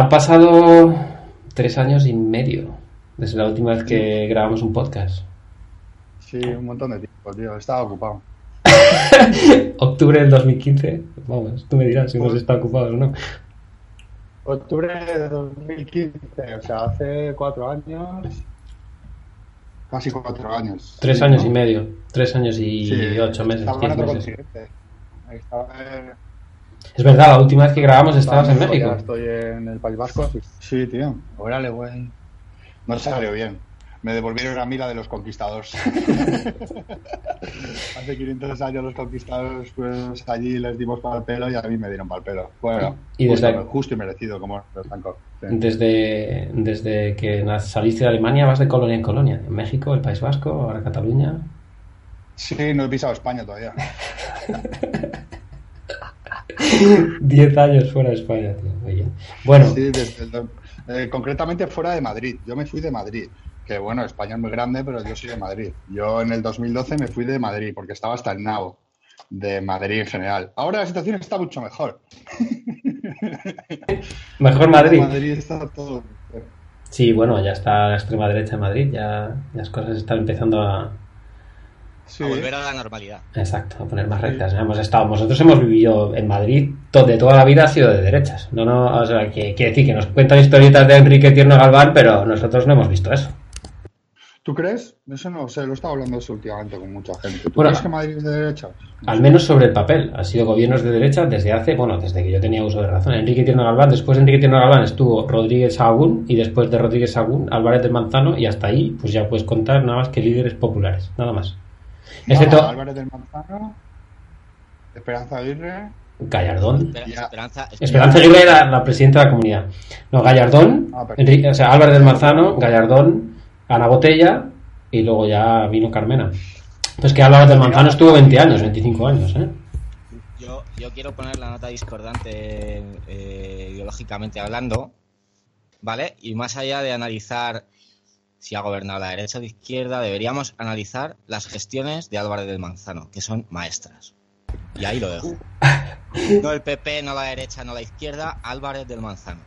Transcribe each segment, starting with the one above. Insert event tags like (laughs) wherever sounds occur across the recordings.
han pasado tres años y medio desde la última vez que grabamos un podcast. Sí, un montón de tiempo, tío. Estaba ocupado. (laughs) Octubre del 2015. Vamos, tú me dirás si hemos estado ocupados o no. Octubre de 2015, o sea, hace cuatro años. Casi cuatro años. Tres Sí, años ¿no? y medio. Tres años y Sí, ocho meses, estaba diez meses. Es verdad, la última vez que grabamos estabas en México. Ya estoy en el País Vasco. Sí, sí tío. Órale, güey. No salió bien. Me devolvieron a mí la de los conquistadores. (laughs) Hace 500 años los conquistadores, pues allí les dimos para el pelo y a mí me dieron para el pelo. Bueno, Y justo, desde- justo y merecido, como los Franco. Sí. Desde, desde que saliste de Alemania vas de colonia en colonia. En México, el País Vasco, ahora Cataluña. Sí, no he pisado España todavía. (laughs) (laughs) Diez años fuera de España, tío. Bien. Bueno, Sí, desde el eh, concretamente fuera de Madrid. Yo me fui de Madrid. Que bueno, España es muy grande, pero yo soy de Madrid. Yo en el 2012 me fui de Madrid porque estaba hasta el nabo de Madrid en general. Ahora la situación está mucho mejor. (laughs) mejor Madrid. Madrid está todo. Sí, bueno, ya está la extrema derecha en Madrid. Ya las cosas están empezando a, Sí, A volver a la normalidad. Exacto, a poner más rectas. Hemos estado, nosotros hemos vivido en Madrid, de toda la vida ha sido de derechas. No, no, o sea, que quiere decir que nos cuentan historietas de Enrique Tierno Galván, pero nosotros no hemos visto eso. ¿Tú crees? Eso no sé, lo he estado hablando eso últimamente con mucha gente. ¿Tú Bueno, crees que Madrid es de derechas? Al menos sobre el papel. Ha sido gobiernos de derecha desde hace, bueno, desde que yo tenía uso de razón. Enrique Tierno Galván, después de Enrique Tierno Galván estuvo Rodríguez Sagún y después de Rodríguez Sagún Álvarez del Manzano y hasta ahí pues ya puedes contar nada más que líderes populares, nada más. Excepto Álvarez del Manzano, Esperanza Aguirre. Gallardón. Esperanza, Esperanza Aguirre era la presidenta de la comunidad. No, Gallardón, Ah. Enrique- o sea, Álvarez del Manzano, Gallardón, Ana Botella y luego ya vino Carmena. Pues que Álvarez del Manzano estuvo 20 años, 25 años, ¿eh? Yo, yo quiero poner la nota discordante eh, ideológicamente hablando, ¿vale? Y más allá de analizar si ha gobernado la derecha o la izquierda, deberíamos analizar las gestiones de Álvarez del Manzano, que son maestras. Y ahí lo dejo. (laughs) No el PP, no la derecha, no la izquierda, Álvarez del Manzano.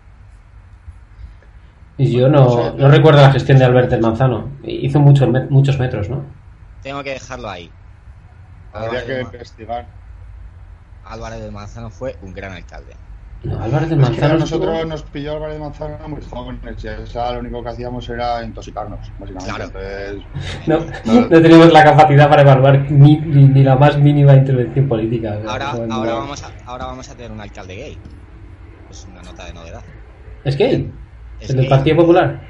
Y yo no, no recuerdo la gestión de Álvarez del Manzano. Hizo muchos, muchos metros, ¿no? Tengo que dejarlo ahí. Habría que investigar. Álvarez del Manzano fue un gran alcalde. No, Álvarez a Manzano nosotros estuvo- nos pilló Álvarez de Manzano muy jóvenes y o sea, lo único que hacíamos era intoxicarnos, básicamente. Claro. Entonces, No, No. (laughs) no teníamos la capacidad para evaluar ni, ni- ni la más mínima intervención política. Ahora, ahora, vamos a, ahora vamos a tener un alcalde gay. Es una nota de novedad. ¿Es gay? Es ¿El del. Partido Popular?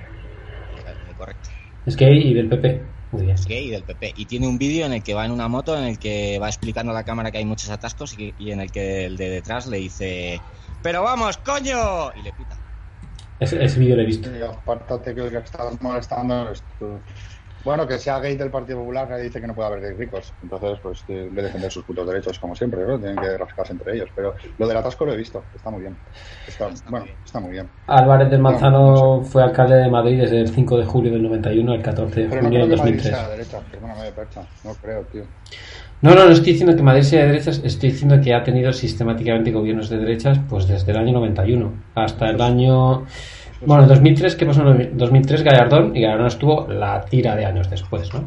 Eh, Correcto. Es gay y del PP. Muy bien. Es gay del PP. Y tiene un vídeo en el que va en una moto, en el que va explicando a la cámara que hay muchos atascos y, y en el que el de detrás le dice: ¡Pero vamos, coño! Y le pita. Ese, ese vídeo lo he visto. sí, apártate que el que estás molestando tú. Bueno, que sea gay del Partido Popular nadie dice que no puede haber gays ricos. Entonces, pues tienen que defender sus putos derechos como siempre, ¿no? Tienen que rascarse entre ellos. Pero lo del atasco lo he visto, está muy bien. Está, Está muy bueno, bien. está muy bien. Álvarez del Manzano No, fue alcalde de Madrid desde el 5 de julio del 91 al 14 de Pero no junio creo del que Madrid 2003. sea de derecha, perdóname de percha. No creo, tío. No, no, no estoy diciendo que Madrid sea de derechas, estoy diciendo que ha tenido sistemáticamente gobiernos de derechas pues desde el año 91 hasta el año... Bueno, en 2003, ¿qué pasó? En 2003 Gallardón y Gallardón estuvo la tira de años después, ¿no?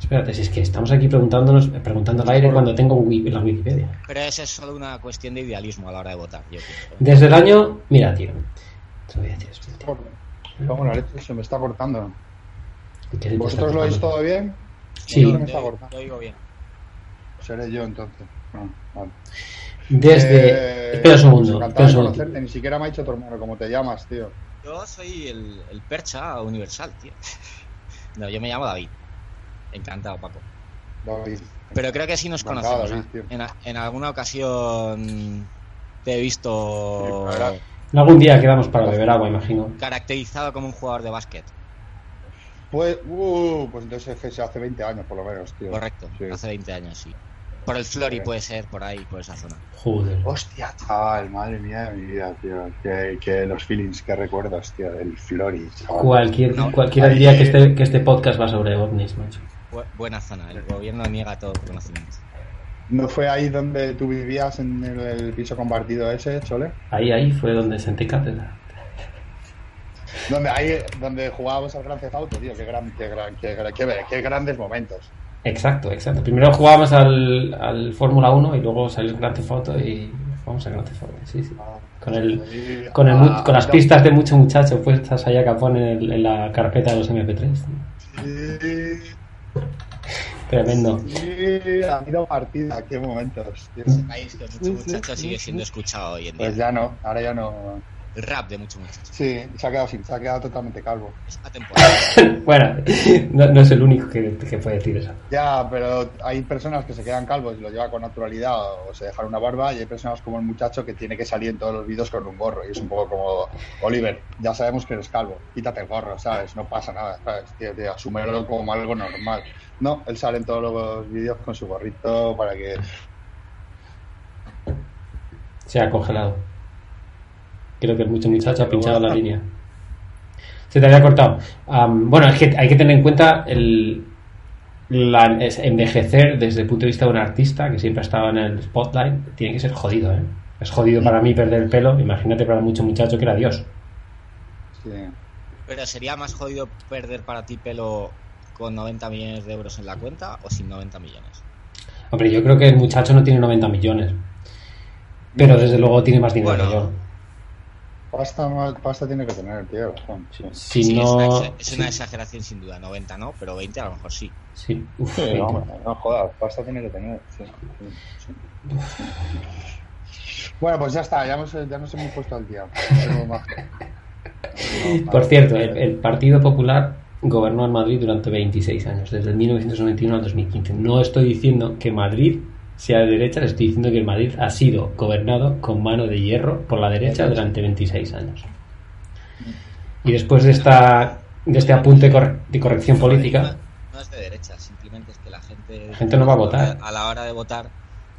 Espérate, si es que estamos aquí preguntándonos, preguntando al aire cuando tengo la Wikipedia. Pero eso es solo una cuestión de idealismo a la hora de votar, yo pienso. Desde el año... Mira, tío. Te voy a decir, la leche se me está cortando. ¿Qué se te ¿Vosotros está lo oís todo bien? Sí. Yo me está cortando. yo oigo bien. Seré yo entonces. Ah, vale. Desde... Eh, espera un segundo, espera un. Ni siquiera me ha dicho tu hermano cómo te llamas, tío. Yo soy el, el percha universal, tío. (laughs) No, yo me llamo David. Encantado, Paco. David. Pero creo que sí nos Encantado, conocemos. David, ¿eh? En, a- en alguna ocasión te he visto Sí, claro. Algún día quedamos para beber agua, imagino. caracterizado como un jugador de básquet. Pues, uh, pues entonces es que hace 20 años por lo menos, tío. Correcto, Sí. hace 20 años, sí. Por el Flori puede ser, por ahí, por esa zona. Joder. Hostia, chaval, madre mía de mi vida, tío. Que, que los feelings que recuerdas, tío, del Flori, chaval. Cualquier, No, cualquiera diría que este, que este podcast va sobre ovnis, macho. Bu- buena zona, el gobierno niega todo conocimiento. ¿No fue ahí donde tú vivías en el, el piso compartido ese, Chole? Ahí, ahí fue donde senté cátedra. donde, ahí, donde jugábamos al Gran Auto, tío, qué, gran, qué, gran, qué, qué- qué grandes momentos. Exacto, exacto. Primero jugábamos al, al Fórmula 1 y luego salió el Grand Theft Auto y jugamos al Grand Theft Auto. Sí, sí. Con, el, con, el, ah, con las pistas de mucho muchacho puestas ahí a capón en, el- en la carpeta de los MP3. sí, Tremendo. sí, ha habido partida, qué momentos. tío. Ese país que mucho muchacho sigue siendo escuchado hoy en día. Pues ya no, ahora ya no. El rap de mucho muchacho. Sí, se ha quedado sin, se ha quedado totalmente calvo. Es atemporal. (laughs) bueno, no, no es el único que, que puede decir eso. Ya, pero hay personas que se quedan calvos y lo llevan con naturalidad o se dejan una barba y hay personas como el muchacho que tiene que salir en todos los vídeos con un gorro y es un poco como Oliver, ya sabemos que eres calvo, quítate el gorro, ¿sabes? No pasa nada, ¿sabes? Tío, tío, asúmelo como algo normal. No, él sale en todos los vídeos con su gorrito para que... Se ha congelado. Creo que el mucho muchacho ha pinchado la línea. Se te había cortado. Bueno, es que hay que tener en cuenta el la, es envejecer desde el punto de vista de un artista que siempre ha estado en el spotlight. Tiene que ser jodido, ¿eh? Es jodido para mí perder el pelo. Imagínate para mucho muchacho que era Dios. Sí. Pero sería más jodido perder para ti pelo con 90 millones de euros en la cuenta o sin 90 millones. Hombre, yo creo que el muchacho no tiene 90 millones. Pero desde luego tiene más dinero Bueno. que yo. Pasta, pasta tiene que tener, tío. sí. Si Sí, es, no. una, es sí, una exageración sin duda, 90 no, pero 20 a lo mejor sí. sí, uf, Sí, 20. hombre, no jodas, pasta tiene que tener. sí. Bueno, pues ya está, ya, hemos, ya nos hemos puesto al día. No. (laughs) No, Por cierto, el, el Partido Popular gobernó en Madrid durante 26 años, desde el 1991 al 2015. No estoy diciendo que Madrid sea de derecha, estoy diciendo que Madrid ha sido gobernado con mano de hierro por la derecha durante 26 años. Y después de esta de este apunte corre- de corrección política, No, es de derecha, simplemente es que la gente, La gente no va a votar. A la hora de votar,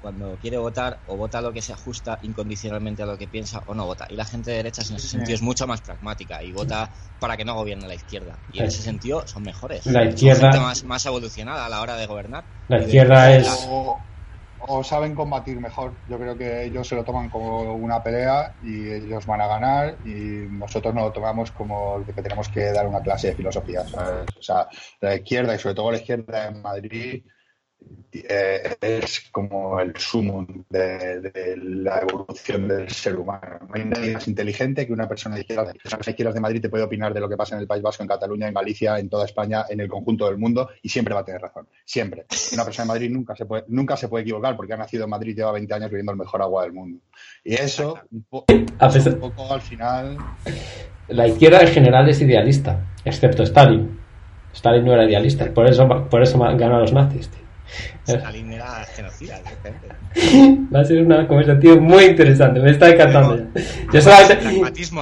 cuando quiere votar, o vota lo que se ajusta incondicionalmente a lo que piensa o no vota. Y la gente de derechas en ese sentido es mucho más pragmática y vota para que no gobierne la izquierda. Y en ese sentido son mejores. La Son izquierda- gente más, más evolucionada a la hora de gobernar. La izquierda de- es- o saben combatir mejor. Yo creo que ellos se lo toman como una pelea y ellos van a ganar y nosotros nos lo tomamos como que tenemos que dar una clase de filosofía. O sea, la izquierda y sobre todo la izquierda en Madrid eh, es como el sumo de, de la evolución del ser humano. No hay nadie más inteligente que una persona de izquierda. Las izquierdas de Madrid te puede opinar de lo que pasa en el País Vasco, en Cataluña, en Galicia, en toda España, en el conjunto del mundo y siempre va a tener razón. Siempre. Una persona de Madrid nunca se puede, nunca se puede equivocar porque ha nacido en Madrid, lleva 20 años bebiendo el mejor agua del mundo. Y eso, un, po- un poco al final, la izquierda en general es idealista, excepto Stalin. Stalin no era idealista, por eso, por eso ganó a los nazis. tío. Stalin era genocida. Va a ser una conversación muy interesante, me está encantando. Yo solamente,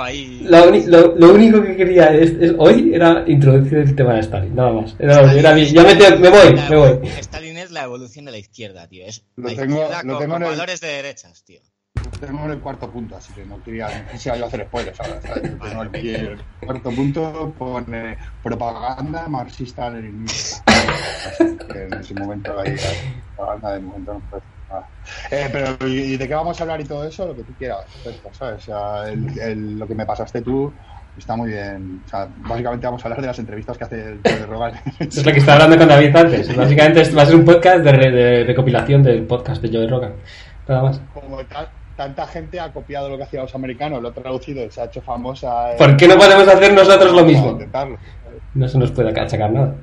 ahí. lo, uni- lo- lo único que quería es, es- hoy era introducir el tema de Stalin, nada más. Era, lo era mi- ya me, voy, me voy. Stalin es la evolución de la izquierda, tío. Es Lo la tengo- izquierda lo con, tengo con en el- valores de derechas, tío. En el cuarto punto, así que no quería, no quisiera yo hacer spoilers ahora. el, cuarto punto pone propaganda marxista-leninista. Así que en ese momento ahí, propaganda de momento no puede nada. Eh, pero, ¿y de qué vamos a hablar y todo eso? Lo que tú quieras. O sea, el- el- lo que me pasaste tú está muy bien. O sea, básicamente vamos a hablar de las entrevistas que hace el Rogan. Es lo que estaba hablando con David antes. Básicamente esto va a ser un podcast de, re- de recopilación del podcast de Joe Rogan. Nada más. Como tal- tanta gente ha copiado lo que hacían los americanos, lo ha traducido y se ha hecho famosa. eh, ¿Por qué no podemos hacer nosotros lo mismo? intentarlo. No se nos puede achacar nada.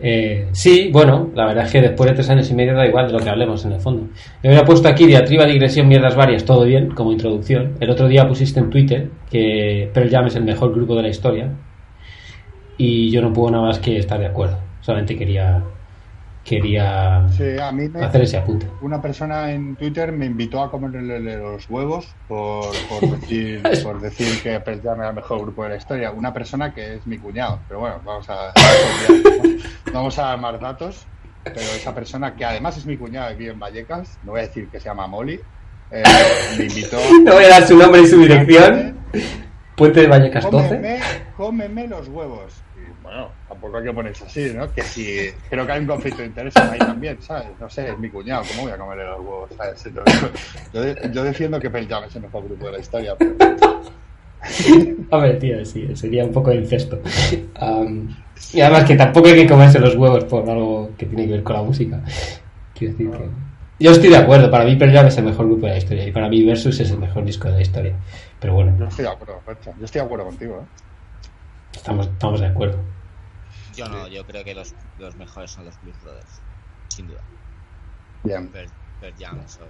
Eh, sí, bueno, la verdad es que después de tres años y medio da igual de lo que hablemos en el fondo. Me hubiera puesto aquí diatriba, digresión, mierdas varias, todo bien, como introducción. El otro día pusiste en Twitter que Pearl Jam es el mejor grupo de la historia. Y yo no puedo nada más que estar de acuerdo. Solamente quería quería Sí, a mí me- hacer ese apunte. una persona en Twitter me invitó a comerle los huevos por, por (laughs) decir, por decir que Pearl era el mejor grupo de la historia. Una persona que es mi cuñado, pero bueno, vamos a, (laughs) vamos a dar más datos. Pero esa persona que además es mi cuñado y vive en Vallecas, no voy a decir que se llama Molly, eh, me invitó. (laughs) No voy a dar su nombre y su dirección. Puente de Vallecas 12. Cómeme, cómeme los huevos. Y bueno, tampoco hay que ponerse así, ¿no? Que si creo que hay un conflicto de intereses ahí también, ¿sabes? No sé, es mi cuñado, ¿cómo voy a comerle los huevos? ¿sabes? Yo, yo, yo defiendo que Pearl Jam es el mejor grupo de la historia, pero... (laughs) Hombre, tío, sí, sería un poco de incesto. Y además que tampoco hay que comerse los huevos por algo que tiene que ver con la música. Quiero decir que... Yo estoy de acuerdo, para mí Pearl Jam es el mejor grupo de la historia y para mí Versus es el mejor disco de la historia. Pero bueno, Yo estoy de acuerdo, Percha. Yo estoy de acuerdo contigo, ¿eh? estamos, estamos de acuerdo. Yo no, yo creo que los, los mejores son los Blues Brothers. Sin duda. Bien. Pearl, Pearl Jam son.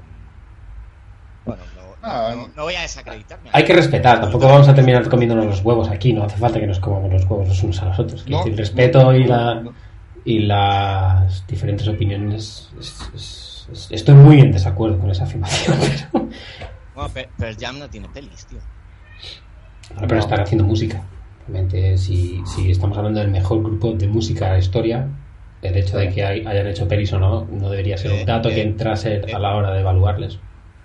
Bueno, no, Ah, no- no voy a desacreditarme. Hay que respetar, tampoco vamos a terminar comiéndonos los huevos aquí, no hace falta que nos comamos los huevos los unos a los otros. Quiero No, decir, el respeto no, y, la, no. y las diferentes opiniones. es- es- es- estoy muy en desacuerdo con esa afirmación, (laughs) pero, Bueno, Pe- Pearl Jam no tiene pelis, tío. Ahora, pero están haciendo música. Realmente, si, si estamos hablando del mejor grupo de música de la historia, el hecho de que hay- hayan hecho pelis o no, no debería ser un Eh, dato que eh, entrase eh. a la hora de evaluarles.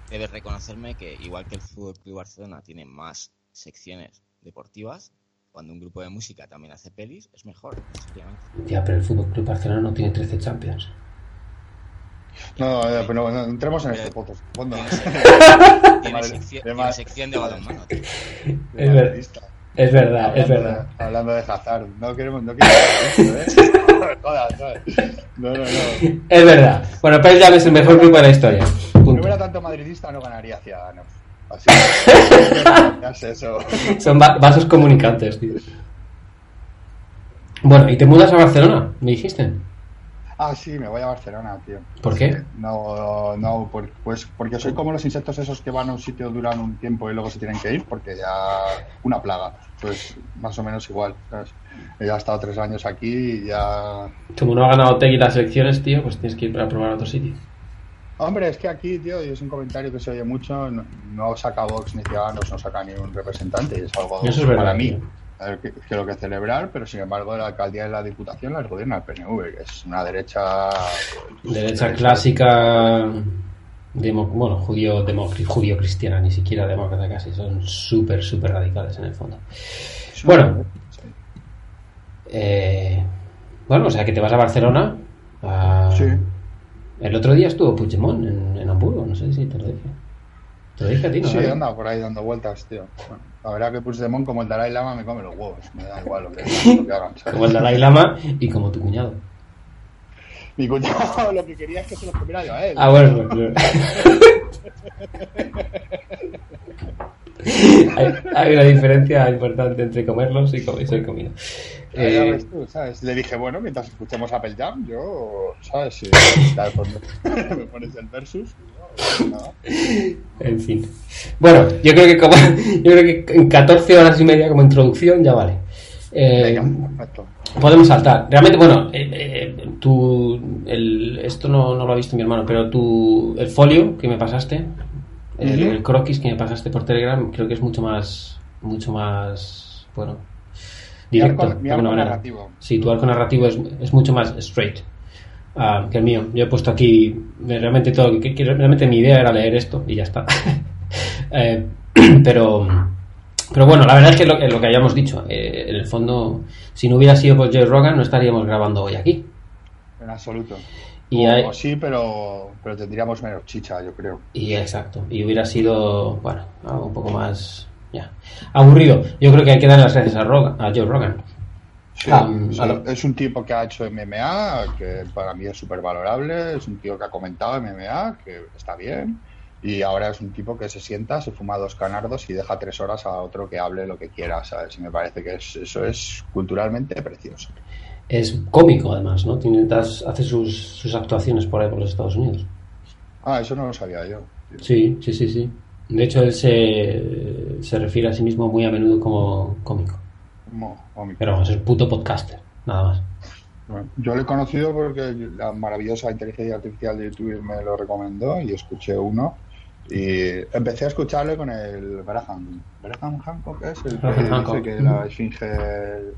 Debes reconocerme que, igual que el Fútbol Club Barcelona tiene más secciones deportivas, cuando un grupo de música también hace pelis, es mejor, necesariamente. Ya, pero el Fútbol Club Barcelona no tiene 13 Champions. No, eh, pero no, entremos en este podcast. Fondo. Tiene, (laughs) sección, sección de balonmano. Es ver- Es verdad, es Hablando verdad. de- Hablando de Hazard, no queremos, no queremos esto, ¿eh? (laughs) No, no, no. Es verdad. Bueno, Pearl es el mejor grupo de la historia. Si no Punto. hubiera tanto madridista, no ganaría Ciudadanos. Así que, (laughs) eso. Son va- vasos comunicantes, tío. Bueno, ¿y te mudas a Barcelona? ¿Me dijiste? Ah, sí, me voy a Barcelona, tío. ¿Por qué? No, no, por- pues porque soy como los insectos esos que van a un sitio, duran un tiempo y luego se tienen que ir, porque ya una plaga. Pues más o menos igual, ¿sabes? He ya estado tres años aquí y ya... Como no ha ganado Tegui las elecciones, tío, pues tienes que ir a probar a otro sitio. Hombre, es que aquí, tío, y es un comentario que se oye mucho, no, no saca Vox ni Ciudadanos, no saca ni un representante, y es algo Eso es verdad, para mí. tío. Que, que lo que celebrar, pero sin embargo la alcaldía y la diputación las gobierna el PNV, que es una derecha... Derecha clásica, demo- bueno, judío, demo- judío cristiana, ni siquiera demócrata casi, son súper, súper radicales en el fondo. Bueno. Sí. Eh, bueno, o sea que te vas a Barcelona. a- Sí. El otro día estuvo Puigdemont en, en Hamburgo, no sé si te lo dije. Te lo dije a ti, ¿no? Sí, ¿Vale? anda por ahí dando vueltas, tío. Bueno, la verdad que Puigdemont, como el Dalai Lama, me come los huevos. Me da igual lo que, lo que hagan. ¿sabes? Como el Dalai Lama y como tu cuñado. Mi cuñado (laughs) lo que quería es que se los comiera yo a él. Ah, bueno, pues, (laughs) hay, hay una diferencia importante entre comerlos y, com- y ser comido. Eh, ves tú, ¿sabes? Le dije, bueno, mientras escuchemos Apple Jam, yo, ¿sabes? Si (laughs) de fondo me pones el versus. (laughs) en fin. Bueno, yo creo que como, (laughs) yo creo que en 14 horas y media como introducción ya vale. Eh, podemos saltar. Realmente, bueno, eh, eh, tu, el, esto no, no lo ha visto mi hermano, pero tu, el folio que me pasaste, el, el croquis que me pasaste por Telegram, creo que es mucho más, mucho más, bueno, Mi directo. arco, mi de alguna arco manera. narrativo. Sí, tu arco narrativo es, es mucho más straight ah, que el mío. Yo he puesto aquí eh, realmente todo, que, que realmente mi idea era leer esto y ya está. (laughs) Eh, (clears throat) pero, pero bueno, la verdad es que lo, que- lo que hayamos dicho, eh, en el fondo, si no hubiera sido por Joe Rogan, no estaríamos grabando hoy aquí. En absoluto. Y o, hay- o sí, pero, pero tendríamos menos chicha, yo creo. Y exacto, y hubiera sido, bueno, algo un poco más, ya, aburrido. Yo creo que hay que dar las gracias a, Rogan, a Joe Rogan. Sí, Ah, sí. Es un tipo que ha hecho MMA, que para mí es súper valorable, es un tío que ha comentado MMA, que está bien, y ahora es un tipo que se sienta, se fuma dos canardos y deja tres horas a otro que hable lo que quiera, ¿sabes? Y me parece que es- eso es culturalmente precioso. Es cómico además, ¿no? Tiene, hace sus, sus actuaciones por ahí por los Estados Unidos. Ah, eso no lo sabía yo. Sí, sí, sí, sí. De hecho, él se, se refiere a sí mismo muy a menudo como cómico. Pero vamos, es puto podcaster, nada más. Bueno, yo lo he conocido porque la maravillosa inteligencia artificial de YouTube me lo recomendó y escuché uno. Y empecé a escucharle con el Graham. Graham Hancock es el que dice que la esfinge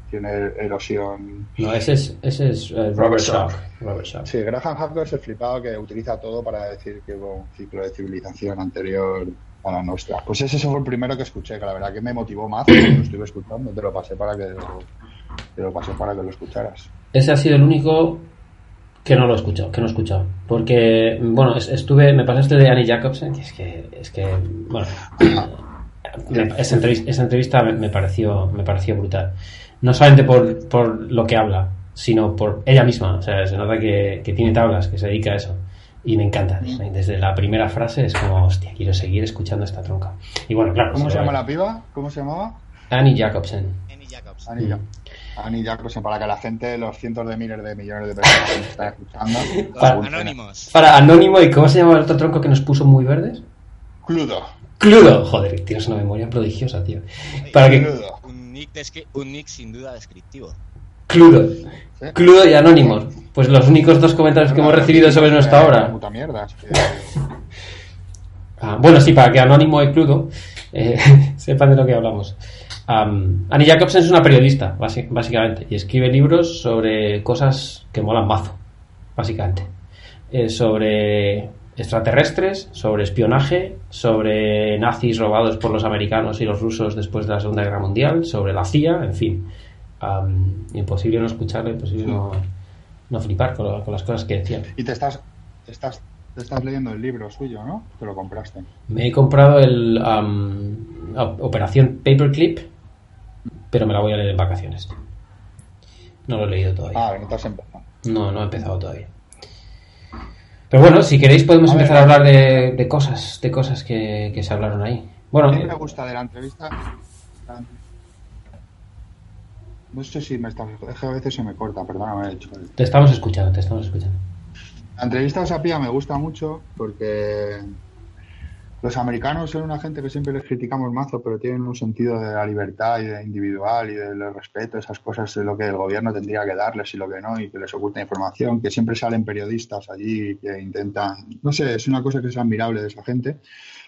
tiene erosión. No, ese es, ese es Robert. Shaw. Robert Shaw. Sí, Graham Hancock es el flipado que utiliza todo para decir que hubo un ciclo de civilización anterior a la nuestra. Pues ese fue el primero que escuché, que la verdad que me motivó más lo estuve escuchando. Te lo pasé para que lo, te lo pasé para que lo escucharas. Ese ha sido el único que no lo he escuchado, que no he escuchado. Porque, bueno, es- estuve, me pasaste de Annie Jacobsen, que es que, es que, bueno, (coughs) esa entrevista, esa entrevista me, pareció, me pareció brutal. No solamente por, por lo que habla, sino por ella misma. O sea, se nota que, que tiene tablas, que se dedica a eso. Y me encanta. Desde la primera frase es como, hostia, quiero seguir escuchando esta tronca. Y bueno, claro. ¿Cómo se llama la piba? ¿Cómo se llamaba? Annie Jacobsen. Annie Jacobsen. Annie, Annie Jacobsen, para que la gente, los cientos de miles de millones de personas que están escuchando. (laughs) para, anónimos. Para Anónimo, ¿y cómo se llama el otro tronco que nos puso muy verdes? Cludo. Cludo, joder, tienes una memoria prodigiosa, tío. Para que... un, nick un nick sin duda descriptivo. Cludo. Cludo y Anónimos. Pues los únicos dos comentarios que hemos recibido sobre nuestra obra. Puta mierda. (laughs) Ah, bueno, sí, para que Anónimo y Cludo eh, (laughs) sepan de lo que hablamos. Annie Jacobsen es una periodista, básicamente, y escribe libros sobre cosas que molan mazo, básicamente. Eh, sobre extraterrestres, sobre espionaje, sobre nazis robados por los americanos y los rusos después de la Segunda Guerra Mundial, sobre la CIA, en fin. imposible no escucharle, imposible no, no flipar con, las cosas que decía. Y te estás, estás, te estás leyendo el libro suyo, ¿no? Te lo compraste. Me he comprado el Operación Paperclip, pero me la voy a leer en vacaciones. No lo he leído todavía. Ah, no te has empezado. No, no he empezado todavía. Pero bueno, si queréis podemos empezar a hablar de, cosas, de cosas que, se hablaron ahí. Bueno, a mí me gusta de la entrevista. No sé si me estás. Es que a veces se me corta, perdóname. Hecho. Te estamos escuchando, te estamos escuchando. La entrevista a Sapia me gusta mucho porque los americanos son una gente que siempre les criticamos mazo, pero tienen un sentido de la libertad y de individual y del respeto, esas cosas de lo que el gobierno tendría que darles y lo que no, y que les oculta información, que siempre salen periodistas allí que intentan, no sé, es una cosa que es admirable de esa gente,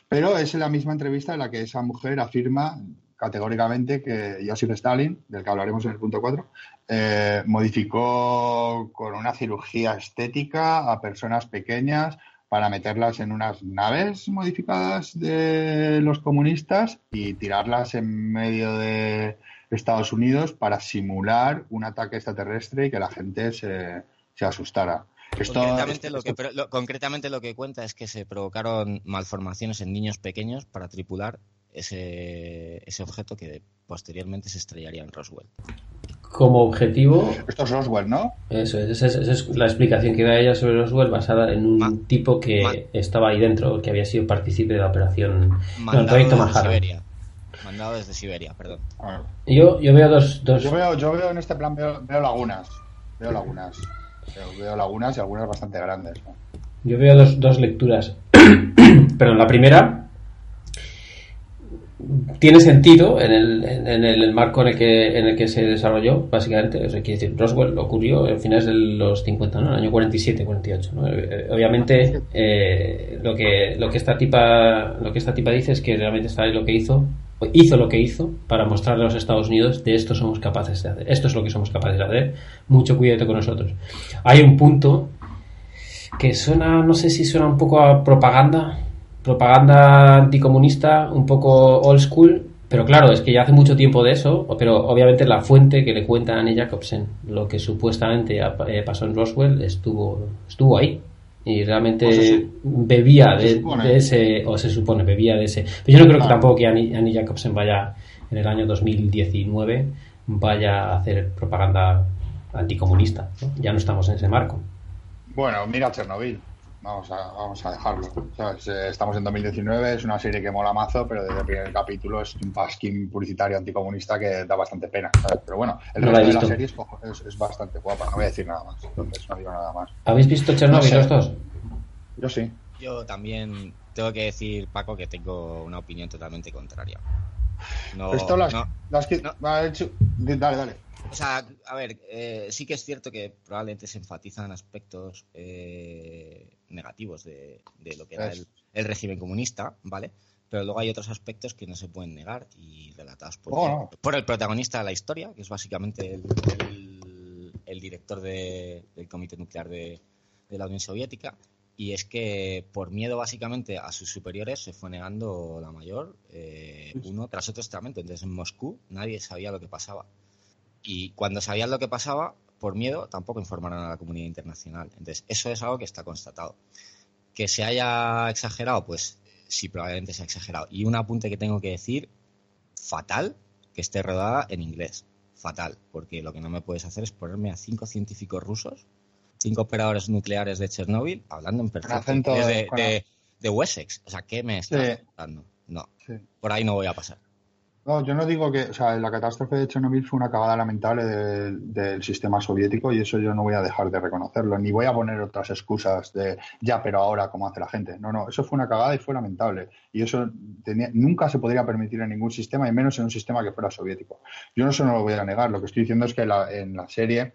pero es la misma entrevista en la que esa mujer afirma categóricamente que Joseph Stalin, del que hablaremos en el punto 4, eh, modificó con una cirugía estética a personas pequeñas para meterlas en unas naves modificadas de los comunistas y tirarlas en medio de Estados Unidos para simular un ataque extraterrestre y que la gente se, asustara. concretamente, lo que, concretamente lo que cuenta es que se provocaron malformaciones en niños pequeños para tripular ese, ese objeto que posteriormente se estrellaría en Roswell como objetivo. Esto es Roswell, ¿no? Eso es, esa es, la explicación que da ella sobre Roswell basada en un tipo que estaba ahí dentro, que había sido partícipe de la operación. Mandado proyecto desde Siberia. Mandado desde Siberia, perdón. Yo, yo veo dos, dos... Yo, veo, yo veo en este plan, veo, lagunas. Veo lagunas. Veo, lagunas y algunas bastante grandes. Yo veo dos, dos lecturas. (clears throat) Perdón, la primera tiene sentido en el, en el marco en el que en el que se desarrolló básicamente o sea, quiere decir Roswell ocurrió en finales de los 50 ¿no? el año 47 48 ¿no? Eh, obviamente eh, lo que lo que esta tipa lo que esta tipa dice es que realmente está lo que hizo hizo lo que hizo para mostrarle a los Estados Unidos de esto somos capaces de hacer esto es lo que somos capaces de hacer mucho cuidado con nosotros hay un punto que suena no sé si suena un poco a propaganda propaganda anticomunista un poco old school, pero claro, es que ya hace mucho tiempo de eso, pero obviamente la fuente que le cuenta a Annie Jacobsen, lo que supuestamente eh, pasó en Roswell, estuvo, estuvo ahí. Y realmente bebía de, ese, o se supone, bebía de ese. Pero yo no creo que tampoco que Annie, Jacobsen vaya en el año 2019 vaya a hacer propaganda anticomunista. Ya no estamos en ese marco. Bueno, mira Chernobyl. Vamos a, vamos a dejarlo. Eh, estamos en 2019, es una serie que mola mazo, pero desde el primer capítulo es un pasquín publicitario anticomunista que da bastante pena. Pero bueno, el resto de la serie es, bastante guapa, no voy a decir nada más. Entonces no digo nada más. ¿Habéis visto Chernobyl los dos? Yo sí. Yo también tengo que decir, Paco, que tengo una opinión totalmente contraria. No, Esto las, las que... Dale, dale. O sea, a ver, eh, sí que es cierto que probablemente se enfatizan aspectos eh, negativos de, lo que era el, régimen comunista, ¿vale? Pero luego hay otros aspectos que no se pueden negar y relatados por, oh, por el protagonista de la historia, que es básicamente el, director del Comité Nuclear de, la Unión Soviética. Y es que por miedo básicamente a sus superiores se fue negando la mayor, eh, uno tras otro extremamente. Entonces en Moscú nadie sabía lo que pasaba. Y cuando sabían lo que pasaba, por miedo, tampoco informaron a la comunidad internacional. Entonces, eso es algo que está constatado. Que se haya exagerado, pues sí, probablemente se ha exagerado. Y un apunte que tengo que decir fatal que esté rodada en inglés. Fatal, porque lo que no me puedes hacer es ponerme a cinco científicos rusos, cinco operadores nucleares de Chernóbil, hablando en perfecto de, de- de Wessex. O sea, ¿qué me estás Sí. contando? No, Sí. por ahí no voy a pasar. No, yo no digo que, o sea, la catástrofe de Chernobyl fue una cagada lamentable del, del sistema soviético y eso yo no voy a dejar de reconocerlo, ni voy a poner otras excusas de ya, pero ahora, como hace la gente. No, no, eso fue una cagada y fue lamentable. Y eso tenía- nunca se podría permitir en ningún sistema, y menos en un sistema que fuera soviético. Yo no eso no lo voy a negar, lo que estoy diciendo es que la- en la serie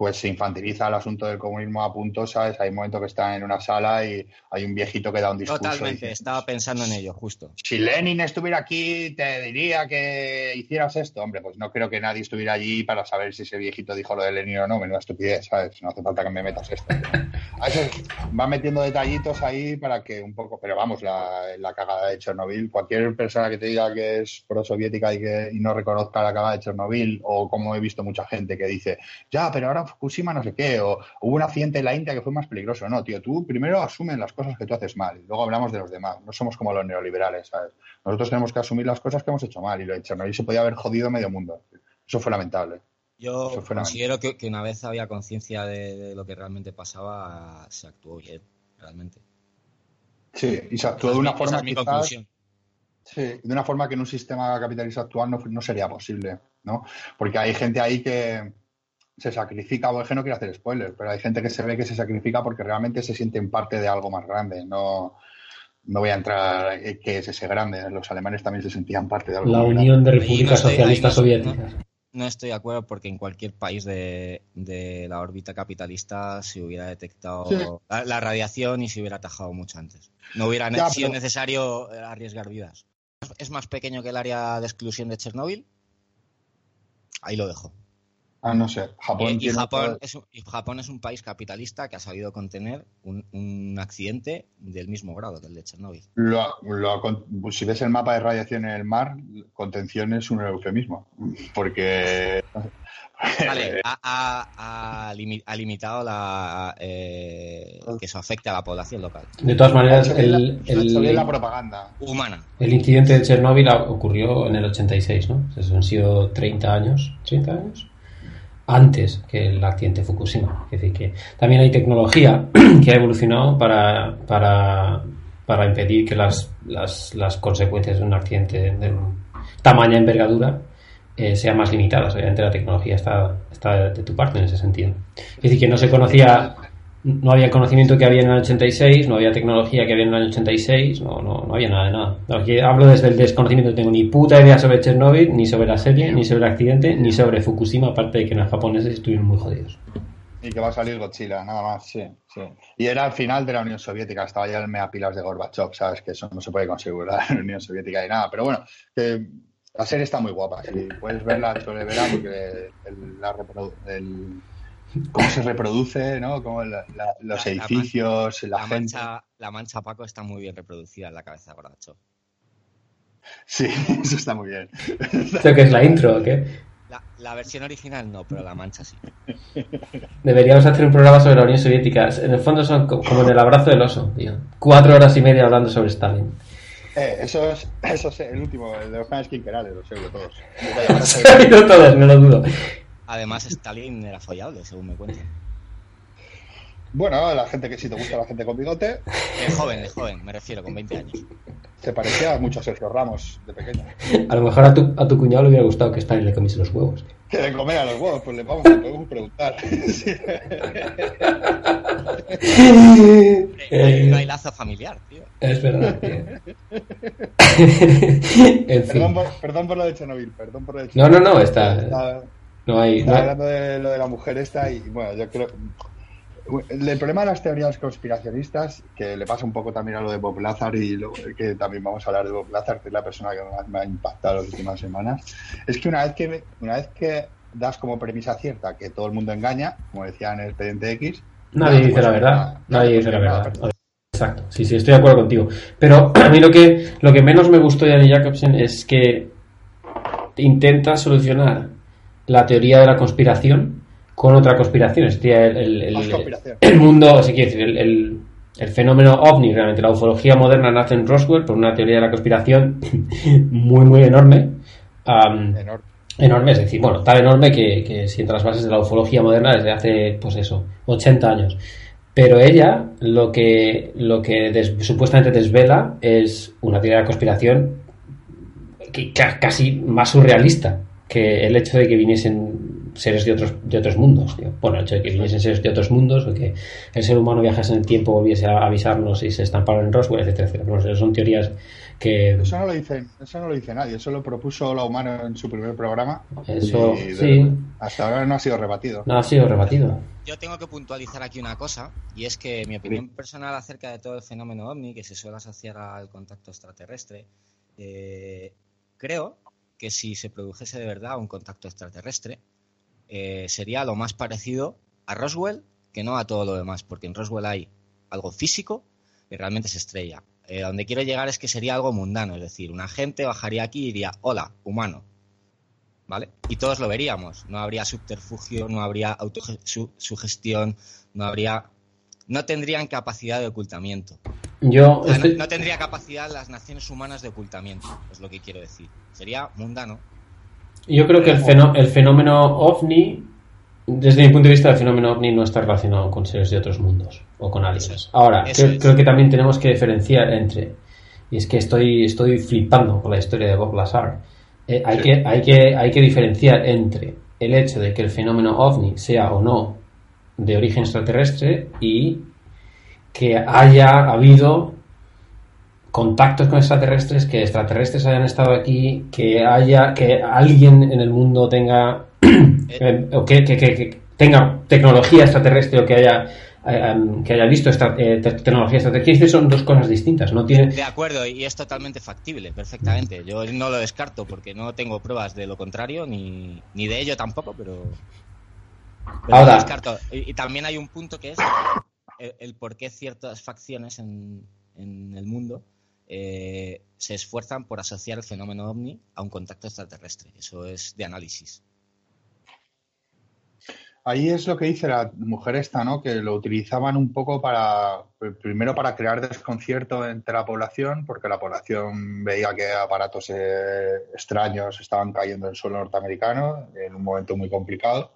pues se infantiliza el asunto del comunismo a punto, ¿sabes? Hay un momento que está en una sala y hay un viejito que da un discurso. Totalmente, dice, estaba pensando en ello, justo. si Lenin estuviera aquí, te diría que hicieras esto. Hombre, pues no creo que nadie estuviera allí para saber si ese viejito dijo lo de Lenin o no. Menuda estupidez, ¿sabes? No hace falta que me metas esto. A veces va metiendo detallitos ahí para que un poco. Pero vamos, la, la cagada de Chernobyl. Cualquier persona que te diga que es pro-soviética y, que, y no reconozca la cagada de Chernobyl, o como he visto mucha gente que dice, ya, pero ahora Fukushima no sé qué, o hubo un accidente en la India que fue más peligroso. No, tío, tú primero asumes las cosas que tú haces mal y luego hablamos de los demás. No somos como los neoliberales, ¿sabes? Nosotros tenemos que asumir las cosas que hemos hecho mal y lo de Chernobyl se podía haber jodido medio mundo. Eso fue lamentable. Yo fue considero que, que una vez había conciencia de, de lo que realmente pasaba, se actuó bien, realmente. Sí, y se actuó de una forma esa es mi quizás- conclusión. Sí, de una forma que en un sistema capitalista actual no, no sería posible, ¿no? Porque hay gente ahí que se sacrifica, o es que no quiero hacer spoilers, pero hay gente que se ve que se sacrifica porque realmente se sienten parte de algo más grande. No, no voy a entrar en qué es ese grande. Los alemanes también se sentían parte de algo La Unión de no Repúblicas ahí Socialistas no- Soviéticas. No estoy de acuerdo porque en cualquier país de, de la órbita capitalista se hubiera detectado Sí. la, la radiación y se hubiera atajado mucho antes. No hubiera Ya, sido pero- necesario arriesgar vidas. ¿Es más pequeño que el área de exclusión de Chernóbil? Ahí lo dejo. Ah, no sé. Japón Y, y Japón, es y Japón es un país capitalista que ha sabido contener un, un accidente del mismo grado que el de Chernóbil. Lo, lo- con- si ves el mapa de radiación en el mar, contención es un eufemismo. Porque. (laughs) Vale, (laughs) ha, ha- ha limi- ha limitado la, eh, que eso afecte a la población local. De todas maneras, el, la- propaganda. Humana. el incidente de Chernóbil ocurrió en el 86, ¿no? Eso han sido 30 años. ¿30 años? Antes que el accidente de Fukushima. Es decir, que también hay tecnología (clears throat) que ha evolucionado para, para, para impedir que las, las, las consecuencias de un accidente de tamaña envergadura eh, sean más limitadas. Obviamente la tecnología está, está de tu parte en ese sentido. Es decir, que no se conocía, no había conocimiento que había en el 86, no había tecnología que había en el año 86, no, no, no había nada de nada. Hablo desde el desconocimiento, no tengo ni puta idea sobre Chernobyl, ni sobre la serie, ni sobre el accidente, ni sobre Fukushima, aparte de que los japoneses estuvieron muy jodidos. Y que va a salir Godzilla, nada más, sí, sí. Y era el final de la Unión Soviética, estaba ya el meapilas de Gorbachev, ¿sabes? Que eso no se puede conseguir en la Unión Soviética y nada. Pero bueno, la serie está muy guapa, si puedes verla sobre verano, porque el, la el- cómo se reproduce, ¿no? Cómo la- la- los La- edificios, la, La gente. mancha, la mancha Paco está muy bien reproducida en la cabeza de Gorbachev. Sí, (laughs) eso está muy bien. ¿Esto qué es la intro o qué? La, la versión original no, pero la mancha sí. Deberíamos hacer un programa sobre la Unión Soviética. En el fondo son co- como en el abrazo del oso, tío. Cuatro horas y media hablando sobre Stalin. Eh, eso es, eso es el último, el de los planes quinquerales, lo sé de todos. (laughs) Se todos, no lo dudo. Además, Stalin era follable, según me cuentan. Bueno, la gente que si te gusta la gente con bigote, De joven, de joven, me refiero, con 20 años. se parecía mucho a Sergio Ramos de pequeño. A lo mejor a tu, a tu cuñado le hubiera gustado que Stalin le comiese los huevos. Que le comer a los huevos, pues le vamos, le podemos preguntar. Sí. Hay un (laughs) Eh, lazo familiar, tío. es verdad, tío. (laughs) (laughs) en Perdón por, perdón por lo de Chernobyl, perdón por lo de No, Chernobyl. no, no, está. Estaba, No hay. no estaba hay- hablando de lo de la mujer esta y bueno, yo creo... El problema de las teorías conspiracionistas, que le pasa un poco también a lo de Bob Lazar y lo, que también vamos a hablar de Bob Lazar, que es la persona que más me ha impactado las últimas semanas, es que una vez que, una vez que das como premisa cierta que todo el mundo engaña, como decía en el expediente X, Nadie dice la verdad. nada, Nadie dice la verdad. Exacto. Sí, sí, estoy de acuerdo contigo. Pero (clears throat) a mí lo que, lo que menos me gustó de Annie Jacobsen es que intenta solucionar la teoría de la conspiración con otra conspiración. Es decir, el, el- mundo, o sea, quiero decir, el, el- fenómeno ovni, realmente la ufología moderna nace en Roswell por una teoría de la conspiración (laughs) muy, muy enorme, Enorme. enorme, es decir, bueno, tan enorme que, que sienta las bases de la ufología moderna desde hace, pues eso, 80 años. Pero ella lo que, lo que des- supuestamente desvela es una teoría de conspiración que, ca- casi más surrealista que el hecho de que viniesen seres de otros, de otros mundos. tío. Bueno, el hecho de que viniesen seres de otros mundos o que el ser humano viajase en el tiempo, volviese a avisarnos y se estamparon en Roswell, etcétera, etcétera. Bueno, eso son teorías que... Eso no lo dice, eso no lo dice nadie, eso lo propuso la humana en su primer programa. Eso, y de- sí. hasta ahora no ha sido rebatido. No ha sido rebatido. Yo tengo que puntualizar aquí una cosa, y es que mi opinión personal acerca de todo el fenómeno ovni, que se suele asociar al contacto extraterrestre, eh, creo que si se produjese de verdad un contacto extraterrestre, eh, sería lo más parecido a Roswell que no a todo lo demás, porque en Roswell hay algo físico y realmente se estrella. Eh, donde quiero llegar es que sería algo mundano, es decir, un agente bajaría aquí y diría, hola, humano, ¿vale? Y todos lo veríamos. No habría subterfugio, no habría autosugestión, no habría. No tendrían capacidad de ocultamiento. Yo O sea, no, estoy- no tendría capacidad las naciones humanas de ocultamiento, es lo que quiero decir. Sería mundano. Yo creo que el, fenó- el fenómeno ovni, desde mi punto de vista, el fenómeno ovni no está relacionado con seres de otros mundos o con aliens. Es. Ahora, creo, es. creo que también tenemos que diferenciar entre, y es que estoy, estoy flipando con la historia de Bob Lazar, Eh, hay, Sí. que, hay, que, hay que diferenciar entre el hecho de que el fenómeno ovni sea o no de origen extraterrestre y que haya habido contactos con extraterrestres, que extraterrestres hayan estado aquí, que haya, que alguien en el mundo tenga (clears throat) eh, o que, que- que- que tenga tecnología extraterrestre o que haya eh, em, que haya visto esta, eh, te- tecnología extraterrestre. Son dos cosas distintas. No tiene De acuerdo, y es totalmente factible, perfectamente. Yo no lo descarto porque no tengo pruebas de lo contrario, ni, ni de ello tampoco, pero. Pero Ahora- descarto. Y, y también hay un punto que es el, el por qué ciertas facciones en, en el mundo eh, se esfuerzan por asociar el fenómeno ovni a un contacto extraterrestre. Eso es de análisis. Ahí es lo que dice la mujer esta, ¿no? Que lo utilizaban un poco para, primero para crear desconcierto entre la población, porque la población veía que aparatos eh, extraños estaban cayendo en suelo norteamericano en un momento muy complicado.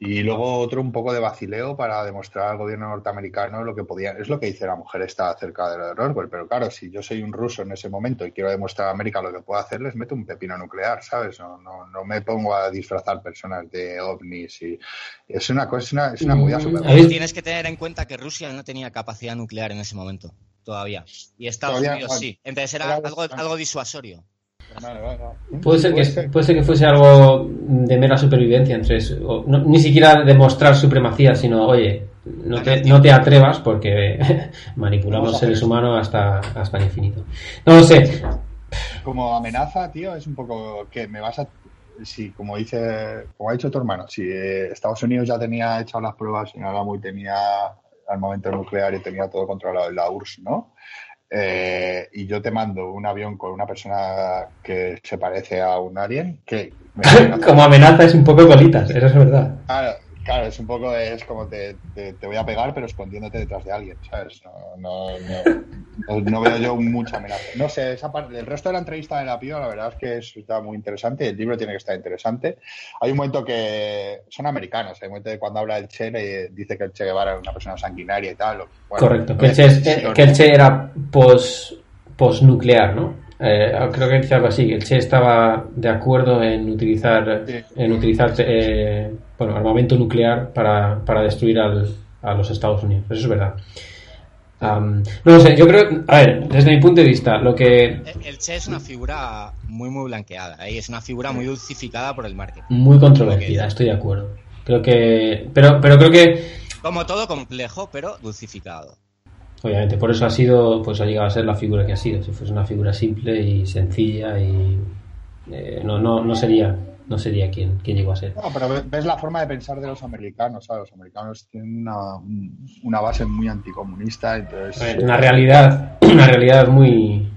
Y luego otro un poco de vacileo para demostrar al gobierno norteamericano lo que podía. Es lo que dice la mujer esta acerca de lo de Roswell. Pero claro, si yo soy un ruso en ese momento y quiero demostrar a América lo que puedo hacer, les meto un pepino nuclear, ¿sabes? No, no, no me pongo a disfrazar personas de ovnis y es una cosa, es una, es una movida Mm, súper. ¿habéis- Tienes que tener en cuenta que Rusia no tenía capacidad nuclear en ese momento, todavía. Y Estados Todavía, Unidos bueno, sí. Entonces era era- algo, algo disuasorio. Vale, vale, vale. Puede ser, que, ser. puede ser que fuese algo de mera supervivencia entre eso, o no- ni siquiera demostrar supremacía, sino oye, no te, no te atrevas porque (laughs) manipulamos seres humanos hasta, hasta el infinito. No lo sé, Como amenaza, tío, es un poco que me vas a. Si, como dice, como ha dicho tu hermano, si eh, Estados Unidos ya tenía hechas las pruebas en Alamo y tenía armamento nuclear y tenía todo controlado en la URSS, ¿no? Eh, y yo te mando un avión con una persona que se parece a un alien, que (laughs) como amenaza es un poco colitas, eso es verdad. Claro, claro, es un poco, es como te, te, te voy a pegar, pero escondiéndote detrás de alguien, ¿sabes? No, no, no, no- veo yo mucha amenaza. No sé, esa parte, el resto de la entrevista de la piba, la verdad es que es- está muy interesante, el libro tiene que estar interesante. Hay un momento que son americanos, hay un momento de cuando habla el Che, le dice que el Che Guevara era una persona sanguinaria y tal. Bueno, Correcto, que el Che, si eh, que el. Che era pos, posnuclear, ¿no? Eh, creo que dice algo así, el Che estaba de acuerdo en utilizar, Sí. en utilizar eh, bueno, armamento nuclear para, para destruir al- a los Estados Unidos. Eso es verdad. Am, no lo sé, yo creo, a ver, desde mi punto de vista, lo que El el Che es una figura muy, muy blanqueada. ¿eh? Es una figura muy dulcificada por el marketing. muy controvertida, estoy de acuerdo. Creo que, pero, pero creo que Como todo complejo, pero dulcificado. Obviamente, por eso ha sido, pues ha llegado a ser la figura que ha sido. Si fuese una figura simple y sencilla y eh, no, no, no sería, no sería quien, quien llegó a ser. No, pero ve- ves la forma de pensar de los americanos, ¿sabes? Los americanos tienen una, un- una base muy anticomunista, entonces... Una realidad, una realidad muy,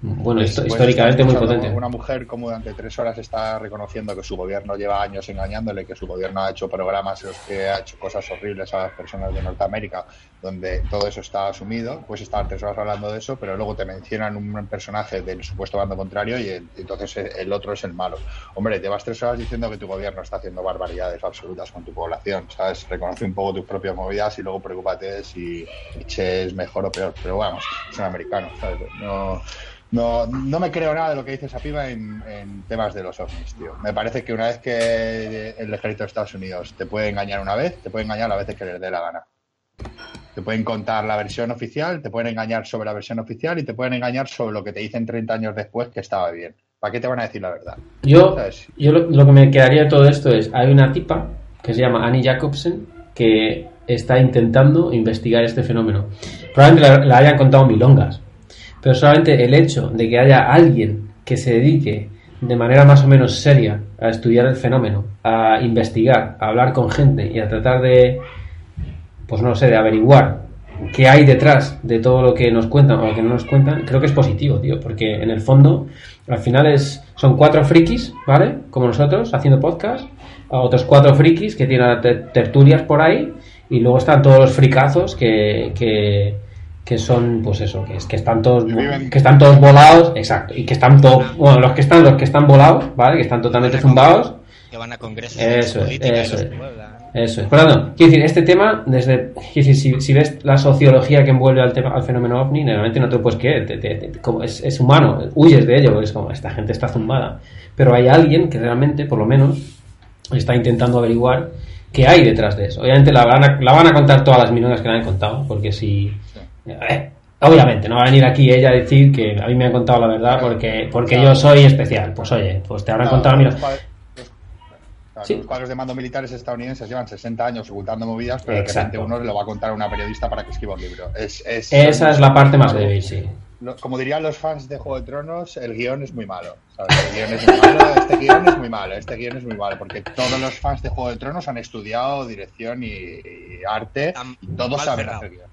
bueno, históricamente muy potente. Una mujer como durante tres horas está reconociendo que su gobierno lleva años engañándole, que su gobierno ha hecho programas en los que ha hecho cosas horribles a las personas de Norteamérica, donde todo eso está asumido, pues estar tres horas hablando de eso, pero luego te mencionan un personaje del supuesto bando contrario y entonces el otro es el malo. Hombre, llevas tres horas diciendo que tu gobierno está haciendo barbaridades absolutas con tu población, ¿sabes? Reconoce un poco tus propias movidas y luego preocúpate si Che es mejor o peor. Pero vamos, son americanos, ¿sabes? No no, no me creo nada de lo que dice esa piba en, temas de los ovnis, tío. Me parece que una vez que el ejército de Estados Unidos te puede engañar una vez, te puede engañar a veces que les dé la gana. Te pueden contar la versión oficial, te pueden engañar sobre la versión oficial y te pueden engañar sobre lo que te dicen 30 años después que estaba bien. ¿Para qué te van a decir la verdad? Yo, yo lo, que me quedaría de todo esto es, hay una tipa que se llama Annie Jacobsen que está intentando investigar este fenómeno. Probablemente la hayan contado milongas, pero solamente el hecho de que haya alguien que se dedique de manera más o menos seria a estudiar el fenómeno, a investigar, a hablar con gente y a tratar de, pues no sé, de averiguar qué hay detrás de todo lo que nos cuentan o lo que no nos cuentan, creo que es positivo, tío, porque en el fondo, al final es, son cuatro frikis, ¿vale? Como nosotros, haciendo podcast, a otros cuatro frikis que tienen tertulias por ahí, y luego están todos los fricazos que, que que son pues eso que es que están todos que están todos volados exacto y que están todos bueno los que están los que están volados vale que están totalmente zumbados. que van a congresos eso es eso es. Eso es. Quiero decir este tema desde si, si, ves la sociología que envuelve al tema al fenómeno ovni normalmente no te lo puedes creer como es, es, humano huyes de ello es como esta gente está zumbada. Pero hay alguien que realmente por lo menos está intentando averiguar qué hay detrás de eso. Obviamente la van a, la van a contar todas las millones que la han contado porque si eh, obviamente, no va a venir aquí ella a decir que a mí me han contado la verdad porque, porque yo soy especial. Pues oye, pues te habrán contado Los, cuadros de mando militares estadounidenses llevan 60 años ocultando movidas, pero de uno lo va a contar a una periodista para que escriba un libro. Esa es la parte más débil, sí. Como dirían los fans de Juego de Tronos, el guion es muy malo. El guion es muy malo, este guion es muy malo, este guion es muy malo, porque todos los fans de Juego de Tronos han estudiado dirección y, arte y todos saben hacer guion.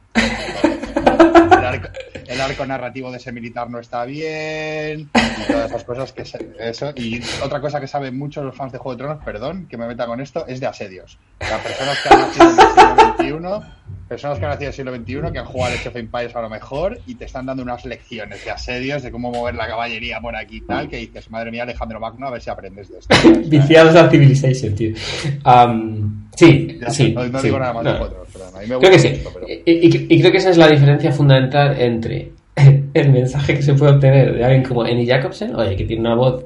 El arco, narrativo de ese militar no está bien y todas esas cosas que eso y otra cosa que saben mucho los fans de Juego de Tronos, perdón, que me meta con esto, es de asedios. Las personas que han nacido en el siglo XXI, personas que han nacido en el siglo XXI, que han jugado al Age of Empires a lo mejor y te están dando unas lecciones de asedios, de cómo mover la caballería por aquí y tal, que dices, madre mía, Alejandro Magno, a ver si aprendes de esto. (laughs) Viciados a Civilization, tío. sí, sí. No, digo nada más de Juego creo que sí. y, creo que esa es la diferencia fundamental entre (laughs) el mensaje que se puede obtener de alguien como Annie Jacobsen, oye, que tiene una voz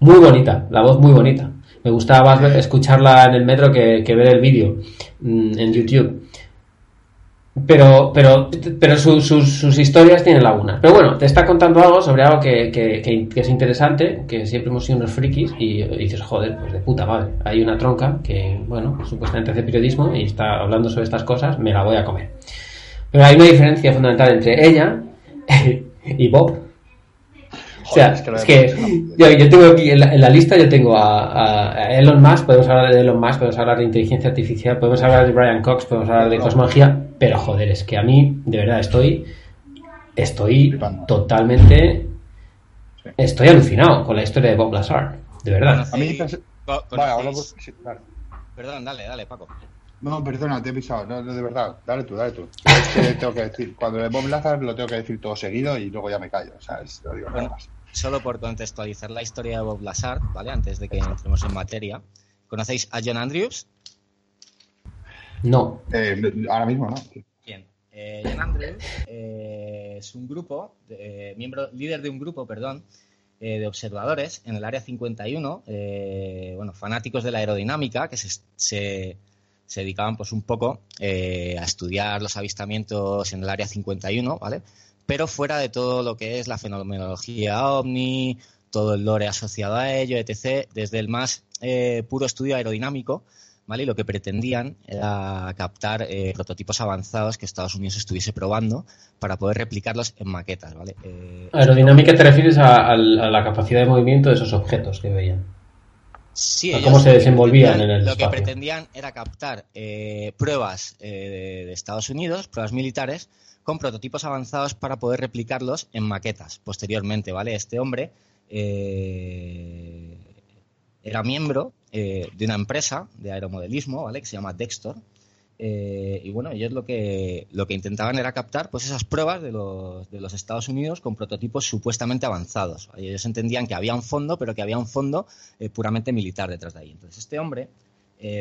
muy bonita, la voz muy bonita. Me gustaba más escucharla en el metro que, ver el vídeo mm, en YouTube. Pero, pero, pero sus historias tienen lagunas. Pero bueno, te está contando algo sobre algo que, que, es interesante, que siempre hemos sido unos frikis y, dices, joder, pues de puta madre. Hay una tronca que, bueno, supuestamente hace periodismo y está hablando sobre estas cosas, me la voy a comer. Pero hay una diferencia fundamental entre ella (laughs) y Bob. O sea, es que, yo, tengo aquí en la, lista, yo tengo a, Elon Musk, podemos hablar de Elon Musk, podemos hablar de inteligencia artificial, podemos hablar de Brian Cox, podemos hablar de cosmología, pero joder, es que a mí, de verdad, estoy, estoy totalmente, estoy alucinado con la historia de Bob Lazar, de verdad. a mí, Perdón, dale, dale, Paco. No, perdona, te he pisado. No, de verdad, dale tú, dale tú. (laughs) tengo que decir, cuando de Bob Lazar lo tengo que decir todo seguido y luego ya me callo, ¿sabes? Lo digo nada más. Solo por contextualizar la historia de Bob Lazar, ¿vale? Antes de que entremos en materia. ¿Conocéis a John Andrews? No. Eh, ahora mismo no. Bien. Eh, John Andrews eh, es un grupo, miembro, líder de un grupo, perdón, de observadores en el área 51, bueno, fanáticos de la aerodinámica, que se se dedicaban pues un poco eh, a estudiar los avistamientos en el área 51, ¿vale? Pero fuera de todo lo que es la fenomenología ovni, todo el lore asociado a ello, etc., desde el más eh, puro estudio aerodinámico, ¿vale? Y lo que pretendían era captar eh, prototipos avanzados que Estados Unidos estuviese probando para poder replicarlos en maquetas, ¿vale? Aerodinámica te refieres a, a, la capacidad de movimiento de esos objetos que veían. Sí, cómo se desenvolvían en el Lo que pretendían era captar eh, pruebas eh, de, Estados Unidos, pruebas militares, con prototipos avanzados para poder replicarlos en maquetas posteriormente, ¿vale? Este hombre eh, era miembro eh, de una empresa de aeromodelismo, ¿vale? Que se llama Dextor. Eh, y bueno, ellos lo que, lo que intentaban era captar pues esas pruebas de los, de los Estados Unidos con prototipos supuestamente avanzados. Ellos entendían que había un fondo, pero que había un fondo puramente militar detrás de ahí. Entonces este hombre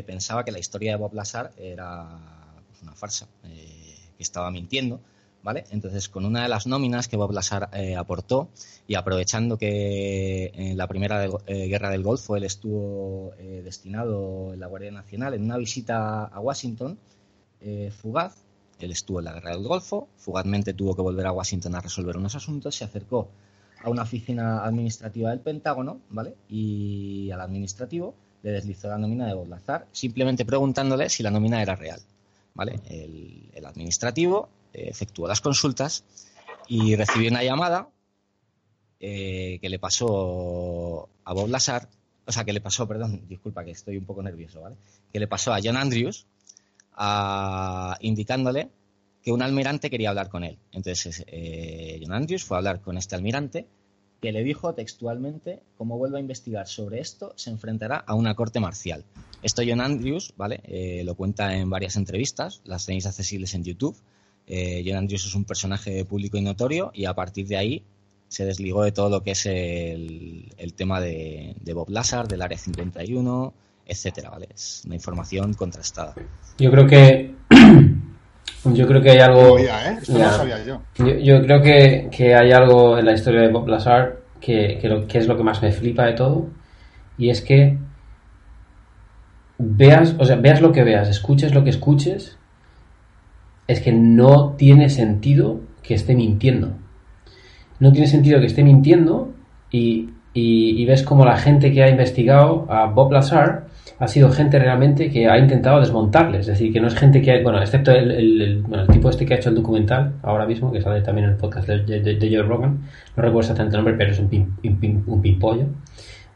pensaba que la historia de Bob Lazar era pues, una farsa, que estaba mintiendo ¿vale? Entonces, con una de las nóminas que Bob Lazar eh, aportó y aprovechando que en la primera eh, guerra del Golfo él estuvo eh, destinado en la Guardia Nacional en una visita a Washington fugaz, él estuvo en la guerra del Golfo, fugazmente tuvo que volver a Washington a resolver unos asuntos, se acercó a una oficina administrativa del Pentágono, ¿vale? Y al administrativo le deslizó la nómina de Bob Lazar, simplemente preguntándole si la nómina era real. ¿Vale? el administrativo efectuó las consultas y recibió una llamada eh, que le pasó a Bob Lazar, o sea, que le pasó, perdón, disculpa que estoy un poco nervioso, ¿vale? Que le pasó a John Andrews indicándole que un almirante quería hablar con él. Entonces, eh, John Andrews fue a hablar con este almirante que le dijo textualmente, como vuelva a investigar sobre esto, se enfrentará a una corte marcial. Esto John Andrews, ¿vale? Eh, lo cuenta en varias entrevistas, las tenéis accesibles en YouTube. Eh, John Andrews es un personaje público y notorio y a partir de ahí se desligó de todo lo que es el, tema de, Bob Lazar, del Área 51, etcétera, ¿vale? Es una información contrastada. Yo creo que (clears throat) yo creo que hay algo ¿eh? yo. creo que, hay algo en la historia de Bob Lazar que, que es lo que más me flipa de todo y es que veas, o sea, veas lo que veas, escuches lo que escuches es que no tiene sentido que esté mintiendo. No tiene sentido que esté mintiendo y, ves como la gente que ha investigado a Bob Lazar ha sido gente realmente que ha intentado desmontarle. Es decir, que no es gente que, bueno, excepto el, tipo este que ha hecho el documental ahora mismo, que sale también en el podcast de, Joe Rogan. No recuerdo exactamente el nombre, pero es un, pin, un, pimpollo.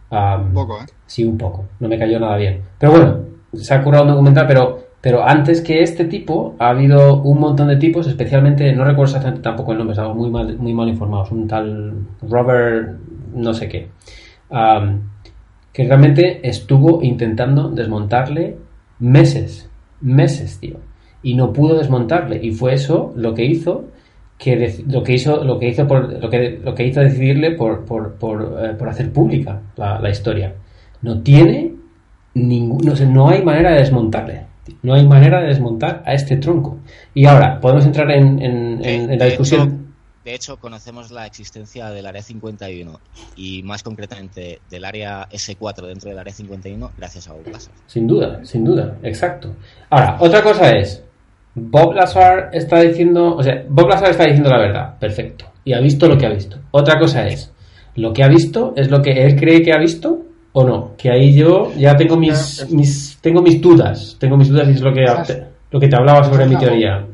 un poco, ¿eh? Sí, un poco. No me cayó nada bien. Pero bueno, se ha curado un documental, pero pero antes que este tipo, ha habido un montón de tipos, especialmente, no recuerdo exactamente tampoco el nombre, estamos muy mal, muy mal informados, un tal Robert no sé qué, que realmente estuvo intentando desmontarle meses, meses, tío, y no pudo desmontarle, y fue eso lo que hizo que lo que hizo lo que hizo por lo que lo que hizo decidirle por por, por, eh, hacer pública la, historia. No tiene ningún no, no hay manera de desmontarle no hay manera de desmontar a este tronco. Y ahora, podemos entrar en, la discusión. de hecho, conocemos la existencia del Área 51 y más concretamente del Área S4 dentro del Área 51 gracias a Bob Lazar. Sin duda, sin duda, exacto. Ahora, otra cosa es, Bob Lazar está diciendo, o sea, Bob Lazar está diciendo la verdad, perfecto, y ha visto lo que ha visto. Otra cosa es, lo que ha visto es lo que él cree que ha visto o no, que ahí yo ya tengo mis, mis tengo mis dudas, tengo mis dudas y es lo que, lo que te hablaba sobre mi teoría.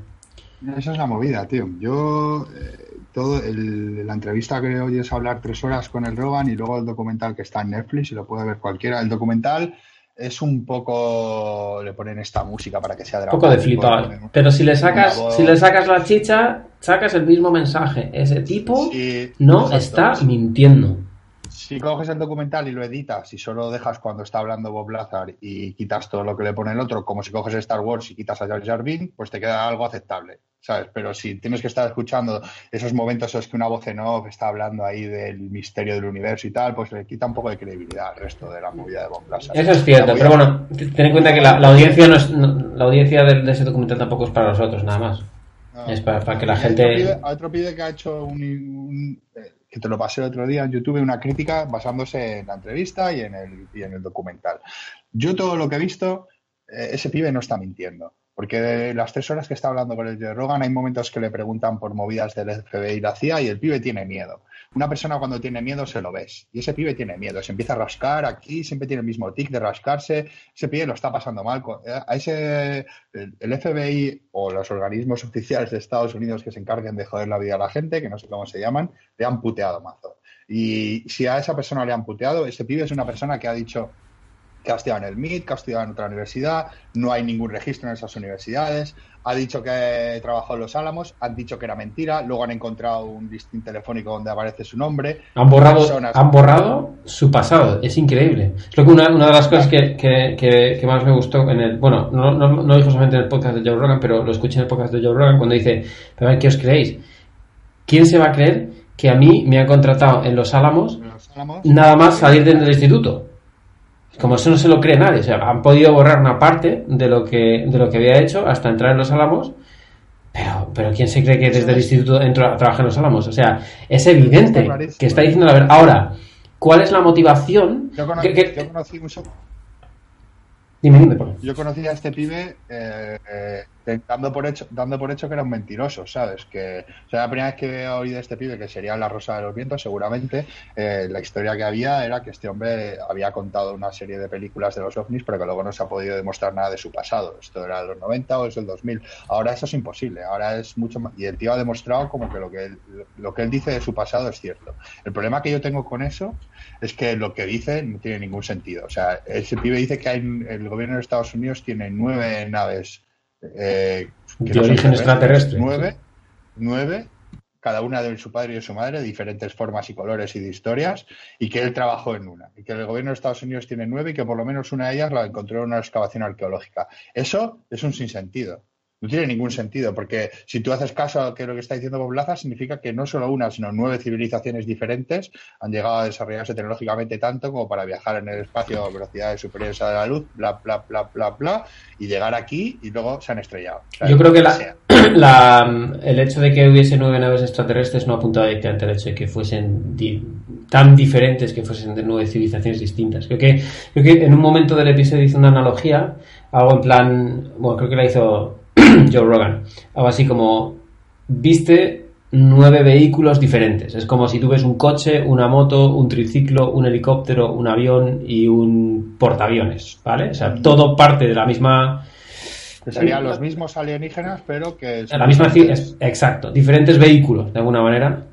Esa es la movida, tío. Yo, eh, todo la entrevista que oyes hablar tres horas con el Rogan y luego el documental que está en Netflix y lo puede ver cualquiera. El documental es un poco le ponen esta música para que sea Un poco de flipar. Pero si le sacas, si le sacas la chicha, sacas el mismo mensaje. Ese tipo no está mintiendo si coges el documental y lo editas y solo dejas cuando está hablando Bob Lazar y quitas todo lo que le pone el otro, como si coges Star Wars y quitas a Jar Jar pues te queda algo aceptable, ¿sabes? Pero si tienes que estar escuchando esos momentos en los que una voz en off está hablando ahí del misterio del universo y tal, pues le quita un poco de credibilidad al resto de la movida de Bob Lazar. Eso es cierto, pero bueno, ten en cuenta que la, audiencia no es, la audiencia de, ese documental tampoco es para nosotros, nada más. es para, que la gente... Otro pide, que ha hecho un eh, que te lo pasé el otro día en YouTube, una crítica basándose en la entrevista y en el, y en el documental. Yo todo lo que he visto, eh, ese pibe no está mintiendo. Porque de las tres horas que está hablando con el de Rogan, hay momentos que le preguntan por movidas del FBI y la CIA y el pibe tiene miedo. Una persona cuando tiene miedo se lo ves. Y ese pibe tiene miedo. Se empieza a rascar aquí, siempre tiene el mismo tic de rascarse. Ese pibe lo está pasando mal. Eh, a ese, el FBI o los organismos oficiales de Estados Unidos que se encarguen de joder la vida a la gente, que no sé cómo se llaman, le han puteado mazo. Y si a esa persona le han puteado, ese pibe es una persona que ha dicho, que ha estudiado en el MIT, que ha estudiado en otra universidad, no hay ningún registro en esas universidades, ha dicho que trabajó en Los Álamos, han dicho que era mentira, luego han encontrado un listín telefónico donde aparece su nombre. Han borrado, han borrado su pasado, es increíble. Es lo que una, una de las cosas que, que, que, más me gustó en el, bueno, no, no, no dijo solamente en el podcast de Joe Rogan, pero lo escuché en el podcast de Joe Rogan cuando dice, pero a ver, ¿qué os creéis? ¿Quién se va a creer que a mí me han contratado en Los Álamos, nada más salir del instituto? Como eso no se lo cree nadie. O sea, han podido borrar una parte de lo que, de lo que había hecho hasta entrar en los álamos. Pero, pero ¿quién se cree que desde el instituto entro a trabajar en los álamos? O sea, es evidente que está diciendo la verdad. Ahora, ¿cuál es la motivación? Yo conocí, yo conocí Dime, dime, Yo conocí a este pibe eh, eh, dando por hecho dando por hecho que era un mentiroso, ¿sabes? Que o sea, la primera vez que he oído de este pibe, que sería La Rosa de los Vientos, seguramente eh, la historia que había era que este hombre había contado una serie de películas de los ovnis, pero que luego no se ha podido demostrar nada de su pasado. Esto era de los 90 o es del 2000. Ahora eso es imposible, ahora es mucho más... Y el tío ha demostrado como que lo que él, lo que él dice de su pasado es cierto. El problema que yo tengo con eso es que lo que dice no tiene ningún sentido. O sea, ese pibe dice que hay, el gobierno de Estados Unidos tiene nueve naves eh, de origen extraterrestre. Nueve, nueve, cada una de su padre y de su madre, de diferentes formas y colores y de historias, y que él trabajó en una. Y que el gobierno de Estados Unidos tiene nueve y que por lo menos una de ellas la encontró en una excavación arqueológica. Eso es un sinsentido. No tiene ningún sentido, porque si tú haces caso a lo que está diciendo Bob Laza, significa que no solo una, sino nueve civilizaciones diferentes han llegado a desarrollarse tecnológicamente tanto como para viajar en el espacio a velocidades superiores a la luz, bla, bla, bla, bla, bla, y llegar aquí y luego se han estrellado. Yo creo que (clears throat) la, el hecho de que hubiese nueve naves extraterrestres no apunta directamente al hecho de que fuesen tan diferentes que fuesen de nueve civilizaciones distintas. Creo que, creo que en un momento del episodio hizo una analogía, algo en plan, bueno, creo que la hizo (clears throat) Joe Rogan. Algo así como, viste nueve vehículos diferentes. Es como si tú ves un coche, una moto, un triciclo, un helicóptero, un avión y un portaaviones, ¿vale? O sea, todo parte de la misma... serían los mismos alienígenas, pero que... La misma... exacto, diferentes vehículos, de alguna manera.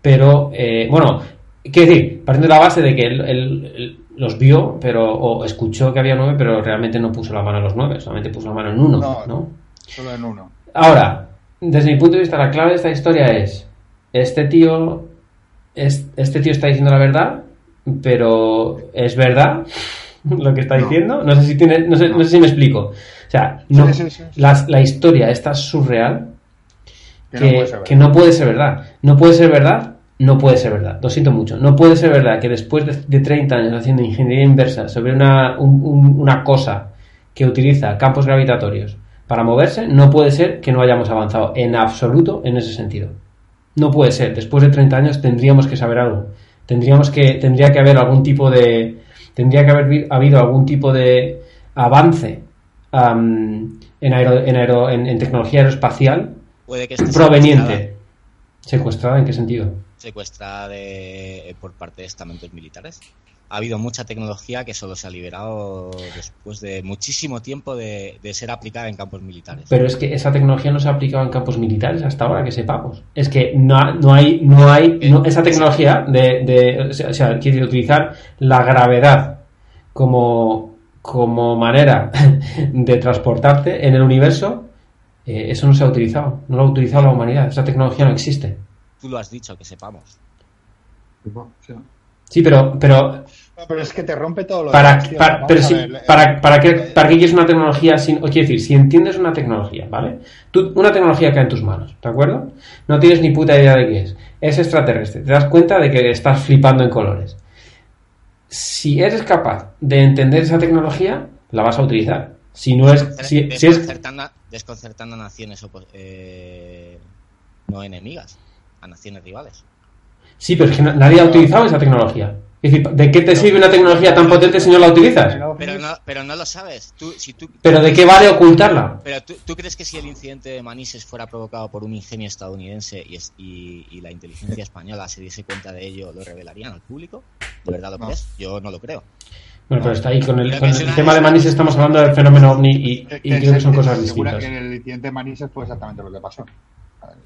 Pero, eh, bueno, quiero decir, partiendo de la base de que él, los vio, pero o escuchó que había nueve, pero realmente no puso la mano en los nueve, solamente puso la mano en uno, ¿no? Solo en uno. Ahora, desde mi punto de vista, la clave de esta historia es: este tío, este tío está diciendo la verdad, pero ¿es verdad lo que está diciendo? No sé si tiene, no sé, no sé si me explico. O sea, no, la, historia está surreal que, que, no puede ser verdad. No puede ser verdad, no puede ser verdad. Lo siento mucho. No puede ser verdad que después de, 30 años haciendo ingeniería inversa sobre una, una cosa que utiliza campos gravitatorios para moverse, no puede ser que no hayamos avanzado en absoluto en ese sentido. No puede ser. Después de 30 años tendríamos que saber algo. Tendríamos que, tendría que haber algún tipo de, tendría que haber habido algún tipo de avance en, en, en, tecnología aeroespacial proveniente. Secuestrada. en qué sentido? Secuestrada por parte de estamentos militares ha habido mucha tecnología que solo se ha liberado después de muchísimo tiempo de, ser aplicada en campos militares. Pero es que esa tecnología no se ha aplicado en campos militares hasta ahora, que sepamos. Es que no, no hay, no hay esa tecnología de, o sea, quiere utilizar la gravedad como, como manera (laughs) de transportarte en el universo. Eh, eso no se ha utilizado, no lo ha utilizado la humanidad. Esa tecnología no existe. Tú lo has dicho, que sepamos. Sí, pero, pero pero es que te rompe todo lo para, para, pero si, para, para, qué, ¿Para qué quieres una tecnología sin.? O quiero decir, si entiendes una tecnología, ¿vale? Tú, una tecnología cae en tus manos, ¿de acuerdo? No tienes ni puta idea de qué es. Es extraterrestre. Te das cuenta de que estás flipando en colores. Si eres capaz de entender esa tecnología, la vas a utilizar. Si no es. Si, desconcertando, desconcertando a naciones eh, no enemigas, a naciones rivales. Sí, pero es que nadie ha utilizado esa tecnología. ¿De qué te sirve una tecnología tan potente si no la utilizas? Pero no, pero no lo sabes. ¿Pero de qué vale ocultarla? Pero ¿tú, crees que si el incidente de Manises fuera provocado por un ingenio estadounidense y, y, la inteligencia española se diese cuenta de ello, lo revelarían al público? ¿De verdad lo crees? Yo no lo creo. Bueno, pero está ahí con el, tema de Manises estamos hablando del fenómeno ovni y, creo que son cosas distintas. que el incidente de Manises fue exactamente lo que pasó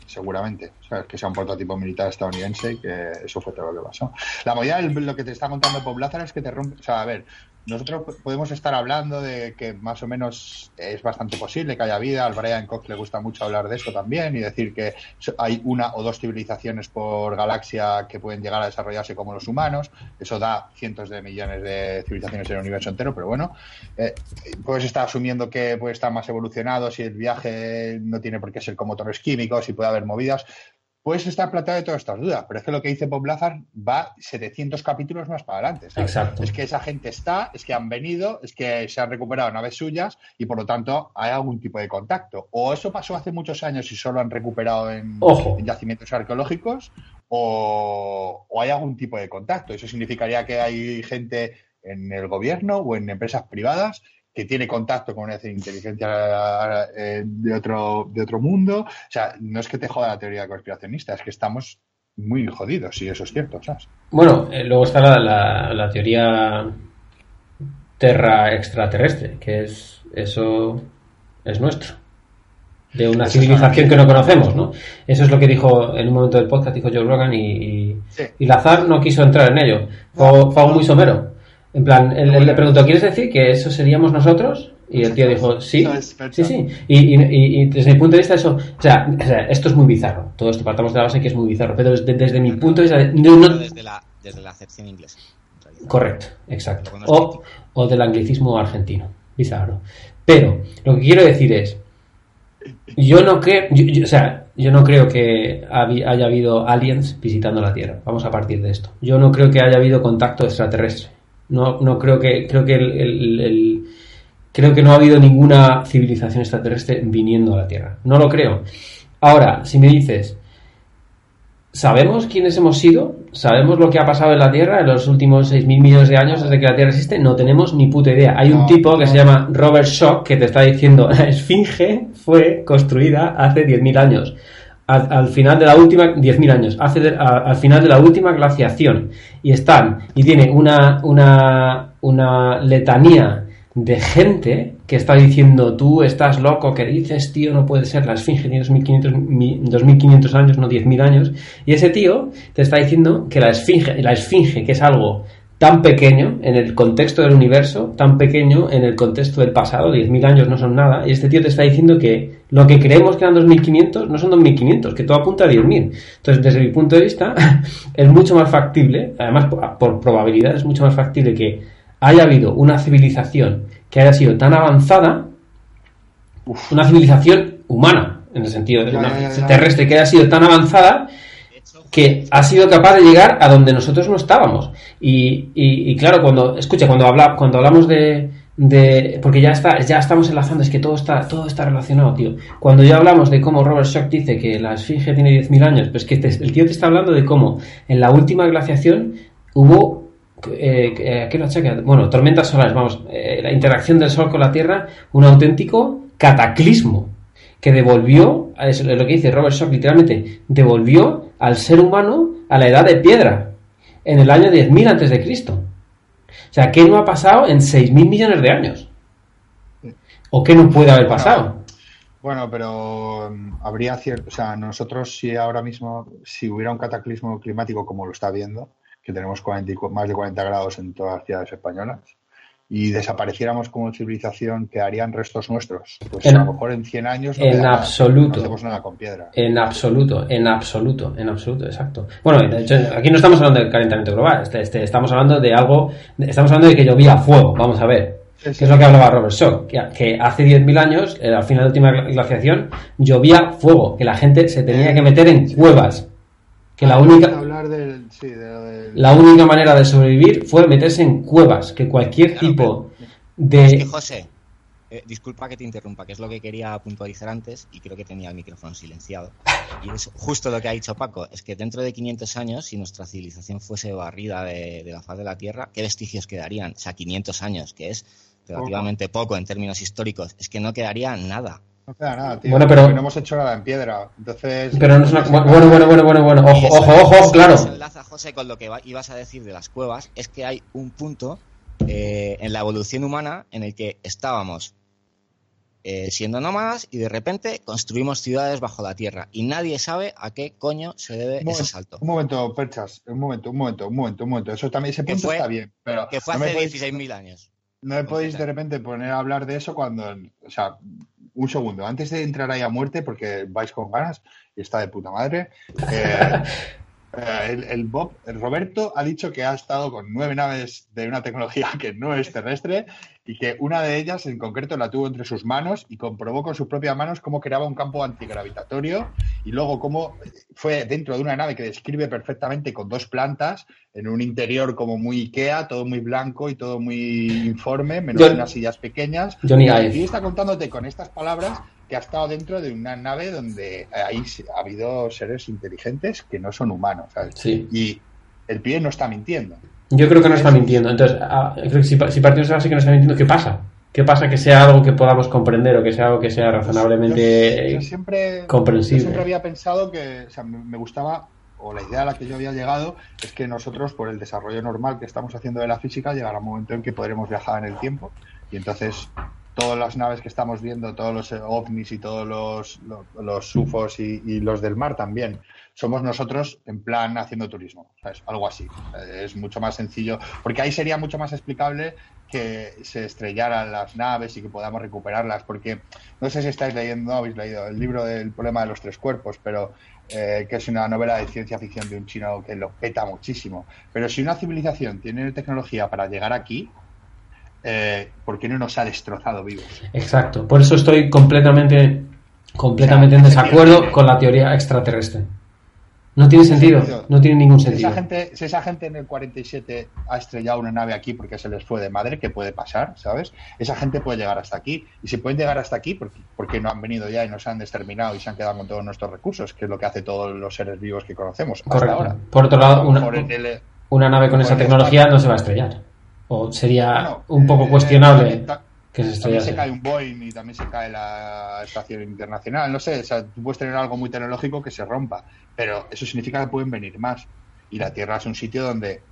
seguramente. O sea, que sea un prototipo militar estadounidense y que eso fue todo lo que pasó. La movida, lo que te está contando Bob Lázaro es que te rompe. O sea, a ver, nosotros podemos estar hablando de que más o menos es bastante posible que haya vida. Al Brian Cox le gusta mucho hablar de esto también y decir que hay una o dos civilizaciones por galaxia que pueden llegar a desarrollarse como los humanos. Eso da cientos de millones de civilizaciones en el universo entero, pero bueno, eh, puedes estar asumiendo que puede estar más evolucionado si el viaje no tiene por qué ser con motores químicos y puede haber movidas puedes estar planteado de todas estas dudas, pero es que lo que dice Bob Lazar va 700 capítulos más para adelante. Exacto. Es que esa gente está, es que han venido, es que se han recuperado naves suyas y por lo tanto hay algún tipo de contacto. O eso pasó hace muchos años y solo han recuperado en, yacimientos arqueológicos, o, o hay algún tipo de contacto. Eso significaría que hay gente en el gobierno o en empresas privadas que tiene contacto con una inteligencia eh, de, otro, de otro mundo. O sea, no es que te joda la teoría conspiracionista, es que estamos muy jodidos, si eso es cierto, ¿sabes? Bueno, eh, luego está la, la, teoría terra extraterrestre, que es eso es nuestro. De una civilización que no conocemos, ¿no? Eso es lo que dijo en un momento del podcast, dijo Joe Rogan, y, y, Lazar no quiso entrar en ello. Fue, fue muy somero. En plan, él, le preguntó, ¿quieres decir que eso seríamos nosotros? Y el tío dijo, sí, sí, sí. Y, desde mi punto de vista eso, o sea, esto es muy bizarro. Todo esto partamos de la base que es muy bizarro. Pero desde, mi punto de vista... No, desde, la, desde la acepción inglesa. Correcto, exacto. O, o del anglicismo argentino. Bizarro. Pero lo que quiero decir es, yo no creo, o sea, yo no creo que haya habido aliens visitando la Tierra. Vamos a partir de esto. Yo no creo que haya habido contacto extraterrestre. No, no creo que, creo que el, creo que no ha habido ninguna civilización extraterrestre viniendo a la Tierra. No lo creo. Ahora, si me dices, ¿sabemos quiénes hemos sido? ¿Sabemos lo que ha pasado en la Tierra en los últimos 6.000 millones de años desde que la Tierra existe? No tenemos ni puta idea. Hay un tipo que se llama Robert Schock que te está diciendo, (laughs) la Esfinge fue construida hace 10.000 años al, final de la última, 10.000 años, hace al final de la última glaciación. Y están, y tiene una, una, una letanía de gente que está diciendo, tú estás loco, que dices, tío, no puede ser, la esfinge tiene 2.500 años, no 10.000 años. Y ese tío te está diciendo que la esfinge, la esfinge, que es algo tan pequeño en el contexto del universo, tan pequeño en el contexto del pasado, 10.000 años no son nada, y este tío te está diciendo que lo que creemos que eran 2.500 no son 2.500, que todo apunta a 10.000. Entonces, desde mi punto de vista, (laughs) es mucho más factible, además por, probabilidad, es mucho más factible que haya habido una civilización que haya sido tan avanzada, una civilización humana, en el sentido de una terrestre que haya sido tan avanzada, que ha sido capaz de llegar a donde nosotros no estábamos. Y, y, claro, cuando, escucha, cuando, habla, cuando hablamos de, de, porque ya está, ya estamos enlazando, es que todo está, todo está relacionado, tío. Cuando ya hablamos de cómo Robert Schock dice que la esfinge tiene 10.000 años, pues que el tío te está hablando de cómo en la última glaciación hubo eh, eh ¿qué lo Bueno, tormentas solares, vamos, eh, la interacción del Sol con la Tierra, un auténtico cataclismo que devolvió, es lo que dice Robert Schock literalmente, devolvió al ser humano a la edad de piedra, en el año 10.000 antes de Cristo. O sea, ¿qué no ha pasado en 6.000 millones de años? ¿O qué no puede haber pasado? Bueno, pero mm, habría cierto, o sea, nosotros si ahora mismo, si hubiera un cataclismo climático como lo está viendo, que tenemos más de 40 grados en todas las ciudades españolas, y desapareciéramos como civilización, que harían restos nuestros. Pues a lo mejor en 100 años en absoluto, hacemos nada con piedra. En absoluto, en absoluto, en absoluto, exacto. Bueno, de hecho, aquí no estamos hablando del calentamiento global, este, este, estamos hablando de algo, estamos hablando de que llovía fuego, vamos a ver. ¿Qué es lo que hablaba Robert Schock? Que, que hace 10.000 años, eh, al final de la última glaciación, llovía fuego, que la gente se tenía que meter en cuevas. Que la única... Hablar la única manera de sobrevivir fue meterse en cuevas, que cualquier tipo de... José, eh, disculpa que te interrumpa, que es lo que quería puntualizar antes y creo que tenía el micrófono silenciado. Y es justo lo que ha dicho Paco, es que dentro de 500 años, si nuestra civilización fuese barrida de, la faz de la Tierra, ¿qué vestigios quedarían? O sea, 500 años, que es relativamente poco en términos históricos, es que no quedaría nada. No queda nada, tío. Bueno, pero... No hemos hecho nada en piedra. Entonces. Pero no es una. Bueno, bueno, bueno, bueno, bueno. Ojo, ojo, ojo, claro. Se enlaza, José, con lo que ibas a decir de las cuevas. Es que hay un punto eh, en la evolución humana en el que estábamos eh, siendo nómadas y de repente construimos ciudades bajo la tierra y nadie sabe a qué coño se debe ese salto. Un momento, Perchas, un momento, un momento, un momento, un momento. Eso también, ese punto está bien. Pero que fue hace 16.000 años. No me podéis de repente poner a hablar de eso cuando, o sea, un segundo, antes de entrar ahí a muerte, porque vais con ganas y está de puta madre. (laughs) Eh, eh, el, Bob, el Roberto ha dicho que ha estado con nueve naves de una tecnología que no es terrestre y que una de ellas en concreto la tuvo entre sus manos y comprobó con sus propias manos cómo creaba un campo antigravitatorio y luego cómo fue dentro de una nave que describe perfectamente con dos plantas en un interior como muy Ikea, todo muy blanco y todo muy informe, menos unas sillas pequeñas. Johnny y está contándote con estas palabras que ha estado dentro de una nave donde ahí ha habido seres inteligentes que no son humanos. Y el pie no está mintiendo. Yo creo que no está mintiendo. Entonces, ah, creo que si, si partimos de base que no está mintiendo, ¿qué pasa? ¿Qué pasa que sea algo que podamos comprender o que sea algo que sea razonablemente siempre, comprensible? Yo siempre había pensado que, o sea, me gustaba, o la idea a la que yo había llegado, es que nosotros, por el desarrollo normal que estamos haciendo de la física, llegará un momento en que podremos viajar en el tiempo. Y entonces todas las naves que estamos viendo, todos los ovnis y todos los, los, UFOs y, los del mar también, somos nosotros en plan haciendo turismo, ¿sabes? Algo así. Eh, es mucho más sencillo, porque ahí sería mucho más explicable que se estrellaran las naves y que podamos recuperarlas, porque no sé si estáis leyendo, habéis leído el libro del problema de los tres cuerpos, pero eh, que es una novela de ciencia ficción de un chino que lo peta muchísimo. Pero si una civilización tiene tecnología para llegar aquí, eh, ¿por qué no nos ha destrozado vivos? Exacto, por eso estoy completamente, completamente en desacuerdo con la teoría extraterrestre. No tiene sentido, no tiene ningún sentido. Si esa, gente, si esa gente en el 47 ha estrellado una nave aquí porque se les fue de madre, ¿qué puede pasar? ¿Sabes? Esa gente puede llegar hasta aquí. Y si pueden llegar hasta aquí, porque, porque no han venido ya y nos han exterminado y se han quedado con todos nuestros recursos, que es lo que hace todos los seres vivos que conocemos hasta ahora. Por otro lado, una, una nave con esa tecnología no se va a estrellar. ¿O sería un poco eh, cuestionable que se También se cae un Boeing y también se cae la estación internacional. No sé, o sea, tú puedes tener algo muy tecnológico que se rompa, pero eso significa que pueden venir más. Y la Tierra es un sitio donde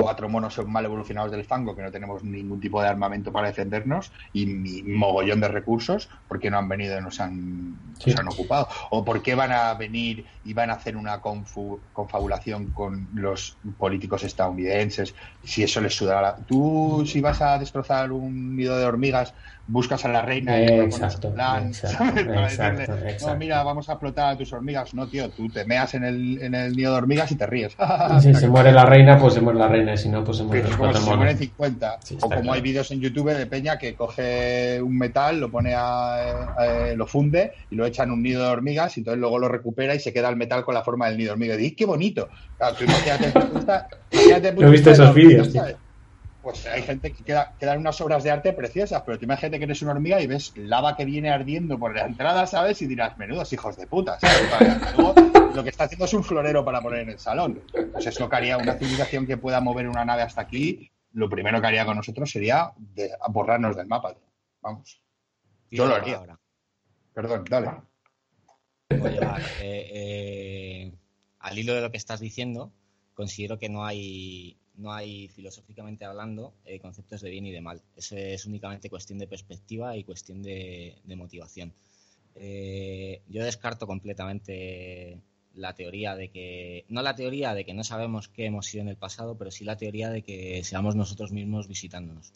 cuatro monos son mal evolucionados del fango, que no tenemos ningún tipo de armamento para defendernos y ni mogollón de recursos, porque no han venido y nos han, han ocupado? ¿O por qué van a venir y van a hacer una confabulación con los políticos estadounidenses? Si eso les sudará. Tú, si vas a destrozar un nido de hormigas, buscas a la reina y exacto, plan, no, mira, vamos a explotar a tus hormigas. No, tío, tú te meas en el, en el nido de hormigas y te ríes. (laughs) si se muere la reina, pues se muere la reina, y si no, pues se muere los como si se mueren 50. o como hay vídeos en YouTube de Peña que coge un metal, lo pone a, lo funde y lo echa en un nido de hormigas y entonces luego lo recupera y se queda el metal con la forma del nido de hormigas. Y qué bonito! Claro, tú imagínate, (laughs) imagínate, he visto esos vídeos, pues hay gente que queda, quedan unas obras de arte preciosas, pero tú imagínate que eres una hormiga y ves lava que viene ardiendo por la entrada, ¿sabes? Y dirás, menudos hijos de puta, lo que está haciendo es un florero para poner en el salón. Pues es lo que haría una civilización que pueda mover una nave hasta aquí. Lo primero que haría con nosotros sería de, borrarnos del mapa. Vamos. Yo lo haría. Perdón, dale. Eh, eh, al hilo de lo que estás diciendo, considero que no hay no hay filosóficamente hablando eh, conceptos de bien y de mal. Eso es únicamente cuestión de perspectiva y cuestión de, motivación. Eh, yo descarto completamente la teoría de que, no la teoría de que no sabemos qué hemos sido en el pasado, pero sí la teoría de que seamos nosotros mismos visitándonos.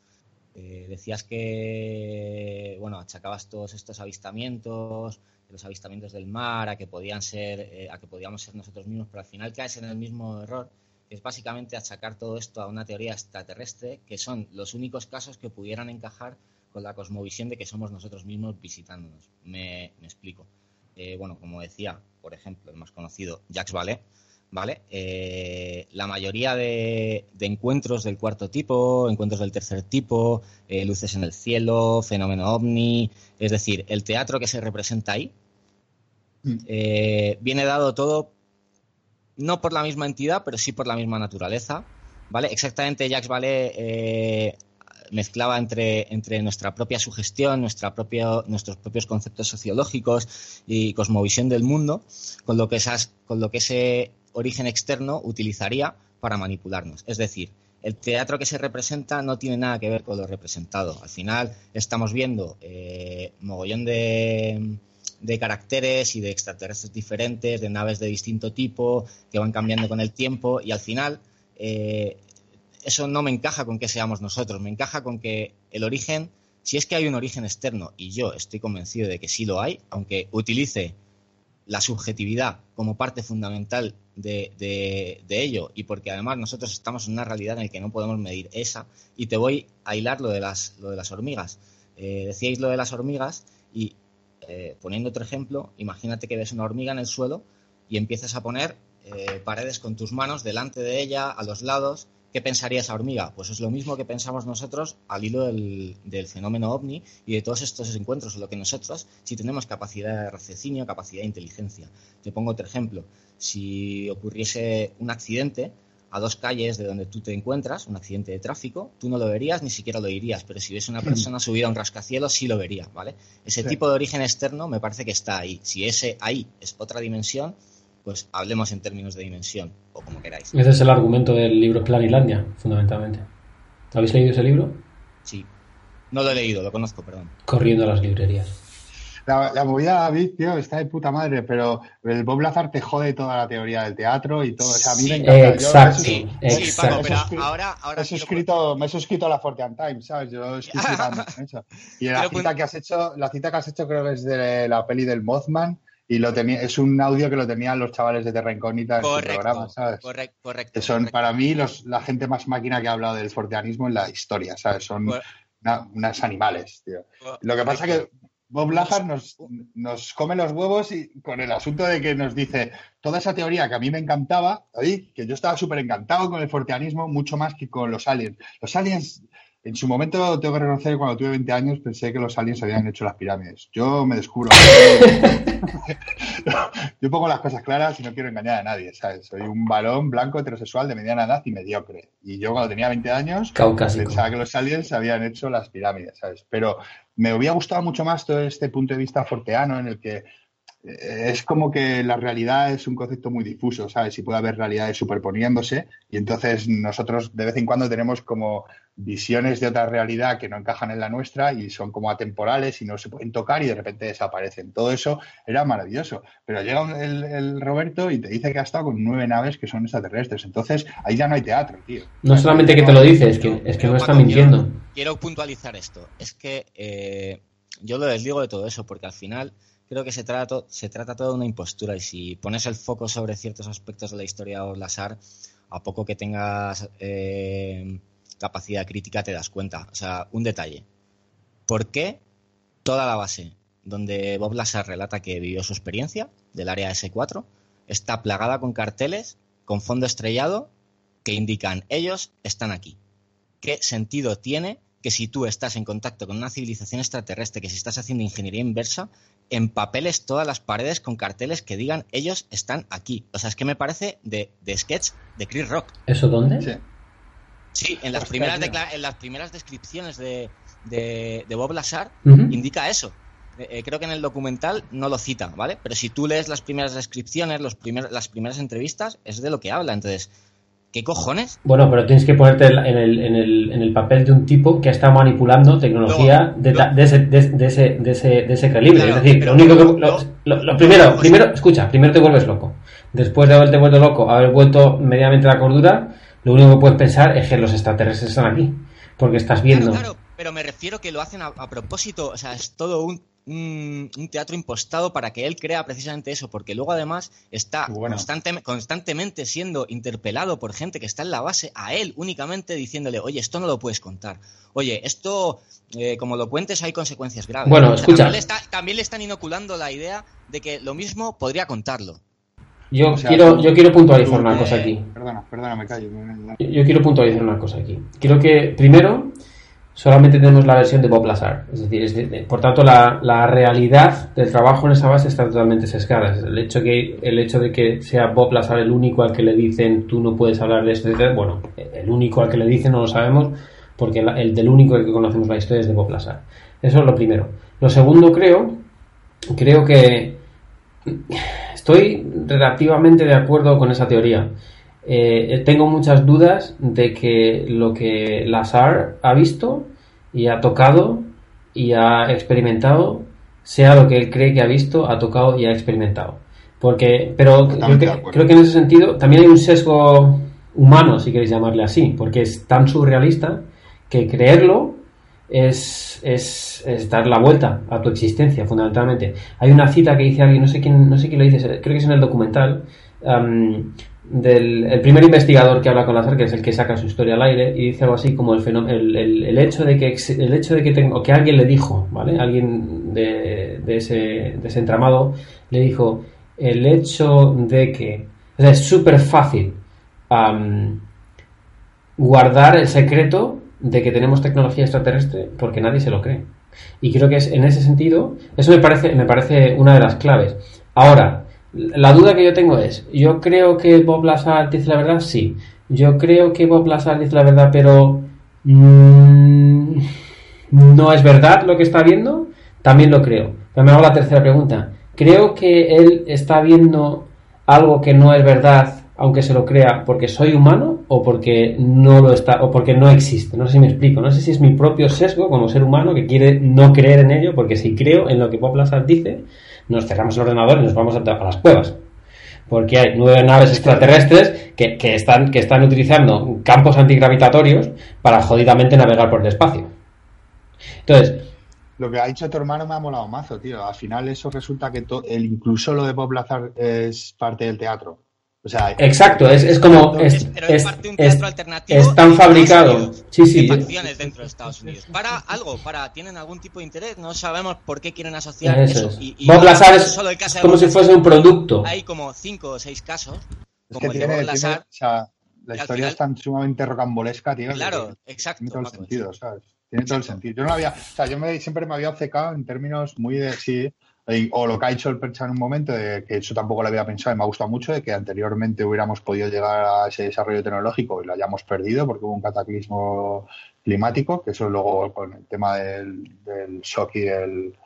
Eh, decías que, bueno, achacabas todos estos avistamientos, los avistamientos del mar, a que podían ser, a que podíamos ser nosotros mismos, pero al final caes en el mismo error es básicamente achacar todo esto a una teoría extraterrestre, que son los únicos casos que pudieran encajar con la cosmovisión de que somos nosotros mismos visitándonos. Me, explico. Eh, bueno, como decía, por ejemplo, el más conocido, Jacques Vallée, ¿vale? Eh, la mayoría de, encuentros del cuarto tipo, encuentros del tercer tipo, eh, luces en el cielo, fenómeno ovni, es decir, el teatro que se representa ahí, mm. viene dado todo no por la misma entidad, pero sí por la misma naturaleza. ¿Vale? Exactamente, Jacques Vallée eh, mezclaba entre, entre nuestra propia sugestión, nuestra nuestros propios conceptos sociológicos y cosmovisión del mundo, con lo, que esas, con lo que ese origen externo utilizaría para manipularnos. Es decir, el teatro que se representa no tiene nada que ver con lo representado. Al final estamos viendo eh, mogollón de de caracteres y de extraterrestres diferentes, de naves de distinto tipo, que van cambiando con el tiempo y al final eh, eso no me encaja con que seamos nosotros, me encaja con que el origen, si es que hay un origen externo, y yo estoy convencido de que sí lo hay, aunque utilice la subjetividad como parte fundamental de, ello y porque además nosotros estamos en una realidad en la que no podemos medir esa y te voy a hilar lo de las, lo de las hormigas. Eh, decíais lo de las hormigas y eh, poniendo otro ejemplo, imagínate que ves una hormiga en el suelo y empiezas a poner eh, paredes con tus manos delante de ella, a los lados. ¿Qué pensaría esa hormiga? Pues es lo mismo que pensamos nosotros al hilo del, fenómeno ovni y de todos estos encuentros, lo que nosotros, si tenemos capacidad de raciocinio, capacidad de inteligencia. Te pongo otro ejemplo. Si ocurriese un accidente, a dos calles de donde tú te encuentras, un accidente de tráfico, tú no lo verías, ni siquiera lo dirías, pero si ves una persona (clears throat) subida a un rascacielos, sí lo vería, ¿vale? Ese tipo de origen externo me parece que está ahí. Si ese ahí es otra dimensión, pues hablemos en términos de dimensión, o como queráis. Ese es el argumento del libro Planilandia, fundamentalmente. ¿Habéis leído ese libro? Sí. No lo he leído, lo conozco, perdón. Corriendo a las librerías. La, movida de David, tío, está de puta madre, pero el Bob Lazar te jode toda la teoría del teatro y todo. O sea, a mí me encanta. Exacto, sí, exacto. pero ahora, ahora me, he suscrito, me he suscrito a la Fortean Times, ¿sabes? Yo estoy (laughs) eso. Y la cita que has hecho, la cita que has hecho creo que es de la peli del Mothman y lo tenía, es un audio que lo tenían los chavales de Terra Incógnita en su programa, ¿sabes? Correcto, correcto. Que son para mí los, la gente más máquina que ha hablado del forteanismo en la historia, ¿sabes? Son unas animales, tío. Lo que pasa que Bob Lazar nos, nos come los huevos y con el asunto de que nos dice toda esa teoría que a mí me encantaba, que yo estaba súper encantado con el forteanismo, mucho más que con los aliens. Los aliens en su momento, tengo que reconocer que cuando tuve 20 años pensé que los aliens habían hecho las pirámides. Yo me descubro. (laughs) yo pongo las cosas claras y no quiero engañar a nadie, ¿sabes? Soy un balón blanco heterosexual de mediana edad y mediocre. Y yo cuando tenía 20 años pensaba que los aliens habían hecho las pirámides, ¿sabes? Pero me hubiera gustado mucho más todo este punto de vista forteano en el que es como que la realidad es un concepto muy difuso, ¿sabes? Y puede haber realidades superponiéndose y entonces nosotros de vez en cuando tenemos como visiones de otra realidad que no encajan en la nuestra y son como atemporales y no se pueden tocar y de repente desaparecen. Todo eso era maravilloso, pero llega el, Roberto y te dice que ha estado con nueve naves que son extraterrestres. Entonces ahí ya no hay teatro, tío. No solamente que te lo dice, es que, es que no está mintiendo. Quiero, puntualizar esto. Es que eh, yo lo desligo de todo eso porque al final creo que se trata, todo de una impostura y si pones el foco sobre ciertos aspectos de la historia o Lasar, a poco que tengas eh, capacidad crítica te das cuenta. O sea, un detalle. ¿Por qué toda la base donde Bob Lasar relata que vivió su experiencia del área S4 está plagada con carteles con fondo estrellado que indican ellos están aquí? ¿Qué sentido tiene que si tú estás en contacto con una civilización extraterrestre, que si estás haciendo ingeniería inversa, en papeles todas las paredes con carteles que digan ellos están aquí. O sea, es que me parece de, sketch de Chris Rock. ¿Eso dónde? Sí. Sí, en las, primeras, en las primeras descripciones de, de, Bob Lazar indica eso. Eh, eh, creo que en el documental no lo cita, ¿vale? Pero si tú lees las primeras descripciones, los las primeras entrevistas, es de lo que habla. Entonces, ¿Qué cojones? Bueno, pero tienes que ponerte en el, en el, en el papel de un tipo que está manipulando tecnología de, de, ese, de, ese, de, ese, de ese calibre. es decir, lo único que. Lo, primero, primero, escucha, primero te vuelves loco. Después de haberte vuelto loco, haber vuelto medianamente la cordura, lo único que puedes pensar es que los extraterrestres están aquí. Porque estás viendo. Claro, pero me refiero que lo hacen a propósito. O sea, es todo un un, teatro impostado para que él crea precisamente eso, porque luego además está constantemente siendo interpelado por gente que está en la base a él únicamente diciéndole, oye, esto no lo puedes contar. Oye, esto, eh, como lo cuentes, hay consecuencias graves. Bueno, escucha. También le, están inoculando la idea de que lo mismo podría contarlo. Yo, quiero, yo quiero puntualizar una cosa aquí. Perdona, perdona, me callo. Yo quiero puntualizar una cosa aquí. Quiero que, primero, solamente tenemos la versión de Bob Lazar. Es decir, por tanto, la, la, realidad del trabajo en esa base está totalmente sesgada. El hecho, que, el hecho de que sea Bob Lazar el único al que le dicen tú no puedes hablar de esto, bueno, el único al que le dicen no lo sabemos porque el, del único que conocemos la historia es de Bob Lazar. Eso es lo primero. Lo segundo, creo, creo que estoy relativamente de acuerdo con esa teoría. Eh, tengo muchas dudas de que lo que Lazar ha visto y ha tocado y ha experimentado sea lo que él cree que ha visto, ha tocado y ha experimentado. Porque, pero creo que, creo que, en ese sentido también hay un sesgo humano, si queréis llamarle así, porque es tan surrealista que creerlo es, es, es, dar la vuelta a tu existencia, fundamentalmente. Hay una cita que dice alguien, no sé quién, no sé quién lo dice, creo que es en el documental, um, del el primer investigador que habla con Lazar, que es el que saca su historia al aire, y dice algo así como el, el, el, el hecho de que el hecho de que tengo, que alguien le dijo, ¿vale? Alguien de, de, ese, de ese entramado le dijo el hecho de que es súper fácil guardar el secreto de que tenemos tecnología extraterrestre porque nadie se lo cree. Y creo que es en ese sentido, eso me parece, me parece una de las claves. Ahora, la duda que yo tengo es, yo creo que Bob Lazar dice la verdad, sí. Yo creo que Bob Lazar dice la verdad, pero mmm, no es verdad lo que está viendo, también lo creo. Pero me hago la tercera pregunta. Creo que él está viendo algo que no es verdad, aunque se lo crea, porque soy humano o porque no lo está o porque no existe. No sé si me explico. No sé si es mi propio sesgo como ser humano que quiere no creer en ello, porque si creo en lo que Bob Lazar dice, nos cerramos el ordenador y nos vamos a, a las cuevas. Porque hay nueve naves extraterrestres que, que, están, que están utilizando campos antigravitatorios para jodidamente navegar por el espacio. Entonces, lo que ha dicho tu hermano me ha molado mazo, tío. Al final eso resulta que el, incluso lo de Bob Lazar es parte del teatro. O sea, Exacto, es, es como. Es, pero es, parte de un teatro alternativo. Están fabricados. Sí, sí. De facciones dentro de Estados Unidos. Para algo, para. Tienen algún tipo de interés. No sabemos por qué quieren asociar eso. eso. Y, y Bob Lazar es solo el caso como si fuese un producto. Hay como cinco o seis casos. Es Como que el de tiene, Bob tiene- Lazar. o sea, la historia final- es tan sumamente rocambolesca, tío. que Claro, exacto. Tiene todo el sentido, ¿sabes? Tiene todo el sentido. Yo no había, o sea, yo me, siempre me había obcecado en términos muy de sí, o lo que ha dicho el Percha en un momento, de que eso tampoco lo había pensado y me ha gustado mucho, de que anteriormente hubiéramos podido llegar a ese desarrollo tecnológico y lo hayamos perdido porque hubo un cataclismo climático, que eso luego con el tema del, del shock y el,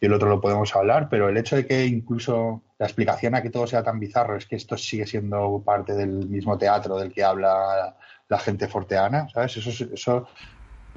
y el otro lo podemos hablar, pero el hecho de que incluso la explicación a que todo sea tan bizarro es que esto sigue siendo parte del mismo teatro del que habla la gente forteana, ¿sabes? Eso, es- eso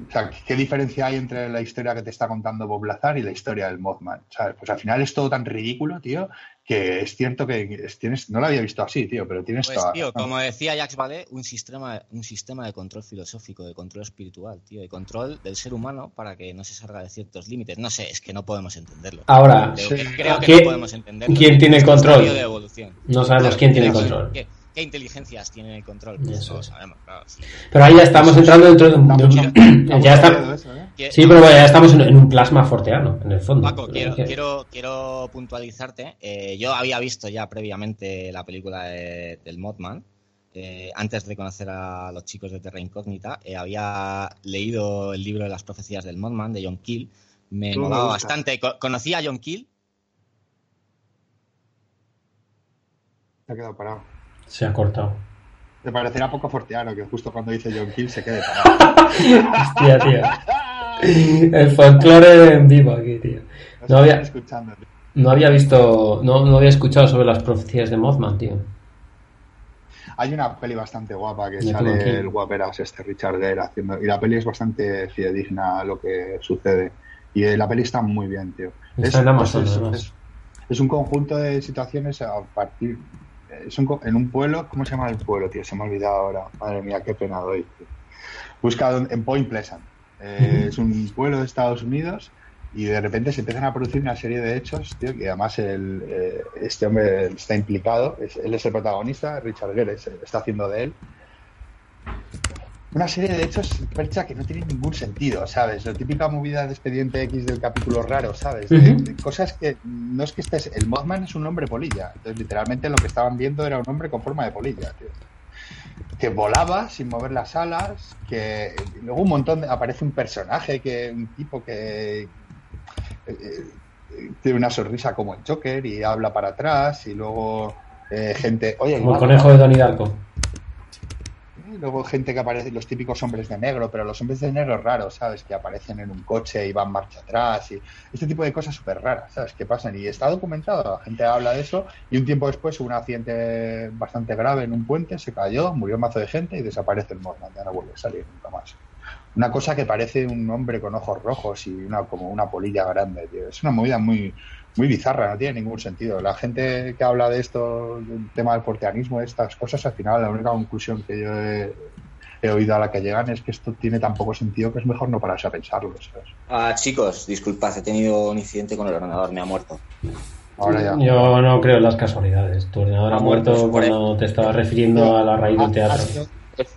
o sea, ¿qué diferencia hay entre la historia que te está contando Bob Lazar y la historia del Mothman? ¿Sabes? Pues al final es todo tan ridículo, tío, que es cierto que tienes, no lo había visto así, tío, pero tienes Pues, toda tío, razón. como decía Jacques Vallée, un sistema, un sistema de control filosófico, de control espiritual, tío, de control del ser humano para que no se salga de ciertos límites. No sé, es que no podemos entenderlo. Ahora, Creo Sí. que, creo que ¿Qué- no podemos entenderlo. quién tiene control? de evolución. no sabemos Claro, quién tiene ¿qué- control. ¿qué, qué inteligencias tienen el control? Pues Eso no lo sabemos, claro. sí. Pero ahí ya estamos entrando dentro de un. (clears throat) ¿eh? Sí, pero bueno, ya estamos en, en un plasma forteano, en el fondo. Paco, quiero, Que- quiero, quiero puntualizarte. Eh, yo había visto ya previamente la película de- del Mothman. eh, antes de conocer a los chicos de Terra Incógnita, eh, había leído el libro de las profecías del Mothman de John Keel. Me molaba bastante. Co- ¿Conocía a John Keel? Se ha quedado parado. Se ha cortado. Te parecerá poco forteano que justo cuando dice John Kill se quede parado. (laughs) Hostia, tío. El folclore en vivo aquí, tío. No había, no había visto, no, no había escuchado sobre las profecías de Mothman, tío. Hay una peli bastante guapa que sale el guaperas este Richard Gere haciendo y la peli es bastante fidedigna a lo que sucede y eh, la peli está muy bien, tío. Está en Amazon, es, además. es- es un conjunto de situaciones a partir co- en un pueblo, ¿cómo se llama el pueblo, tío? Se me ha olvidado ahora. Madre mía, qué pena doy. tío. Busca en Point Pleasant. Eh, Es un pueblo de Estados Unidos y de repente se empiezan a producir una serie de hechos, tío, que además el, eh, este hombre está implicado, él es el protagonista, Richard Gere es- está haciendo de él. Una serie de hechos, percha, que no tienen ningún sentido, ¿sabes? La típica movida de expediente X del capítulo raro, ¿sabes? De- Ujú. de cosas que no es que estés. El Mothman es un hombre polilla. Entonces, literalmente lo que estaban viendo era un hombre con forma de polilla, tío. Que volaba sin mover las alas, que luego un montón de- aparece un personaje que un tipo que eh, eh, tiene una sonrisa como el Joker y habla para atrás y luego eh, gente oye Como el conejo de Donnie Darko. Luego gente que aparece, los típicos hombres de negro, pero los hombres de negro raros, ¿sabes? Que aparecen en un coche y van marcha atrás y este tipo de cosas súper raras, ¿sabes? Que pasan y está documentado, la gente habla de eso y un tiempo después hubo un accidente bastante grave en un puente, se cayó, murió un mazo de gente y desaparece el Mothman, ya no vuelve a salir nunca más. una cosa que parece un hombre con ojos rojos y una como una polilla grande, tío. Es una movida muy muy bizarra, no tiene ningún sentido. La gente que habla de esto, del tema del porteanismo, estas cosas, al final la única conclusión que yo he, he oído a la que llegan es que esto tiene tan poco sentido que es mejor no pararse a pensarlo, ¿sabes? Ah, chicos, disculpad, he tenido un incidente con el ordenador, me ha muerto. Ahora ya. Yo no creo en las casualidades. Tu ordenador ha Ah, muerto pues por cuando te estabas refiriendo a la raíz del teatro.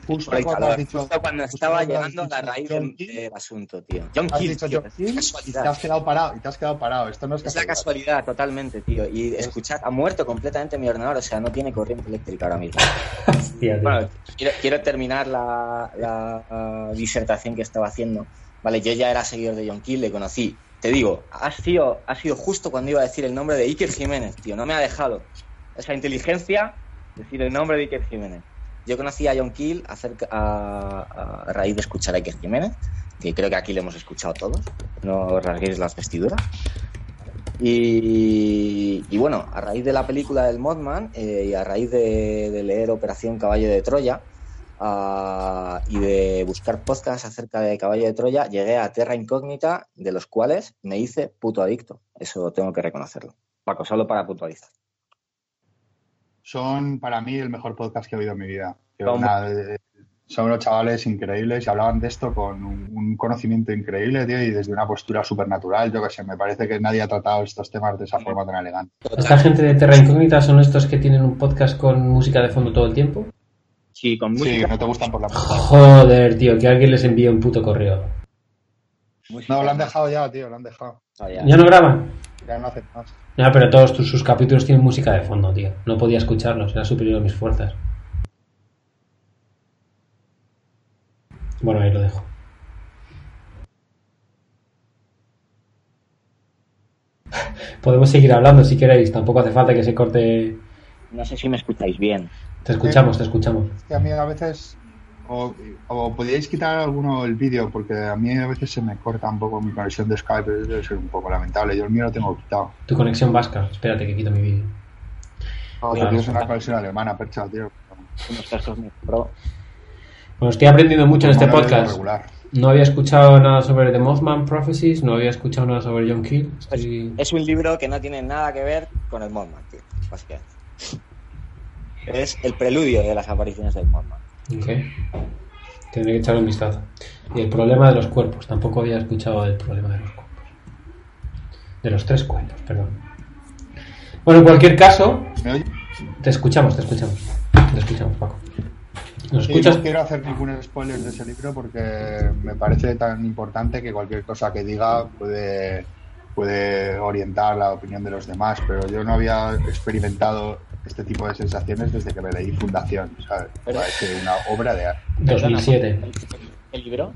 Justo cuando calor, has dicho- justo cuando justo estaba cuando llegando a la raíz del, asunto, tío. John Has Kill, dicho tío, John es Keel y te casualidad. has quedado parado, y te has quedado parado. Esto no es Es la casualidad. casualidad, totalmente, tío. Y escuchad, ha muerto completamente mi ordenador, o sea, no tiene corriente eléctrica ahora mismo. (laughs) Hostia. Bueno, quiero, quiero terminar la, la, disertación que estaba haciendo. Vale, yo ya era seguidor de John Keel, le conocí. Te digo, ha sido, ha sido justo cuando iba a decir el nombre de Iker Jiménez, tío. No me ha dejado esa inteligencia decir el nombre de Iker Jiménez. Yo conocí a John Keel a, raíz de escuchar a Iker Jiménez, que creo que aquí le hemos escuchado todos. No rasguéis las vestiduras. Y, y bueno, a raíz de la película del Mothman eh, y a raíz de, de leer Operación Caballo de Troya ah, y de buscar podcasts acerca de Caballo de Troya, llegué a Terra Incógnita, de los cuales me hice puto adicto. Eso tengo que reconocerlo. Paco, solo para puntualizar. Son para mí el mejor podcast que he oído en mi vida. Eh, son unos chavales increíbles y hablaban de esto con un, un conocimiento increíble, tío, y desde una postura súper natural. Yo que sé, me parece que nadie ha tratado estos temas de esa forma tan elegante. ¿Esta gente de Terra Incógnita son estos que tienen un podcast con música de fondo todo el tiempo? Sí, con Sí, música. que no te gustan por la música. Joder, tío, que alguien les envíe un puto correo. No, lo han dejado ya, tío, lo han dejado. Ah, ya. ¿Ya no graban? Ya no hacen más. No, pero todos tus- sus capítulos tienen música de fondo, tío. No podía escucharlos, era superior a mis fuerzas. Bueno, ahí lo dejo. (laughs) Podemos seguir hablando si queréis, tampoco hace falta que se corte. No sé si me escucháis bien. Te escuchamos, te escuchamos. Es que a mí a veces. O, o podíais quitar alguno el vídeo, porque a mí a veces se me corta un poco mi conexión de Skype, debe ser un poco lamentable. Yo el mío lo tengo quitado. Tu conexión vasca, espérate que quito mi vídeo. Oh, Claro. tienes una conexión alemana, percha, tío. Bueno, estoy aprendiendo mucho en este podcast. regular. No había escuchado nada sobre The Mothman Prophecies, no había escuchado nada sobre John Keel. Estoy... Es un libro que no tiene nada que ver con el Mothman, tío, básicamente. Es el preludio de las apariciones del Mothman. Ok. Tendré que echarle un vistazo. Y el problema de los cuerpos. Tampoco había escuchado del problema de los cuerpos. De los tres cuerpos, perdón. Bueno, en cualquier caso, te escuchamos, te escuchamos. Te escuchamos, Paco. ¿Nos Sí, escuchas? no quiero hacer ningún spoiler de ese libro porque me parece tan importante que cualquier cosa que diga puede, puede orientar la opinión de los demás, pero yo no había experimentado este tipo de sensaciones desde que me leí Fundación, ¿sabes? Pero- Parece una obra de arte. 2007. Perdona, ¿El libro?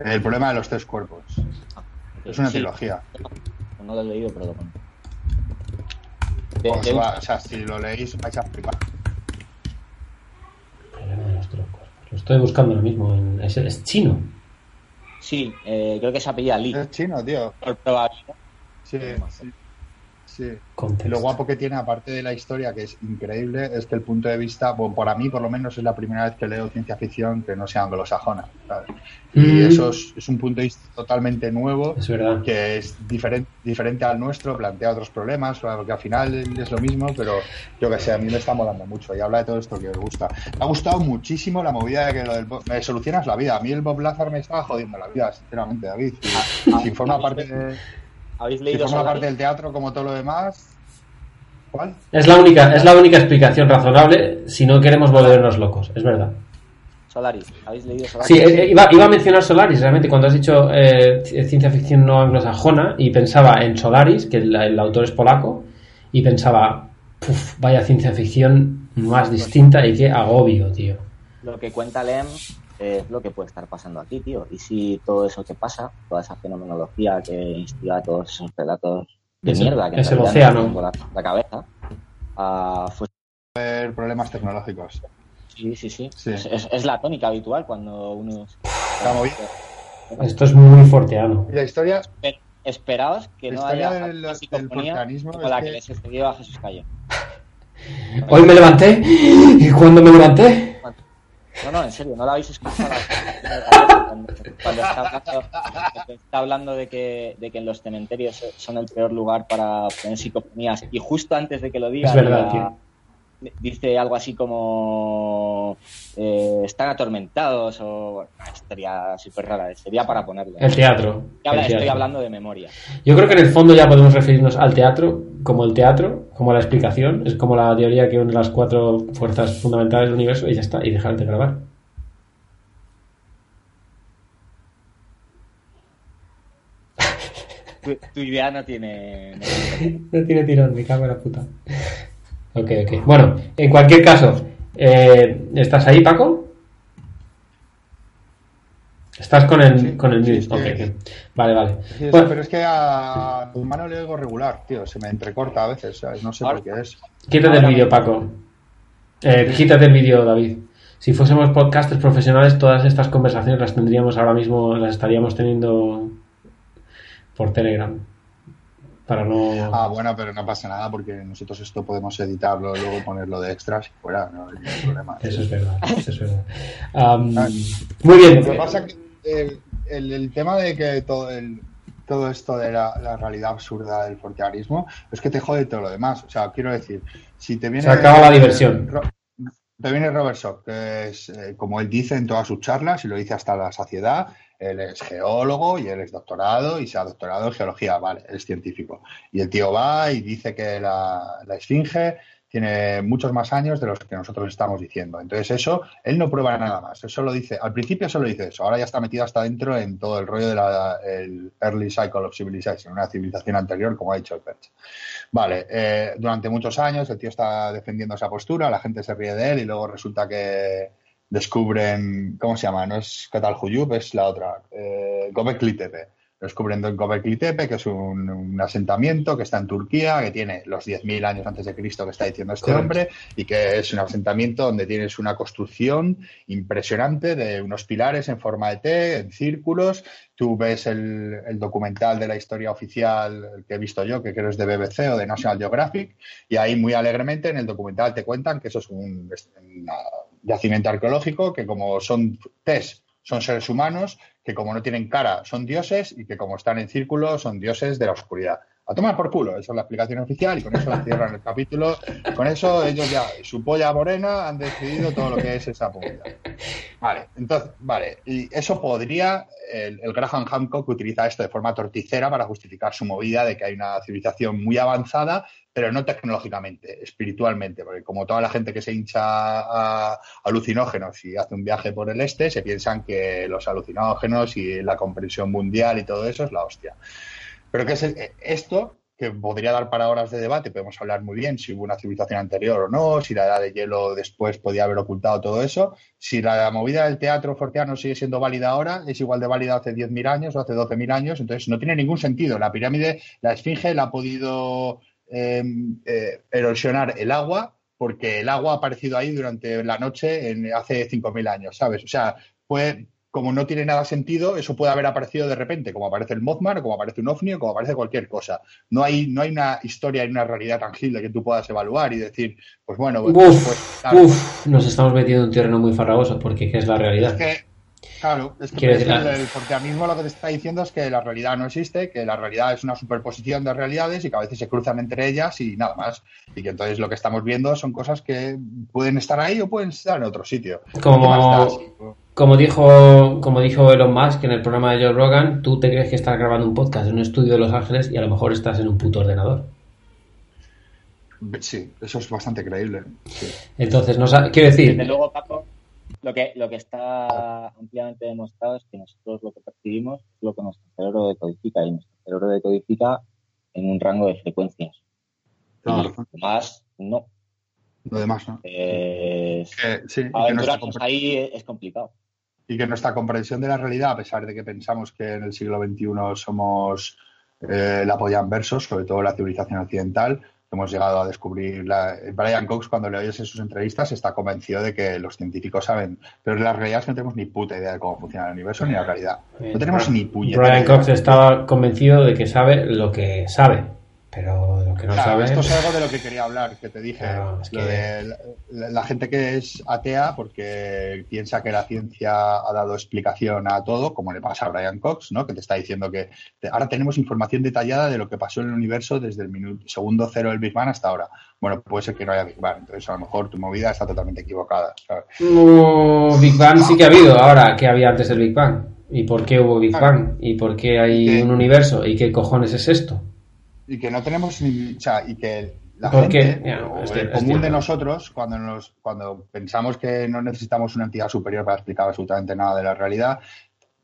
El problema de los tres cuerpos. Es una Sí, trilogía. No lo he leído, pero lo conozco. Va- o sea, si lo leéis vais a flipar. Problema de los tres cuerpos. Lo estoy buscando ahora mismo. en- Es, es chino. Sí, eh, creo que se apellida Lee. Es chino, tío. Por probabilidad. Sí, sí. Sí. Contexto. Y lo guapo que tiene, aparte de la historia, que es increíble, es que el punto de vista, bueno, para mí por lo menos es la primera vez que leo ciencia ficción que no sea anglosajona. ¿sabes? Y Mm. eso es, es un punto de vista totalmente nuevo, Es que es diferente, diferente al nuestro, plantea otros problemas, porque al final es lo mismo, pero yo que sé, a mí me está molando mucho y habla de todo esto que os gusta. Me ha gustado muchísimo la movida de que lo del me solucionas la vida. A mí el Bob Lazar me estaba jodiendo la vida, sinceramente, David. Si, (laughs) si forma parte de, ¿Habéis si leído forma Solaris? parte del teatro como todo lo demás. ¿Cuál? Es la única, es la única explicación razonable si no queremos volvernos locos. Es verdad. Solaris. ¿Habéis leído Solaris? Sí, eh, eh, iba, iba a mencionar Solaris, realmente, cuando has dicho eh, c- ciencia ficción no anglosajona, y pensaba en Solaris, que el, el autor es polaco, y pensaba, "Puf, vaya ciencia ficción más distinta y qué agobio, tío. Lo que cuenta Lem es lo que puede estar pasando aquí, tío. Y si todo eso que pasa, toda esa fenomenología que instiga todos esos relatos de Es mierda que es el océano. por la, la cabeza, ah, fue Ver problemas tecnológicos. Sí, sí, sí. Sí. Es, es- es la tónica habitual cuando uno... Esto es muy forteano. Y la historia, Espe- Esperaos que La no haya del- como la que- que le sucedió a Jesús Calle. Hoy me levanté, y cuando me levanté, No, no, en serio, no la habéis escuchado. (laughs) Cuando, está, hablando, está, hablando, de que, de que en los cementerios son el peor lugar para tener psicofonías y justo antes de que lo diga, es verdad, dice algo así como eh, están atormentados o una historia súper rara, sería para ponerle. El teatro. Estoy hablando de memoria. Yo creo que en el fondo ya podemos referirnos al teatro como el teatro, como la explicación, es como la teoría que une las cuatro fuerzas fundamentales del universo y ya está, y dejar de grabar. Tu, idea no tiene... (laughs) No tiene, tirón, en la puta. Ok, ok. Bueno, en cualquier caso, eh, ¿estás ahí, Paco? Estás con el, con el mute. Vale, vale. pero es que a tu mano le oigo regular, tío. Se me entrecorta a veces, No sé por qué es. Quítate el vídeo, Paco. Eh, quítate el vídeo, David. Si fuésemos podcasters profesionales, todas estas conversaciones las tendríamos ahora mismo, las estaríamos teniendo por Telegram para no... Ah, bueno, pero no pasa nada porque nosotros esto podemos editarlo luego ponerlo de extras y fuera, no hay problema. Eso es verdad, (laughs) eso es verdad. Ah, muy bien. Lo que pasa es que el, tema de que todo el, todo esto de la, realidad absurda del fortearismo es que te jode todo lo demás. O sea, quiero decir, si te viene... Se acaba la diversión. Te viene Robert Schock, que es, eh, como él dice en todas sus charlas, y lo dice hasta la saciedad, él es geólogo y él es doctorado y se ha doctorado en geología, vale, es científico. Y el tío va y dice que la, esfinge tiene muchos más años de los que nosotros estamos diciendo. Entonces eso, él no prueba nada más. Eso lo dice, al principio solo dice eso, ahora ya está metido hasta dentro en todo el rollo del early cycle of civilization, una civilización anterior, como ha dicho el Perch. Vale, eh, durante muchos años el tío está defendiendo esa postura, la gente se ríe de él y luego resulta que descubren, ¿cómo se llama? No es Catalhuyub, es la otra, eh, Gobekli Tepe. Descubriendo Gobekli Tepe, que es un, asentamiento que está en Turquía, que tiene los 10.000 años antes de Cristo que está diciendo este hombre, y que es un asentamiento donde tienes una construcción impresionante de unos pilares en forma de T, en círculos. Tú ves el, documental de la historia oficial que he visto yo, que creo es de BBC o de National Geographic, y ahí muy alegremente en el documental te cuentan que eso es un, yacimiento arqueológico que como son test son seres humanos, que como no tienen cara son dioses y que como están en círculo son dioses de la oscuridad. A tomar por culo, esa es la explicación oficial y con eso cierran el capítulo. Con eso ellos ya, su polla morena, han decidido todo lo que es esa movida. Vale, entonces, vale, y eso podría, el, el, Graham Hancock utiliza esto de forma torticera para justificar su movida de que hay una civilización muy avanzada pero no tecnológicamente, espiritualmente, porque como toda la gente que se hincha a alucinógenos y hace un viaje por el este, se piensan que los alucinógenos y la comprensión mundial y todo eso es la hostia. Pero que es esto que podría dar para horas de debate, podemos hablar muy bien si hubo una civilización anterior o no, si la edad de hielo después podía haber ocultado todo eso, si la movida del teatro forteano sigue siendo válida ahora, es igual de válida hace 10.000 años o hace 12.000 años, entonces no tiene ningún sentido. La pirámide, la esfinge la ha podido Em, eh, erosionar el agua porque el agua ha aparecido ahí durante la noche en, hace 5.000 años, ¿sabes? O sea, pues como no tiene nada sentido, eso puede haber aparecido de repente, como aparece el Mothman, como aparece un ovni, o como aparece cualquier cosa. No hay, no hay una historia y una realidad tangible que tú puedas evaluar y decir, pues bueno, pues, pues nos estamos metiendo en un terreno muy farragoso, porque ¿qué es la realidad? Claro, es que el, mismo lo que te está diciendo es que la realidad no existe, que la realidad es una superposición de realidades y que a veces se cruzan entre ellas y nada más. Y que entonces lo que estamos viendo son cosas que pueden estar ahí o pueden estar en otro sitio. Como, como dijo, como dijo Elon Musk en el programa de Joe Rogan, tú te crees que estás grabando un podcast en un estudio de Los Ángeles y a lo mejor estás en un puto ordenador. Sí, eso es bastante creíble. Entonces, no quiero decir. Desde luego, Paco, lo que, lo que está ampliamente demostrado es que nosotros lo que percibimos es lo que nuestro cerebro decodifica y nuestro cerebro decodifica en un rango de frecuencias. Claro. Y más, no. Lo demás, ¿no? Eh, sí, ahí es complicado. Y que nuestra comprensión de la realidad, a pesar de que pensamos que en el siglo XXI somos eh, la polla versos, sobre todo la civilización occidental, hemos llegado a descubrir. La, Brian Cox, cuando le oyes en sus entrevistas, está convencido de que los científicos saben, pero la realidad es que no tenemos ni puta idea de cómo funciona el universo ni la realidad. No tenemos ni puñetera Brian Cox estaba convencido de que sabe lo que sabe, Pero lo que no Claro, sabe... esto es algo de lo que quería hablar, que te dije. Claro, es lo que- de la, la gente que es atea porque piensa que la ciencia ha dado explicación a todo, como le pasa a Brian Cox, ¿no? que te está diciendo que te- ahora tenemos información detallada de lo que pasó en el universo desde el minuto, segundo cero del Big Bang hasta ahora. Bueno, puede ser que no haya Big Bang, entonces a lo mejor tu movida está totalmente equivocada. ¿sabes? No, Big Bang sí que ha habido. Ahora, ¿qué había antes del Big Bang? ¿Y por qué hubo Big Bang? ¿Y por qué hay Sí. un universo? ¿Y qué cojones es esto? Y que no tenemos ni. O sea, y que la ¿Por gente, o el común de nosotros, cuando, nos, cuando pensamos que no necesitamos una entidad superior para explicar absolutamente nada de la realidad,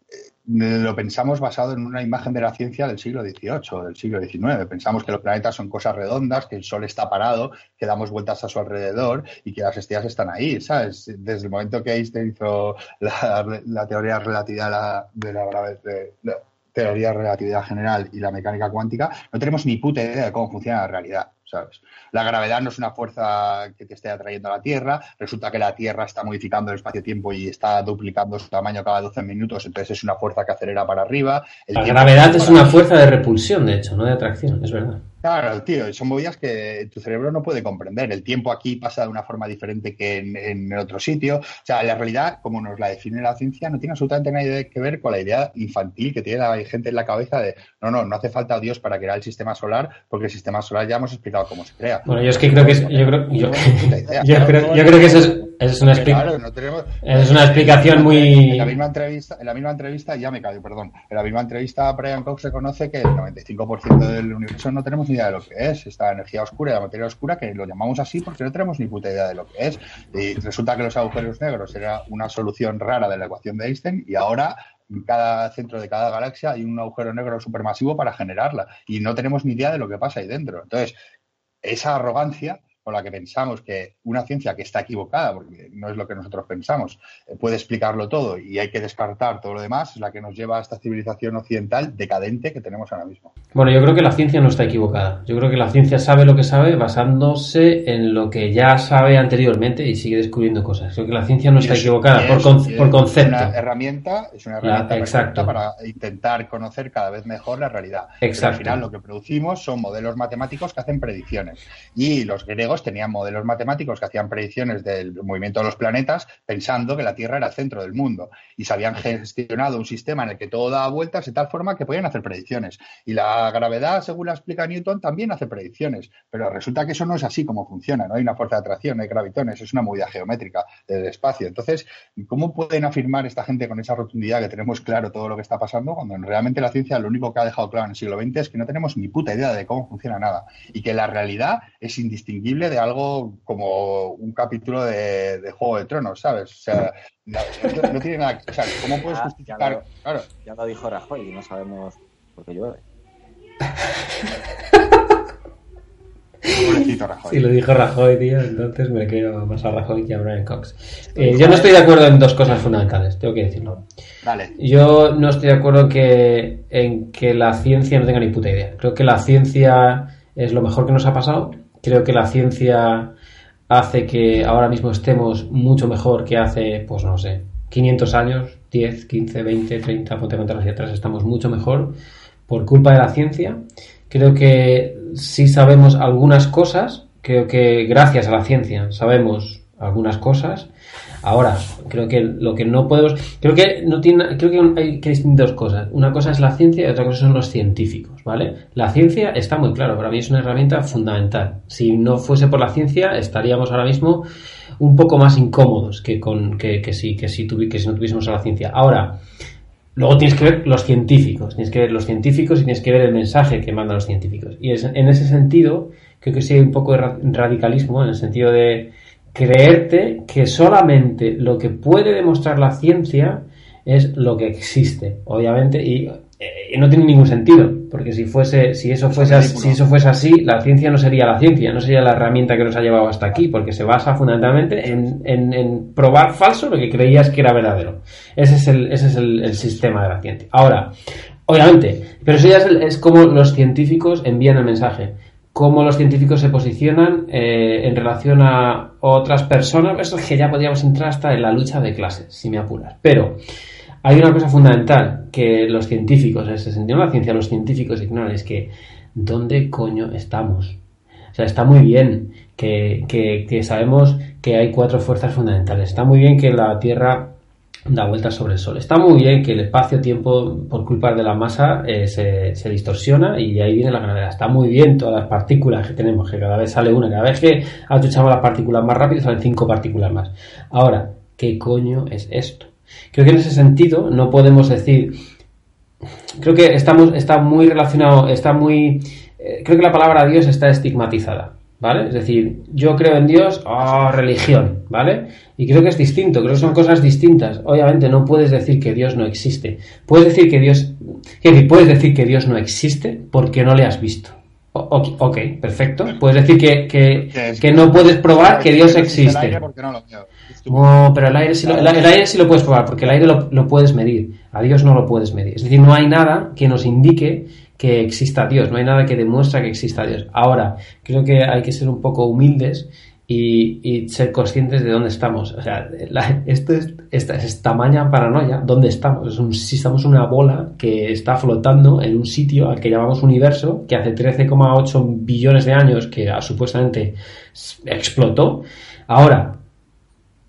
eh, lo pensamos basado en una imagen de la ciencia del siglo XVIII o del siglo XIX. Pensamos que los planetas son cosas redondas, que el Sol está parado, que damos vueltas a su alrededor y que las estrellas están ahí, ¿sabes? Desde el momento que Einstein hizo la, la teoría de relatividad de la, de la de la teoría de relatividad general y la mecánica cuántica, no tenemos ni puta idea de cómo funciona la realidad, ¿sabes? La gravedad no es una fuerza que te esté atrayendo a la Tierra, resulta que la Tierra está modificando el espacio-tiempo y está duplicando su tamaño cada 12 minutos, entonces es una fuerza que acelera para arriba. El La gravedad es una fuerza de repulsión, de hecho, no de atracción, es verdad. Claro, tío, son movidas que tu cerebro no puede comprender. El tiempo aquí pasa de una forma diferente que en, en otro sitio. O sea, la realidad, como nos la define la ciencia, no tiene absolutamente nada que ver con la idea infantil que tiene la gente en la cabeza de no, no, no hace falta Dios para crear el sistema solar, porque el sistema solar ya hemos explicado cómo se crea. Bueno, yo es que creo que es, yo creo, yo, (laughs) yo creo, yo creo que eso es, es una explicación. Claro, no tenemos- Es una explicación muy- En la misma entrevista, en la misma entrevista, ya me callo, perdón. En la misma entrevista, Brian Cox reconoce que el 95% del universo no tenemos ni idea de lo que es. Esta energía oscura y la materia oscura, que lo llamamos así porque no tenemos ni puta idea de lo que es. Y resulta que los agujeros negros era una solución rara de la ecuación de Einstein y ahora en cada centro de cada galaxia hay un agujero negro supermasivo para generarla y no tenemos ni idea de lo que pasa ahí dentro. Entonces, esa arrogancia con la que pensamos que una ciencia que está equivocada, porque no es lo que nosotros pensamos, eh, puede explicarlo todo y hay que descartar todo lo demás, es la que nos lleva a esta civilización occidental decadente que tenemos ahora mismo. Bueno, yo creo que la ciencia no está equivocada. Yo creo que la ciencia sabe lo que sabe basándose en lo que ya sabe anteriormente y sigue descubriendo cosas. Creo que la ciencia no está es- equivocada por, es- con- y es por concepto. Una herramienta, es una La- herramienta exacto. perfecta para intentar conocer cada vez mejor la realidad. Pero Exacto. al final lo que producimos son modelos matemáticos que hacen predicciones. Y los griegos tenían modelos matemáticos que hacían predicciones del movimiento de los planetas pensando que la Tierra era el centro del mundo. Y se habían gestionado un sistema en el que todo daba vueltas de tal forma que podían hacer predicciones. Y la gravedad, según la explica Newton, también hace predicciones. Pero resulta que eso no es así como funciona. No hay una fuerza de atracción, no hay gravitones, es una movida geométrica del espacio. Entonces, ¿cómo pueden afirmar esta gente con esa rotundidad que tenemos claro todo lo que está pasando cuando realmente la ciencia lo único que ha dejado claro en el siglo XX es que no tenemos ni puta idea de cómo funciona nada y que la realidad es indistinguible de algo como un capítulo de, de Juego de Tronos, ¿sabes? O sea, no, no tiene nada que... O sea, ¿cómo puedes Ah, ya justificar? lo- Claro, Ya lo dijo Rajoy y no sabemos por qué llueve. pobrecito Rajoy. Si lo dijo Rajoy, tío, entonces me creo más a Rajoy que a Brian Cox. Eh, yo no estoy de acuerdo en dos cosas fundamentales, tengo que decirlo. Dale. Yo no estoy de acuerdo en que, en que la ciencia no tenga ni puta idea. Creo que la ciencia es lo mejor que nos ha pasado. Creo que la ciencia hace que ahora mismo estemos mucho mejor que hace, pues no sé, 500 años, 10, 15, 20, 30, ponte contar hacia atrás, estamos mucho mejor por culpa de la ciencia. Creo que sí sabemos algunas cosas, creo que gracias a la ciencia sabemos algunas cosas. Ahora, creo que lo que no podemos, creo que no tiene, creo que hay que cosas. Una cosa es la ciencia y otra cosa son los científicos, ¿vale? La ciencia está muy claro, para mí es una herramienta fundamental. Si no fuese por la ciencia, estaríamos ahora mismo un poco más incómodos que con que, que si que si, tuvi- que si no tuviésemos a la ciencia. Ahora, Luego tienes que ver los científicos, tienes que ver los científicos y tienes que ver el mensaje que mandan los científicos. Y es- en ese sentido, creo que sí hay un poco de ra- radicalismo, en el sentido de creerte que solamente lo que puede demostrar la ciencia es lo que existe, obviamente, y, eh, no tiene ningún sentido, porque si fuese, si eso fuese, as- ridículo. si eso fuese así, la ciencia no sería la ciencia, no sería la herramienta que nos ha llevado hasta aquí, porque se basa fundamentalmente en, en- en probar falso lo que creías que era verdadero. Ese es el, ese es el, el sistema de la ciencia. Ahora, obviamente, pero eso ya es, el- es como los científicos envían el mensaje cómo los científicos se posicionan eh, en relación a otras personas. Eso es que ya podríamos entrar hasta en la lucha de clases, si me apuras. Pero hay una cosa fundamental que los científicos, en ese sentido, la ciencia, los científicos ignoran, es que ¿dónde coño estamos? O sea, está muy bien que, que sabemos que hay cuatro fuerzas fundamentales. Está muy bien que la Tierra da vueltas sobre el Sol. Está muy bien que el espacio-tiempo, por culpa de la masa, eh, se, se, distorsiona y ahí viene la gravedad. Está muy bien todas las partículas que tenemos, que cada vez sale una. Cada vez que atuchamos las partículas más rápido, salen cinco partículas más. Ahora, ¿qué coño es esto? Creo que en ese sentido no podemos decir... Creo que estamos, está muy relacionado, está muy... Eh, creo que la palabra Dios está estigmatizada. ¿Vale? Es decir, yo creo en Dios o religión, ¿vale? Y creo que es distinto, creo que son cosas distintas. Obviamente no puedes decir que Dios no existe. Puedes decir que Dios, decir, puedes decir que Dios no existe porque no le has visto. O, ok, perfecto. Puedes decir que, que, que no puedes probar que Dios existe. No, pero el aire, sí lo, el, aire sí lo puedes probar, porque el aire lo, lo, puedes medir. A Dios no lo puedes medir. Es decir, no hay nada que nos indique que exista Dios, no hay nada que demuestre que exista Dios. Ahora, creo que hay que ser un poco humildes y, y ser conscientes de dónde estamos. O sea, esto es, esta, es tamaña paranoia, ¿dónde estamos? Es un, si estamos una bola que está flotando en un sitio al que llamamos universo, que hace 13,8 billones de años que supuestamente explotó. Ahora,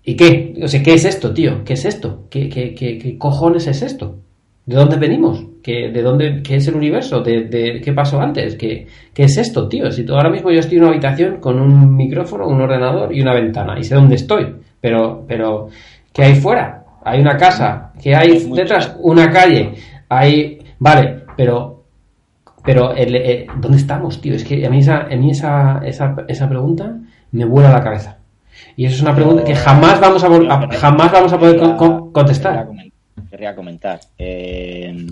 ¿y qué? O sea, ¿qué es esto, tío? ¿Qué es esto? ¿Qué, qué, qué, qué cojones es esto? ¿De dónde venimos? ¿Qué, ¿De dónde, qué es el universo? ¿De, de qué pasó antes? ¿Qué, ¿Qué, es esto, tío? Si tú, ahora mismo yo estoy en una habitación con un micrófono, un ordenador y una ventana y sé dónde estoy, pero, pero ¿qué hay fuera? Hay una casa, ¿qué hay detrás? Una calle, hay, vale, pero, pero el, el, ¿dónde estamos, tío? Es que a mí esa, a mí esa, esa, esa pregunta me vuela la cabeza. Y eso es una pregunta que jamás vamos a, jamás vamos a poder con, contestar querría comentar, eh,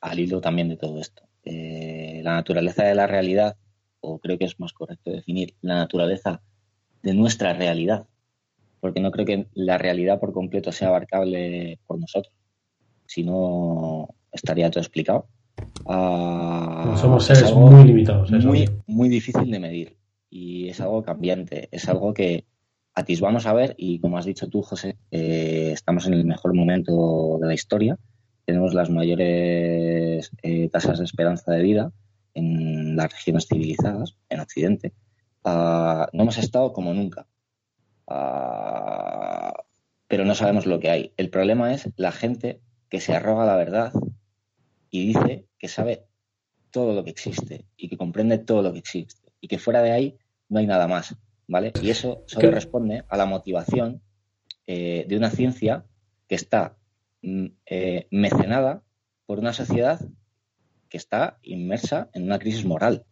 al hilo también de todo esto. Eh, la naturaleza de la realidad, o creo que es más correcto definir, la naturaleza de nuestra realidad, porque no creo que la realidad por completo sea abarcable por nosotros, si no estaría todo explicado. Ah, somos seres muy limitados. muy, muy difícil de medir y es algo cambiante, es algo que atisbamos a ver y como has dicho tú, José, eh, estamos en el mejor momento de la historia. Tenemos las mayores eh, tasas de esperanza de vida en las regiones civilizadas, en Occidente. Uh, no hemos estado como nunca. Uh, pero no sabemos lo que hay. El problema es la gente que se arroga la verdad y dice que sabe todo lo que existe y que comprende todo lo que existe y que fuera de ahí no hay nada más. ¿Vale? Y eso solo responde a la motivación eh, de una ciencia que está mm, eh, mecenada por una sociedad que está inmersa en una crisis moral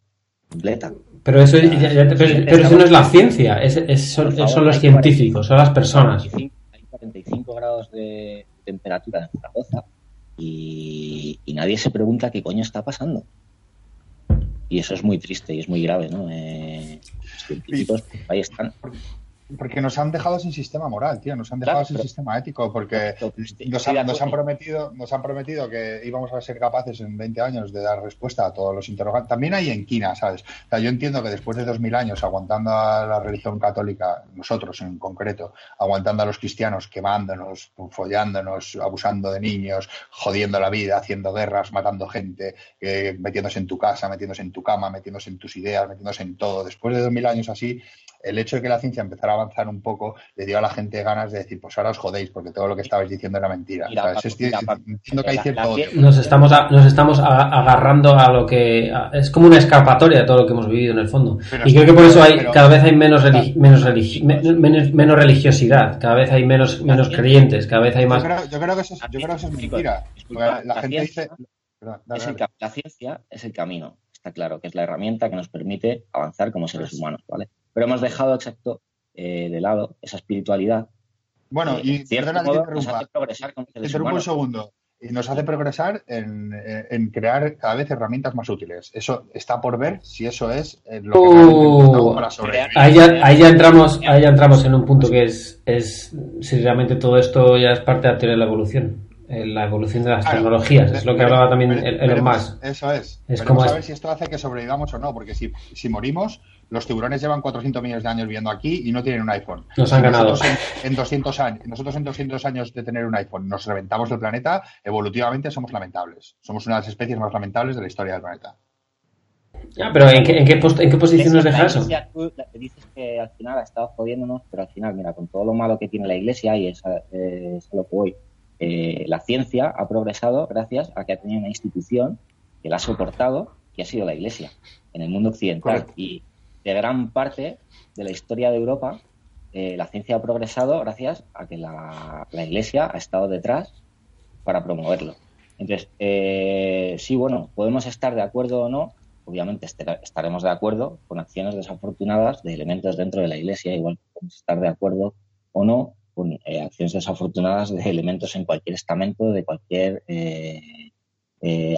completa. Pero eso, ya, ya, pero, pero eso no es la ciencia, es, es, son, favor, son, los científicos, 40, son las personas. 45, hay 45 grados de temperatura en Zaragoza y, y nadie se pregunta qué coño está pasando. Y eso es muy triste y es muy grave, ¿no? Eh, científicos, ahí están. Porque nos han dejado sin sistema moral, tío, nos han dejado claro, sin pero, sistema ético, porque nos han, nos han, prometido, nos han prometido que íbamos a ser capaces en 20 años de dar respuesta a todos los interrogantes. También hay en Quina, ¿sabes? O sea, yo entiendo que después de 2000 años aguantando a la religión católica, nosotros en concreto, aguantando a los cristianos, quemándonos, follándonos, abusando de niños, jodiendo la vida, haciendo guerras, matando gente, eh, metiéndose en tu casa, metiéndose en tu cama, metiéndose en tus ideas, metiéndose en todo. Después de 2000 años así, el hecho de que la ciencia empezara a avanzar un poco le dio a la gente ganas de decir, pues ahora os jodéis, porque todo lo que estabais diciendo era mentira. Que hay cierto... Nos estamos, a, nos estamos a, agarrando a lo que... A, es como una escapatoria de todo lo que hemos vivido en el fondo. Pero y creo que por eso hay pero, cada vez hay menos, religi menos, religi menos, menos, religiosidad, cada vez hay menos, menos creyentes, cada vez hay más... Yo creo, yo creo que, eso es, yo creo que eso es mentira. la, la, gente dice... Perdón, dale, es el, la ciencia es el camino, está claro, que es la herramienta que nos permite avanzar como seres humanos, ¿vale? Pero hemos dejado exacto eh, de lado esa espiritualidad. Bueno, y perdona que te interrumpa. progresar te interrumpo un segundo. Y nos hace progresar en, en, crear cada vez herramientas más útiles. Eso está por ver si eso es lo que uh, para sobrevivir. Ahí ya, ahí ya, entramos, ahí ya entramos en un punto que es, es si realmente todo esto ya es parte de la teoría de la evolución la evolución de las claro, tecnologías, es lo que hablaba también Elon Musk. Eso es. Es como saber si esto hace que sobrevivamos o no, porque si, si morimos, Los tiburones llevan 400 millones de años viviendo aquí y no tienen un iPhone. Nos han ganado. nosotros En, en 200 años, nosotros en 200 años de tener un iPhone nos reventamos del planeta, evolutivamente somos lamentables. Somos una de las especies más lamentables de la historia del planeta. Ah, pero ¿en qué, en qué, post- en qué posición nos deja eso? tú dices que al final ha estado jodiéndonos, pero al final, mira, con todo lo malo que tiene la iglesia, y es a, eh, es a lo que voy, eh, la ciencia ha progresado gracias a que ha tenido una institución que la ha soportado, que ha sido la iglesia, en el mundo occidental. Correcto. Y de gran parte de la historia de Europa, eh, la ciencia ha progresado gracias a que la, iglesia ha estado detrás para promoverlo. Entonces, eh, sí, bueno, podemos estar de acuerdo o no, obviamente estar- estaremos de acuerdo con acciones desafortunadas de elementos dentro de la Iglesia, igual podemos estar de acuerdo o no con eh, acciones desafortunadas de elementos en cualquier estamento de cualquier eh,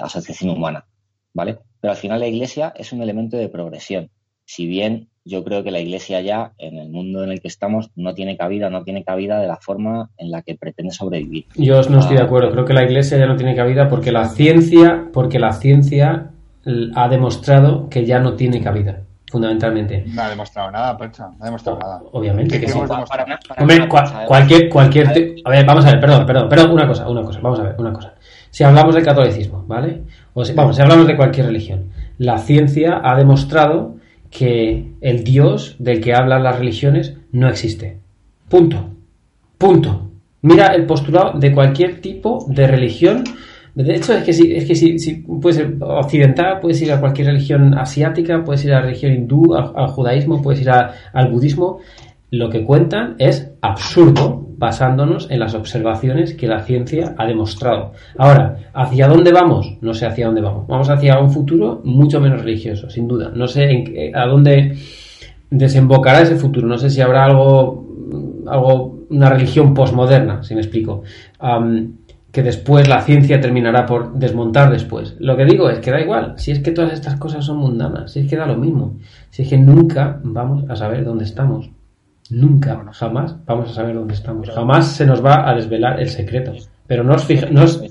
asociación humana, ¿vale? Pero al final la Iglesia es un elemento de progresión. Si bien yo creo que la Iglesia ya, en el mundo en el que estamos, no tiene cabida, no tiene cabida de la forma en la que pretende sobrevivir. Yo no estoy de acuerdo. Creo que la Iglesia ya no tiene cabida porque la ciencia, porque la ciencia ha demostrado que ya no tiene cabida, fundamentalmente. No ha demostrado nada, Percha. No ha demostrado nada. Obviamente ¿Qué que sí. Para- para- para Hombre, cualquier, cualquier, te- a ver, vamos a ver, perdón, perdón, perdón, una cosa, una cosa, vamos a ver, una cosa. Si hablamos del catolicismo, ¿vale? O si- vamos, si hablamos de cualquier religión, la ciencia ha demostrado que el Dios del que hablan las religiones no existe. Punto. Punto. Mira el postulado de cualquier tipo de religión. De hecho, es que si, es que si, si puedes ser occidental, puedes ir a cualquier religión asiática, puedes ir a la religión hindú, al judaísmo, puedes ir al budismo. Lo que cuentan es absurdo basándonos en las observaciones que la ciencia ha demostrado. Ahora, ¿hacia dónde vamos? No sé hacia dónde vamos. Vamos hacia un futuro mucho menos religioso, sin duda. No sé en qué- a dónde desembocará ese futuro. No sé si habrá algo, algo una religión posmoderna, si me explico, que después la ciencia terminará por desmontar después. Lo que digo es que da igual, si es que todas estas cosas son mundanas, si es que da lo mismo, si es que nunca vamos a saber dónde estamos. Nunca, jamás vamos a saber dónde estamos. Jamás se nos va a desvelar el secreto. Pero no os, fija- no os,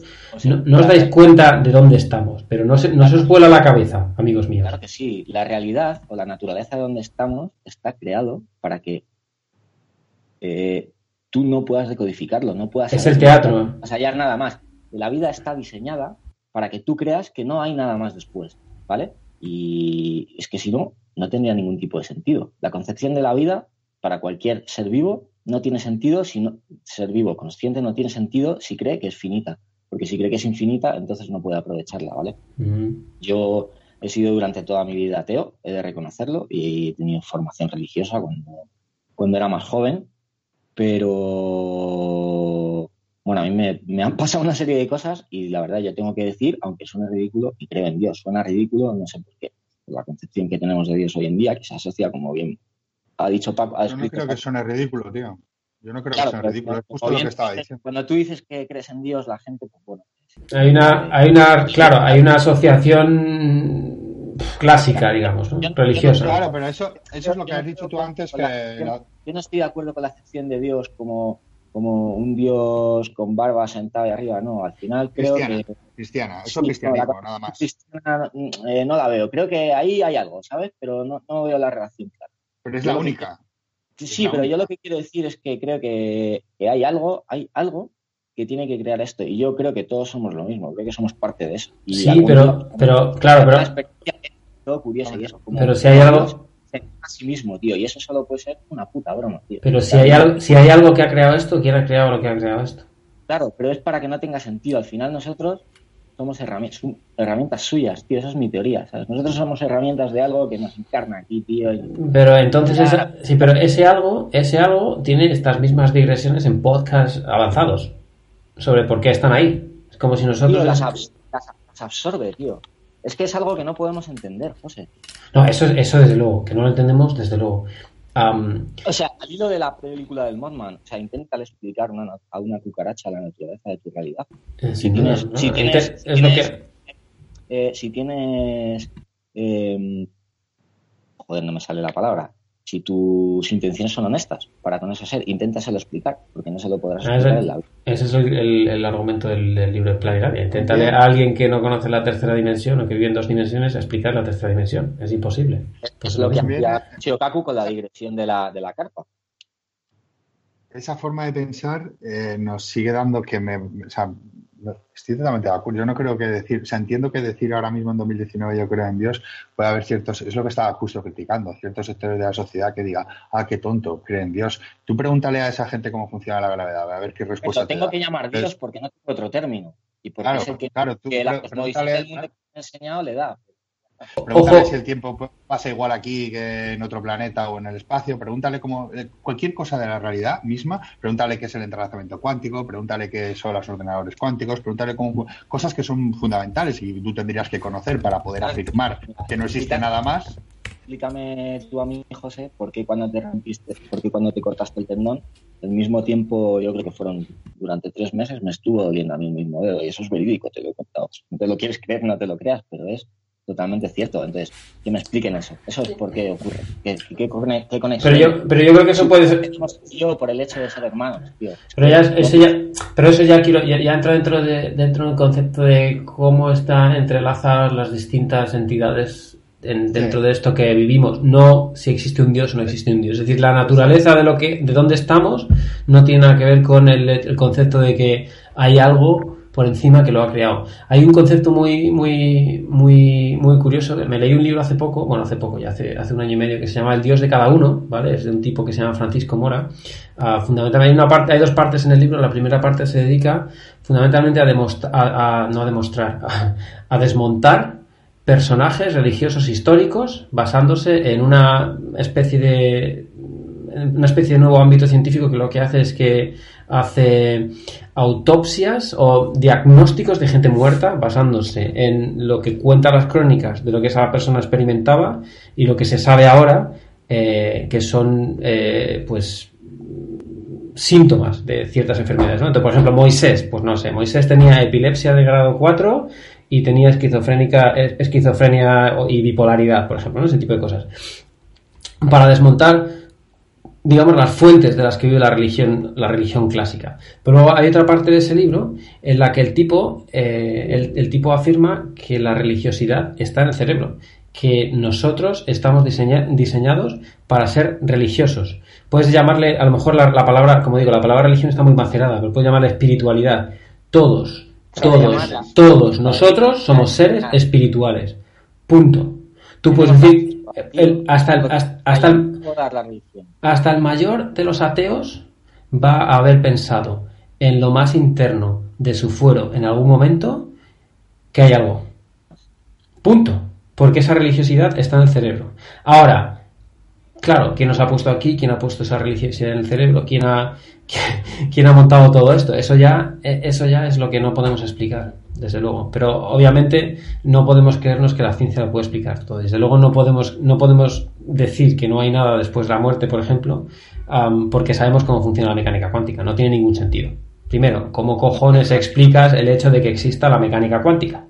no- no os dais cuenta de dónde estamos, pero no se, no se os vuela la cabeza, amigos míos. Claro que sí, la realidad o la naturaleza de donde estamos está creado para que eh, tú no puedas decodificarlo, no puedas Es el teatro. no puedas hallar nada más. La vida está diseñada para que tú creas que no hay nada más después, ¿vale? Y es que si no, no tendría ningún tipo de sentido. La concepción de la vida para cualquier ser vivo no tiene sentido si no, ser vivo consciente no tiene sentido si cree que es finita. Porque si cree que es infinita, entonces no puede aprovecharla, ¿vale? Yo he sido durante toda mi vida ateo, he de reconocerlo, y he tenido formación religiosa cuando, cuando era más joven, pero bueno, a mí me, me han pasado una serie de cosas y la verdad yo tengo que decir, aunque suene ridículo, y creo en Dios, suena ridículo, no sé por qué, la concepción que tenemos de Dios hoy en día, que se asocia como bien ha dicho Paco, ha Yo no creo que suene ridículo, tío. Yo no creo Claro, que suene pero ridículo. Es justo lo que estaba diciendo. Cuando tú dices que crees en Dios, la gente, pues bueno. Hay una, hay una, claro, hay una asociación clásica, digamos, religiosa. Claro, pero eso, eso es lo que has dicho tú antes, que Yo, la- yo no estoy de acuerdo con la acepción de Dios como, como un Dios con barba sentado ahí arriba, no. Al final creo cristiana, que. cristiana, eso Sí, es cristianismo, no, la- nada más. cristiana, eh, no la veo. Creo que ahí hay algo, ¿sabes? Pero no, no veo la relación clara. Pero es la que- única. Sí, Es sí, la pero yo lo que quiero decir es que creo que, que hay algo, hay algo que tiene que crear esto. Y yo creo que todos somos lo mismo, creo que somos parte de eso. Y Sí, pero, pero, claro, pero, todo curioso y eso. como- pero si hay algo, a sí mismo, tío. Y eso solo puede ser una puta broma, tío. pero si hay algo, si hay algo que ha creado esto, ¿quién ha creado lo que ha creado esto? Claro, pero es para que no tenga sentido. Al final nosotros somos herramientas, herramientas suyas, tío. Esa es mi teoría, ¿sabes? Nosotros somos herramientas de algo que nos encarna aquí, tío. y- Pero entonces, Ya. esa- sí, pero ese algo, ese algo tiene estas mismas digresiones en podcasts avanzados sobre por qué están ahí. Es como si nosotros. Tío, las, abs- las- las absorbe, tío. Es que es algo que no podemos entender, José. No, eso, eso desde luego, que no lo entendemos, desde luego. O sea, al hilo de la película del Mothman, o sea, inténtale explicar una- a una cucaracha la naturaleza de tu realidad. eh, Si tienes- ¿no? si tienes- Es lo tienes- que. Eh, si tienes... eh, joder, no me sale la palabra. Si tus intenciones son honestas para con ese ser, inténtaselo explicar, porque no se lo podrás Ah, explicar ese, en la vida. ese es el, el- el argumento del, del libro de Plagiaria. Inténtale a alguien que no conoce la tercera dimensión o que vive en dos dimensiones a explicar la tercera dimensión. Es imposible. Pues Es lo que hacía Shiokaku con la digresión de la, de la carpa. Esa forma de pensar eh, nos sigue dando que me. O sea, estoy totalmente de acuerdo. Yo no creo que decir. O sea, entiendo que decir ahora mismo en 2019 yo creo en Dios, puede haber ciertos. Es lo que estaba justo criticando. Ciertos sectores de la sociedad que diga, ah, qué tonto, cree en Dios. Tú pregúntale a esa gente cómo funciona la gravedad, a ver qué respuesta. Pero te tengo da. que llamar Dios porque no tengo otro término. Y porque Claro, es el que, claro, tú que la mundo que me ha enseñado le da. Pregúntale Ojo. si el tiempo pasa igual aquí que en otro planeta o en el espacio. Pregúntale cómo, eh, cualquier cosa de la realidad misma. Pregúntale qué es el entrelazamiento cuántico. Pregúntale qué son los ordenadores cuánticos. Pregúntale cómo, cosas que son fundamentales y tú tendrías que conocer para poder afirmar que no existe nada más. Explícame tú a mí, José, por qué cuando te rompiste, por qué cuando te cortaste el tendón, al mismo tiempo, yo creo que fueron durante tres meses, me estuvo doliendo a mí el mismo dedo. Y eso es verídico, te lo he contado. No te lo quieres creer, no te lo creas, pero es totalmente cierto. Entonces, que me expliquen eso. Eso es por qué ocurre. ¿Qué, qué, qué conexión? Pero yo, pero yo creo que eso puede ser. Yo por el hecho de ser hermanos, tío. Pero ya, eso ya, pero eso ya quiero, ya, ya entra dentro de, dentro del concepto de cómo están entrelazadas las distintas entidades en- dentro Sí. de esto que vivimos. No si existe un Dios o no existe un Dios. Es decir, la naturaleza de lo que, de dónde estamos, no tiene nada que ver con el, el concepto de que hay algo por encima que lo ha creado. Hay un concepto muy, muy, muy, muy curioso. Me leí un libro hace poco, bueno, hace poco, ya hace, hace un año y medio, que se llama El Dios de cada uno, ¿vale? Es de un tipo que se llama Francisco Mora. Ah, fundamentalmente, hay, una parte, hay dos partes en el libro. La primera parte se dedica fundamentalmente a, demostrar, a, no a demostrar, (laughs) a, desmontar personajes religiosos históricos basándose en una especie de una especie de nuevo ámbito científico que lo que hace es que hace autopsias o diagnósticos de gente muerta basándose en lo que cuentan las crónicas de lo que esa persona experimentaba y lo que se sabe ahora eh, que son eh, pues síntomas de ciertas enfermedades. ¿no? Entonces, por ejemplo, Moisés, pues no sé, Moisés tenía epilepsia de grado 4 y tenía esquizofrénica, es- esquizofrenia y bipolaridad, por ejemplo, ¿no? ese tipo de cosas. Para desmontar, digamos, las fuentes de las que vive la religión, la religión clásica. Pero hay otra parte de ese libro en la que el tipo, eh, el, el tipo afirma que la religiosidad está en el cerebro, que nosotros estamos diseña- diseñados para ser religiosos. Puedes llamarle, a lo mejor la, la palabra, como digo, la palabra religión está muy macerada, pero puedes llamarle espiritualidad. Todos, todos, todos nosotros somos seres espirituales. Punto. Tú puedes decir, el- hasta, el, hasta, el, hasta el mayor de los ateos va a haber pensado en lo más interno de su fuero en algún momento que hay algo. Punto. Porque esa religiosidad está en el cerebro. Ahora, claro, ¿quién nos ha puesto aquí? ¿Quién ha puesto esa religiosidad en el cerebro? ¿Quién ha, (laughs) quién ha montado todo esto? Eso ya, eh, eso ya es lo que no podemos explicar, desde luego. Pero obviamente no podemos creernos que la ciencia lo puede explicar todo. Desde luego no podemos, no podemos decir que no hay nada después de la muerte, por ejemplo, am, porque sabemos cómo funciona la mecánica cuántica. No tiene ningún sentido. Primero, ¿cómo cojones explicas el hecho de que exista la mecánica cuántica?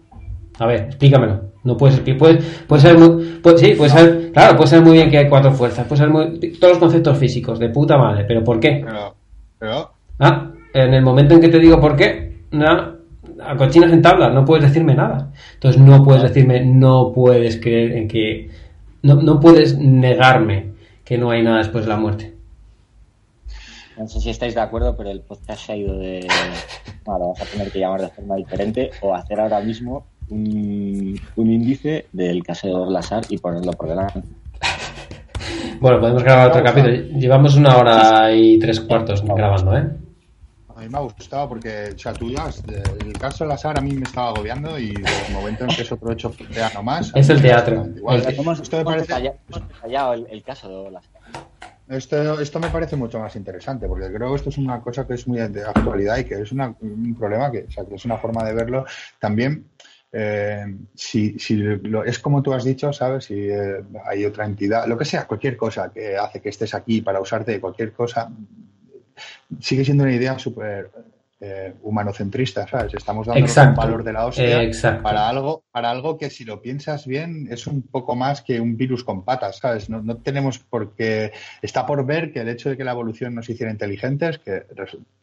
A ver, explícamelo. No puedes expli- puede, puede ser muy, puede- sí, puede ser, claro, puede ser muy bien que hay cuatro fuerzas, puede ser muy, todos los conceptos físicos, de puta madre, pero ¿por qué? Pero, pero Ah, en el momento en que te digo por qué, nada, a cochinas en tablas, no puedes decirme nada. Entonces no puedes decirme, no puedes creer en que, no, no puedes negarme que no hay nada después de la muerte. No sé si estáis de acuerdo, pero el podcast se ha ido de. Lo vamos a tener que llamar de forma diferente o hacer ahora mismo un, un índice del caso de Orlasar y ponerlo por delante. Bueno, podemos grabar otro capítulo. Llevamos una hora y tres cuartos grabando, ¿eh? A mí me ha gustado porque, o sea, tú ya, el caso de la SAR a mí me estaba agobiando y desde el momento en que es otro hecho teatro más. Es el teatro. igual. El- esto me parece, el, el caso de Orlasar. esto, esto me parece mucho más interesante porque creo que esto es una cosa que es muy de actualidad y que es una- un problema que, o sea, que es una forma de verlo también. eh, si, si lo- es como tú has dicho, ¿sabes? Si eh, hay otra entidad, lo que sea, cualquier cosa que hace que estés aquí para usarte de cualquier cosa, sigue siendo una idea súper eh, humanocentrista, ¿sabes? Estamos dando un valor de la hostia para algo, para algo que si lo piensas bien es un poco más que un virus con patas, ¿sabes? No, no tenemos por qué, está por ver que el hecho de que la evolución nos hiciera inteligentes, que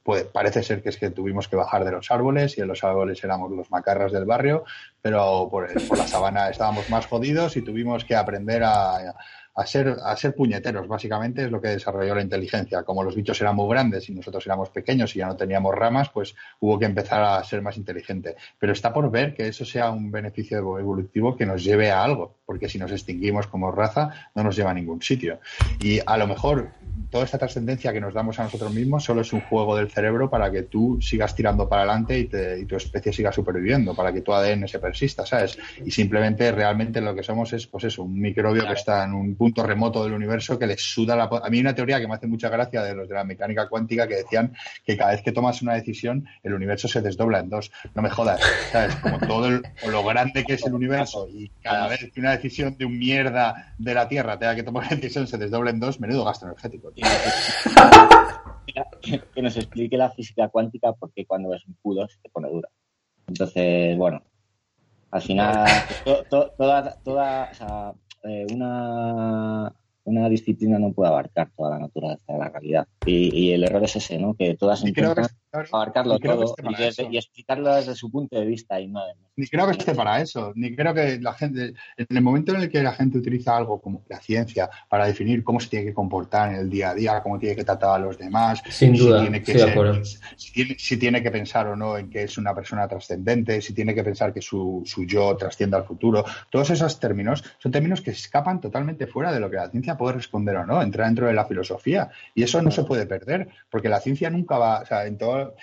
puede, parece ser que es que tuvimos que bajar de los árboles y en los árboles éramos los macarras del barrio, pero por, por la sabana estábamos más jodidos y tuvimos que aprender a a ser, a ser puñeteros, básicamente es lo que desarrolló la inteligencia. Como los bichos eran muy grandes y nosotros éramos pequeños y ya no teníamos ramas, pues hubo que empezar a ser más inteligente. Pero está por ver que eso sea un beneficio evolutivo que nos lleve a algo, porque si nos extinguimos como raza no nos lleva a ningún sitio. Y a lo mejor toda esta trascendencia que nos damos a nosotros mismos solo es un juego del cerebro para que tú sigas tirando para adelante y, y tu especie siga superviviendo, para que tu ADN se persista, ¿sabes? Y simplemente realmente lo que somos es, pues eso, un microbio que está en un punto remoto del universo que les suda la... A mí hay una teoría que me hace mucha gracia de los de la mecánica cuántica que decían que cada vez que tomas una decisión el universo se desdobla en dos. No me jodas, ¿sabes? Como todo lo grande que es el universo y cada vez que una decisión de un mierda de la Tierra tenga que tomar una decisión se desdobla en dos, menudo gasto energético. (laughs) que nos explique la física cuántica porque cuando ves un Q2 te pone dura. Entonces, bueno, al final, toda, toda, o sea, eh, una, una disciplina no puede abarcar toda la naturaleza de la realidad. Y, el error es ese, ¿no? Que todas intentan abarcarlo todo y, explicarlo desde su punto de vista y no Ni creo que esté para eso, ni creo que la gente, en el momento en el que la gente utiliza algo como la ciencia para definir cómo se tiene que comportar en el día a día, cómo tiene que tratar a los demás, Sin duda, si, tiene que si, tiene, que pensar o no en que es una persona trascendente, si tiene que pensar que su, su yo trasciende al futuro, todos esos términos son términos que escapan totalmente fuera de lo que la ciencia puede responder o no, entra dentro de la filosofía y eso no se puede perder porque la ciencia nunca va, o sea, en todo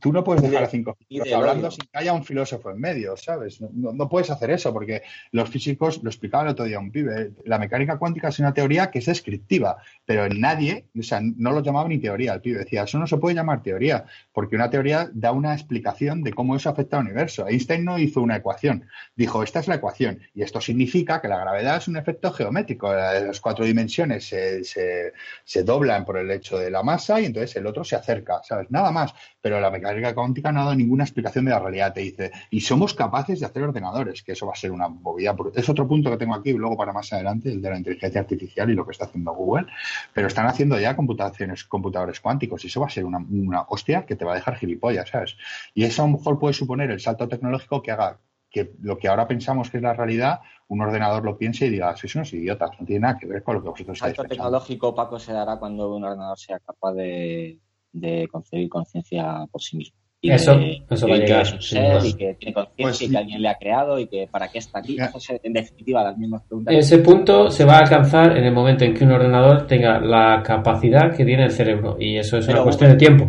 tú no puedes dejar a cinco físicos hablando sin que haya un filósofo en medio, ¿sabes? No, puedes hacer eso porque los físicos, lo explicaba el otro día un pibe, la mecánica cuántica es una teoría que es descriptiva, pero nadie, o sea, no lo llamaba ni teoría, el pibe decía, eso no se puede llamar teoría, porque una teoría da una explicación de cómo eso afecta al universo. Einstein no hizo una ecuación, dijo, esta es la ecuación, y esto significa que la gravedad es un efecto geométrico, las cuatro dimensiones se, se, doblan por el hecho de la masa y entonces el otro se acerca, ¿sabes? Nada más pero la mecánica cuántica no ha dado ninguna explicación de la realidad. Te dice, y somos capaces de hacer ordenadores, que eso va a ser una movida. Es otro punto que tengo aquí, luego para más adelante, el de la inteligencia artificial y lo que está haciendo Google, pero están haciendo ya computaciones, computadores cuánticos, y eso va a ser una, hostia que te va a dejar gilipollas, ¿sabes? Y eso a lo mejor puede suponer el salto tecnológico que haga que lo que ahora pensamos que es la realidad, un ordenador lo piense y diga, sois unos idiotas, no tiene nada que ver con lo que vosotros estáis El salto tecnológico, Paco, se dará cuando un ordenador sea capaz de de concebir conciencia por sí mismo. Y eso, eso va a llegar. Que es ser, y que tiene conciencia pues y que alguien le ha creado y que para qué está aquí. en definitiva, las mismas preguntas. Ese punto se va a alcanzar en el momento en que un ordenador tenga la capacidad que tiene el cerebro. Y eso es una cuestión de tiempo.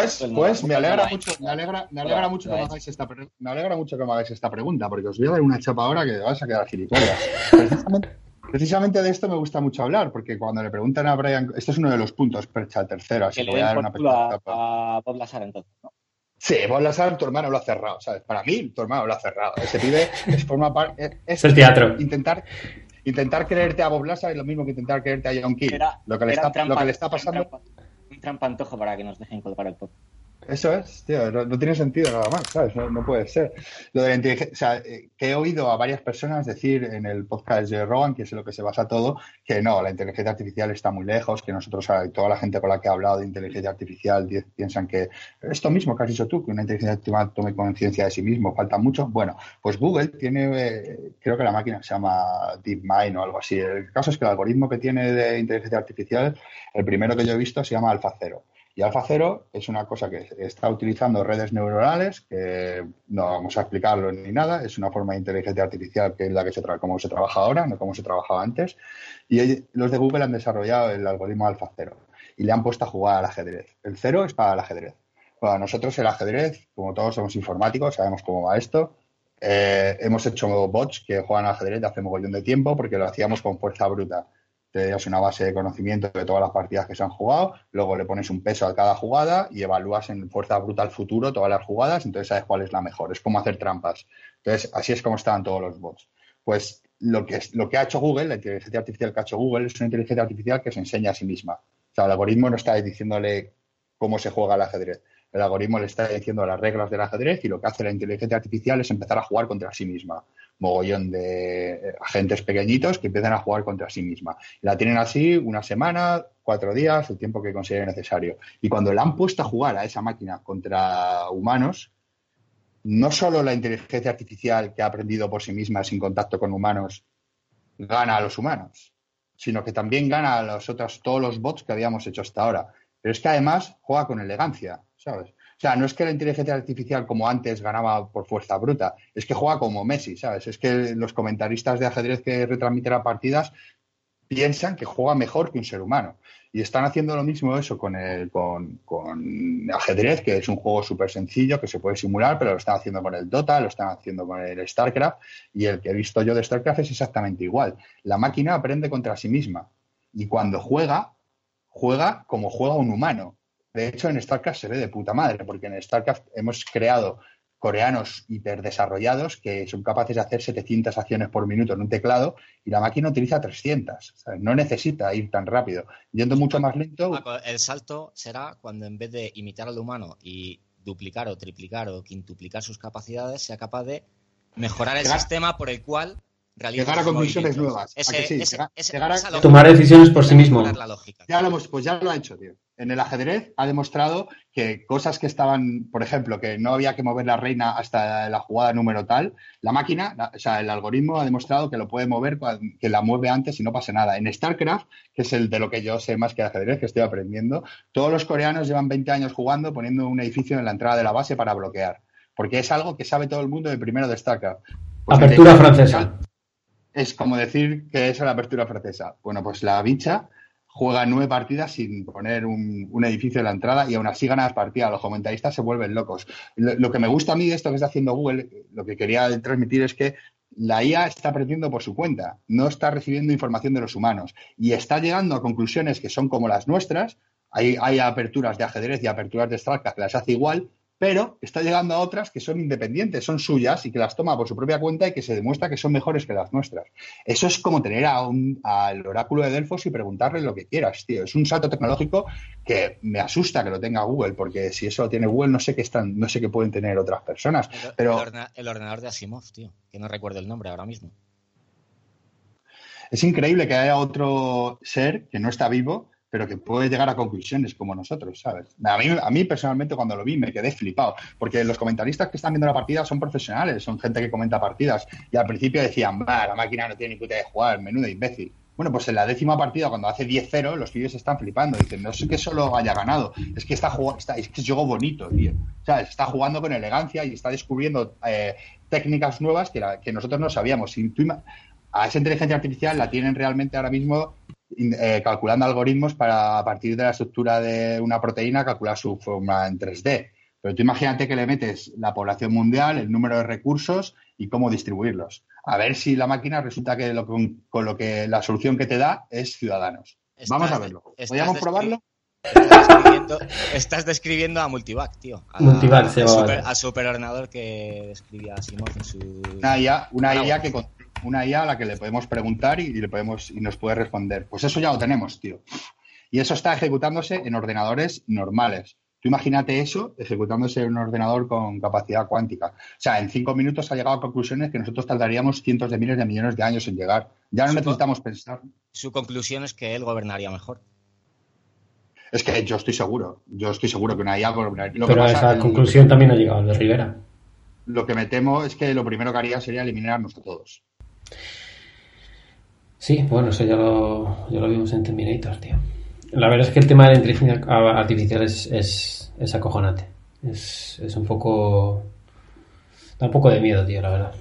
Pues, pues me alegra mucho, me alegra, me alegra mucho que me hagáis esta me alegra mucho que me hagáis esta pregunta, porque os voy a dar una chapa ahora que vas a quedar gilipollas. (laughs) Precisamente, Precisamente de esto me gusta mucho hablar, porque cuando le preguntan a Brian, este es uno de los puntos, percha, el tercero, así que voy a dar una pequeña a, Bob Lazar entonces, ¿no? Sí, Bob Lazar, tu hermano lo ha cerrado, ¿sabes? Para mí, tu hermano lo ha cerrado. Ese pibe (laughs) es forma parte. Es, el teatro. Intentar, intentar creerte a Bob Lazar es lo mismo que intentar creerte a John Key. Lo, que le está, lo que le está pasando. Un trampantojo para que nos dejen colgar el podcast. Eso es, tío, no, tiene sentido nada más, ¿sabes? No, puede ser. Lo de la inteligencia, o sea, eh, que he oído a varias personas decir en el podcast de Rogan, que es lo que se basa todo, que no, la inteligencia artificial está muy lejos, que nosotros, toda la gente con la que he hablado de inteligencia artificial piensan que esto mismo que has dicho tú, que una inteligencia artificial tome conciencia de sí mismo, falta mucho. Bueno, pues Google tiene, eh, creo que la máquina se llama DeepMind o algo así. El caso es que el algoritmo que tiene de inteligencia artificial, el primero que yo he visto se llama AlphaZero. Y AlphaZero es una cosa que está utilizando redes neuronales, que no vamos a explicarlo ni nada, es una forma de inteligencia artificial que es la que se se trabaja ahora, no como se trabajaba antes. Y los de Google han desarrollado el algoritmo AlphaZero y le han puesto a jugar al ajedrez. El cero es para el ajedrez. Bueno, nosotros el ajedrez, como todos somos informáticos, sabemos cómo va esto. Eh, hemos hecho bots que juegan al ajedrez hace mogollón de tiempo porque lo hacíamos con fuerza bruta te das una base de conocimiento de todas las partidas que se han jugado, luego le pones un peso a cada jugada y evalúas en fuerza bruta al futuro todas las jugadas, entonces sabes cuál es la mejor. Es como hacer trampas. Entonces, así es como están todos los bots. Pues lo que, lo que ha hecho Google, la inteligencia artificial que ha hecho Google, es una inteligencia artificial que se enseña a sí misma. O sea, el algoritmo no está diciéndole cómo se juega el ajedrez. El algoritmo le está diciendo las reglas del ajedrez y lo que hace la inteligencia artificial es empezar a jugar contra sí misma. Mogollón de eh, agentes pequeñitos que empiezan a jugar contra sí misma. La tienen así una semana, cuatro días, el tiempo que considere necesario. Y cuando la han puesto a jugar a esa máquina contra humanos, no solo la inteligencia artificial que ha aprendido por sí misma sin contacto con humanos gana a los humanos, sino que también gana a los otros, todos los bots que habíamos hecho hasta ahora. Pero es que además juega con elegancia, ¿sabes? O sea, no es que la inteligencia artificial como antes ganaba por fuerza bruta, es que juega como Messi, ¿sabes? Es que los comentaristas de ajedrez que retransmiten las partidas piensan que juega mejor que un ser humano. Y están haciendo lo mismo eso con, el, con, con ajedrez, que es un juego súper sencillo que se puede simular, pero lo están haciendo con el Dota, lo están haciendo con el StarCraft, y el que he visto yo de StarCraft es exactamente igual. La máquina aprende contra sí misma. Y cuando juega, juega como juega un humano. De hecho, en StarCraft se ve de puta madre, porque en StarCraft hemos creado coreanos hiperdesarrollados que son capaces de hacer 700 acciones por minuto en un teclado y la máquina utiliza 300. No necesita ir tan rápido. Yendo mucho más lento. El salto será cuando en vez de imitar al humano y duplicar o triplicar o quintuplicar sus capacidades, sea capaz de mejorar el sistema por el cual llegar a conclusiones nuevas. Tomar decisiones por sí mismo. Ya lo hemos, pues ya lo ha hecho, tío en el ajedrez ha demostrado que cosas que estaban, por ejemplo, que no había que mover la reina hasta la jugada número tal, la máquina, o sea, el algoritmo ha demostrado que lo puede mover, que la mueve antes y no pasa nada. En StarCraft, que es el de lo que yo sé más que ajedrez, que estoy aprendiendo, todos los coreanos llevan 20 años jugando poniendo un edificio en la entrada de la base para bloquear, porque es algo que sabe todo el mundo de primero de StarCraft. Pues apertura francesa. Es como decir que es la apertura francesa. Bueno, pues la bicha juega nueve partidas sin poner un, edificio en la entrada y aún así gana las partidas. Los comentaristas se vuelven locos. Lo, que me gusta a mí de esto que está haciendo Google, lo que quería transmitir es que la IA está aprendiendo por su cuenta, no está recibiendo información de los humanos y está llegando a conclusiones que son como las nuestras. Hay, hay aperturas de ajedrez y aperturas de StarCraft que las hace igual, pero está llegando a otras que son independientes, son suyas y que las toma por su propia cuenta y que se demuestra que son mejores que las nuestras. Eso es como tener a un, al oráculo de Delfos y preguntarle lo que quieras, tío. Es un salto tecnológico que me asusta que lo tenga Google, porque si eso lo tiene Google, no sé qué están, no sé qué pueden tener otras personas. El, pero el, ordenador de Asimov, tío, que no recuerdo el nombre ahora mismo. Es increíble que haya otro ser que no está vivo pero que puede llegar a conclusiones como nosotros, ¿sabes? A mí, a mí personalmente cuando lo vi me quedé flipado, porque los comentaristas que están viendo la partida son profesionales, son gente que comenta partidas, y al principio decían, va, la máquina no tiene ni puta de jugar, menudo imbécil. Bueno, pues en la décima partida, cuando hace 10-0, los tíos están flipando. Dicen, no es que solo haya ganado, es que está jugando, es que juego bonito, tío. Sea, está jugando con elegancia y está descubriendo eh, técnicas nuevas que, nosotros no sabíamos. A esa inteligencia artificial la tienen realmente ahora mismo eh, calculando algoritmos para, a partir de la estructura de una proteína, calcular su forma en 3D. Pero tú imagínate que le metes la población mundial, el número de recursos y cómo distribuirlos. A ver si la máquina resulta que con, lo que la solución que te da es ciudadanos. Vamos a verlo. ¿Podríamos probarlo? Estás describiendo, a Multivac, tío. Multivac, al, super, al superordenador que describía Simón en su. Una IA, una IA que, una IA a la que le podemos preguntar y, le podemos, y nos puede responder. Pues eso ya lo tenemos, tío. Y eso está ejecutándose en ordenadores normales. Tú imagínate eso ejecutándose en un ordenador con capacidad cuántica. O sea, en cinco minutos ha llegado a conclusiones que nosotros tardaríamos cientos de miles de millones de años en llegar. Ya no necesitamos pensar. Su conclusión es que él gobernaría mejor. Es que yo estoy seguro. Yo estoy seguro que una IA gobernaría. Pero esa conclusión también ha llegado de Rivera. Lo que me temo es que lo primero que haría sería eliminarnos a todos. Sí, bueno, eso ya lo, ya lo vimos en Terminator, tío. La verdad es que el tema de la inteligencia artificial es, es, es acojonante. Es, es un poco... Da un poco de miedo, tío, la verdad.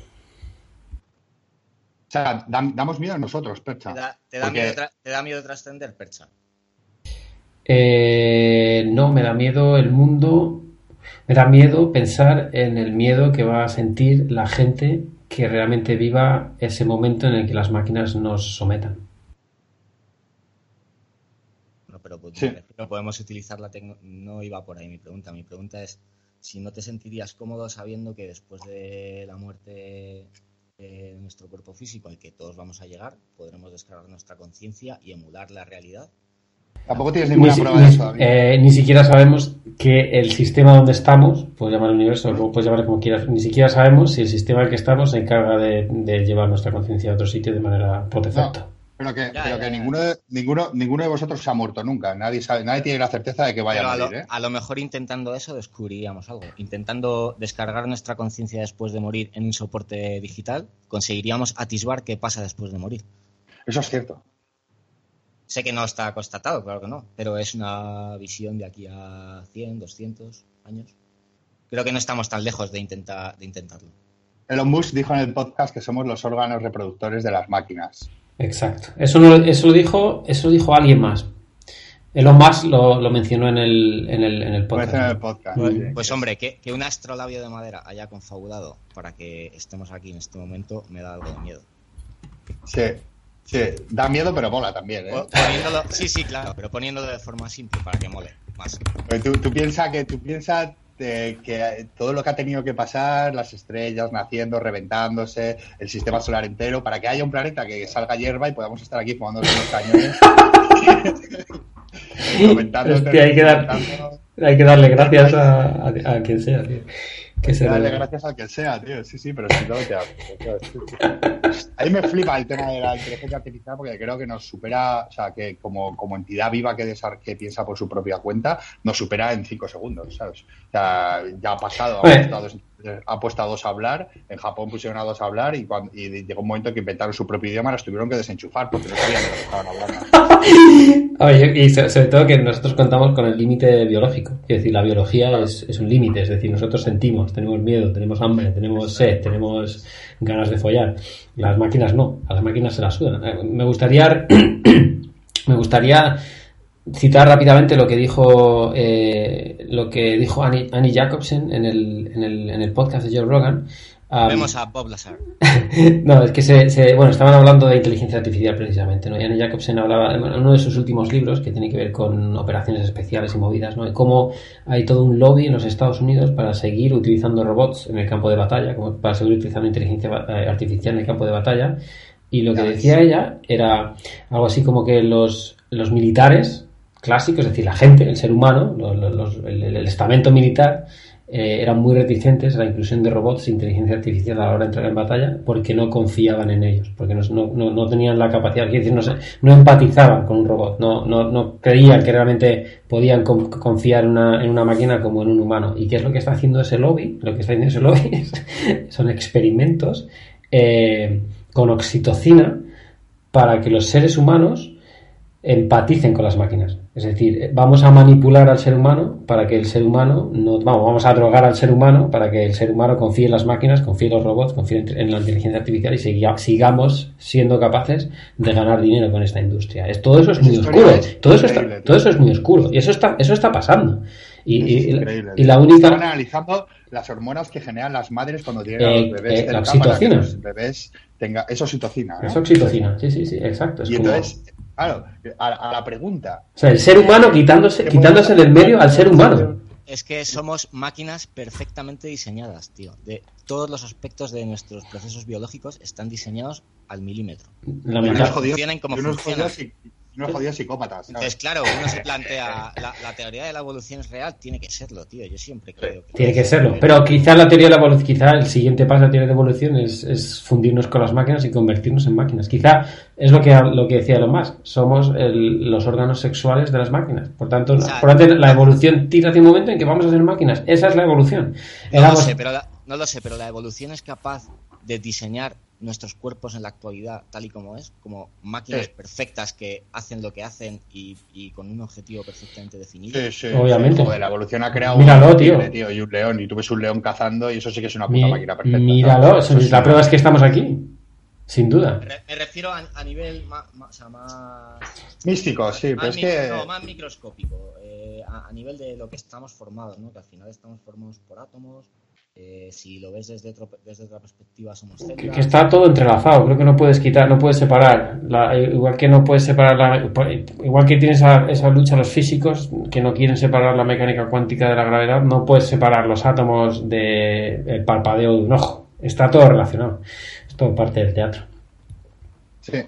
O sea, damos miedo a nosotros, Percha. ¿Te da, miedo, ¿te da miedo trascender, Percha? Eh, no, me da miedo el mundo. Me da miedo pensar en el miedo que va a sentir la gente que realmente viva ese momento en el que las máquinas nos sometan. No, pero pues, no podemos utilizar la tecnología. No iba por ahí mi pregunta. Mi pregunta es si no te sentirías cómodo sabiendo que después de la muerte de nuestro cuerpo físico al que todos vamos a llegar, podremos descargar nuestra conciencia y emular la realidad. Tampoco tienes ninguna Ni, prueba de eso eh, ni siquiera sabemos que el sistema donde estamos, puedes llamar universo, luego puedes llamarlo como quieras, ni siquiera sabemos si el sistema en el que estamos se encarga de, de llevar nuestra conciencia a otro sitio de manera por defecto. Pero que, Ya, pero ya, que ya. ninguno, de, ninguno, ninguno de vosotros se ha muerto nunca. Nadie sabe, nadie tiene la certeza de que vaya Pero a lo, morir, ¿eh? a lo mejor intentando eso descubriríamos algo. Intentando descargar nuestra conciencia después de morir en un soporte digital, conseguiríamos atisbar qué pasa después de morir. Eso es cierto. Sé que no está constatado, claro que no, pero es una visión de aquí a 100, 200 años. Creo que no estamos tan lejos de, intentar, de intentarlo. Elon Musk dijo en el podcast que somos los órganos reproductores de las máquinas. Exacto. Eso, no- eso lo dijo, eso lo dijo alguien más. Elon Musk lo, lo mencionó en el, en el, en el podcast. dicen en el podcast. Pues- sí. Pues hombre, que, que un astrolabio de madera haya confabulado para que estemos aquí en este momento me da algo de miedo. Sí, sí. Da miedo, pero mola también, ¿eh? Po- Poniéndolo, sí, sí, claro, pero poniéndolo de forma simple para que mole más. Porque Tú, tú piensas que tú piensas eh, que todo lo que ha tenido que pasar, las estrellas naciendo, reventándose, el sistema solar entero, para que haya un planeta que salga hierba y podamos estar aquí fumando los cañones. (laughs) comentando, hay que dar-. Hay que darle gracias a, a, a quien sea, tío. Que se Dale gracias al que sea, tío. Sí, sí, pero si no te. A mí me flipa el tema de la inteligencia artificial porque creo que nos supera, o sea, que como, como entidad viva que, desar- que piensa por su propia cuenta, nos supera en cinco segundos, ¿sabes? O sea, ya ha pasado, ha Bueno. A ha puesto a dos a hablar, en Japón pusieron a dos a hablar y, cuando, y llegó un momento que inventaron su propio idioma, los tuvieron que desenchufar porque no sabían de lo que estaban hablando. (laughs) Oye, y so- sobre todo que nosotros contamos con el límite biológico. Es decir, la biología es, es un límite. Es decir, nosotros sentimos, tenemos miedo, tenemos hambre, tenemos sed, tenemos ganas de follar. Las máquinas no. A las máquinas se las sudan. Eh, Me gustaría, (clears throat) me gustaría citar rápidamente lo que dijo eh, lo que dijo Annie, Annie Jacobsen en el, en, el, en el podcast de Joe Rogan. Um, Vemos a Bob Lazar. (laughs) no, es que se, se- bueno, estaban hablando de inteligencia artificial precisamente, ¿no? Y Anne Jacobsen hablaba en uno de sus últimos libros que tiene que ver con operaciones especiales y movidas, ¿no? Y cómo hay todo un lobby en los Estados Unidos para seguir utilizando robots en el campo de batalla, como para seguir utilizando inteligencia eh, artificial en el campo de batalla. Y lo que decía ella era algo así como que los, los militares clásicos, es decir, la gente, el ser humano, el, estamento militar, eh, eran muy reticentes a la inclusión de robots e inteligencia artificial a la hora de entrar en batalla porque no confiaban en ellos, porque no, tenían la capacidad, quiero decir, no, empatizaban con un robot, no, creían que realmente podían con- confiar en una, máquina como en un humano. ¿Y qué es lo que está haciendo ese lobby? Lo que está haciendo ese lobby es- (laughs) son experimentos eh, con oxitocina para que los seres humanos empaticen con las máquinas. Es decir, vamos a manipular al ser humano para que el ser humano no, vamos, vamos a drogar al ser humano para que el ser humano confíe en las máquinas, confíe en los robots, confíe en, la inteligencia artificial y siga- sigamos siendo capaces de ganar dinero con esta industria. Es, todo eso es muy oscuro. es Todo eso, está, todo eso es muy oscuro. Y eso está, eso está pasando. Y, y- Es y la- y única. Estaban analizando las hormonas que generan las madres cuando tienen a Eh, los bebés eh, la oxitocina. los bebés tengan... Es oxitocina, ¿no? Es oxitocina. Sí, sí, sí, exacto. Es Y como- entonces, claro, a, a la pregunta... o sea, el ser humano quitándose, ¿qué quitándose del medio al ser humano. Es que somos máquinas perfectamente diseñadas, tío. De todos los aspectos de nuestros procesos biológicos están diseñados al milímetro. Y unos Lamentable. jodidos, funcionen como y funcionan. Unos jodidos psicópatas, ¿sabes? Entonces, claro, uno se (laughs) plantea, la, la teoría de la evolución es real, tiene que serlo, tío. Yo siempre creo que Tiene que serlo. Pero quizá la teoría de la evolución, quizá el siguiente paso de la teoría de evolución es, es fundirnos con las máquinas y convertirnos en máquinas. Quizá es lo que, lo que decía Elon Musk. Somos el- los órganos sexuales de las máquinas. Por tanto, Exacto. por tanto, la evolución tira hacia un momento en que vamos a ser máquinas. Esa es la evolución. No lo sé, pero la, no lo sé, pero la evolución es capaz de diseñar nuestros cuerpos en la actualidad tal y como es, como máquinas Sí. perfectas que hacen lo que hacen y, y con un objetivo perfectamente definido. Sí, sí, Obviamente. joder, la evolución ha creado Míralo, un tío. tigre, tío, y un león. Y tú ves un león cazando y eso sí que es una puta Mi- máquina perfecta. míralo, sí. la prueba es que estamos aquí. Sin duda. Me re- me refiero a, a nivel ma- o sea, más... Místico, sí, pero más es que... no, más microscópico, eh, a, a nivel de lo que estamos formados, ¿no? Que al final estamos formados por átomos, eh, si lo ves desde, otro- desde otra perspectiva somos Que, que está todo entrelazado. Creo que no puedes quitar, no puedes separar. La- igual que no puedes separar la, igual que tienes esa, esa lucha los físicos que no quieren separar la mecánica cuántica de la gravedad, no puedes separar los átomos del parpadeo de un ojo. Está todo relacionado. Es todo parte del teatro. Sí.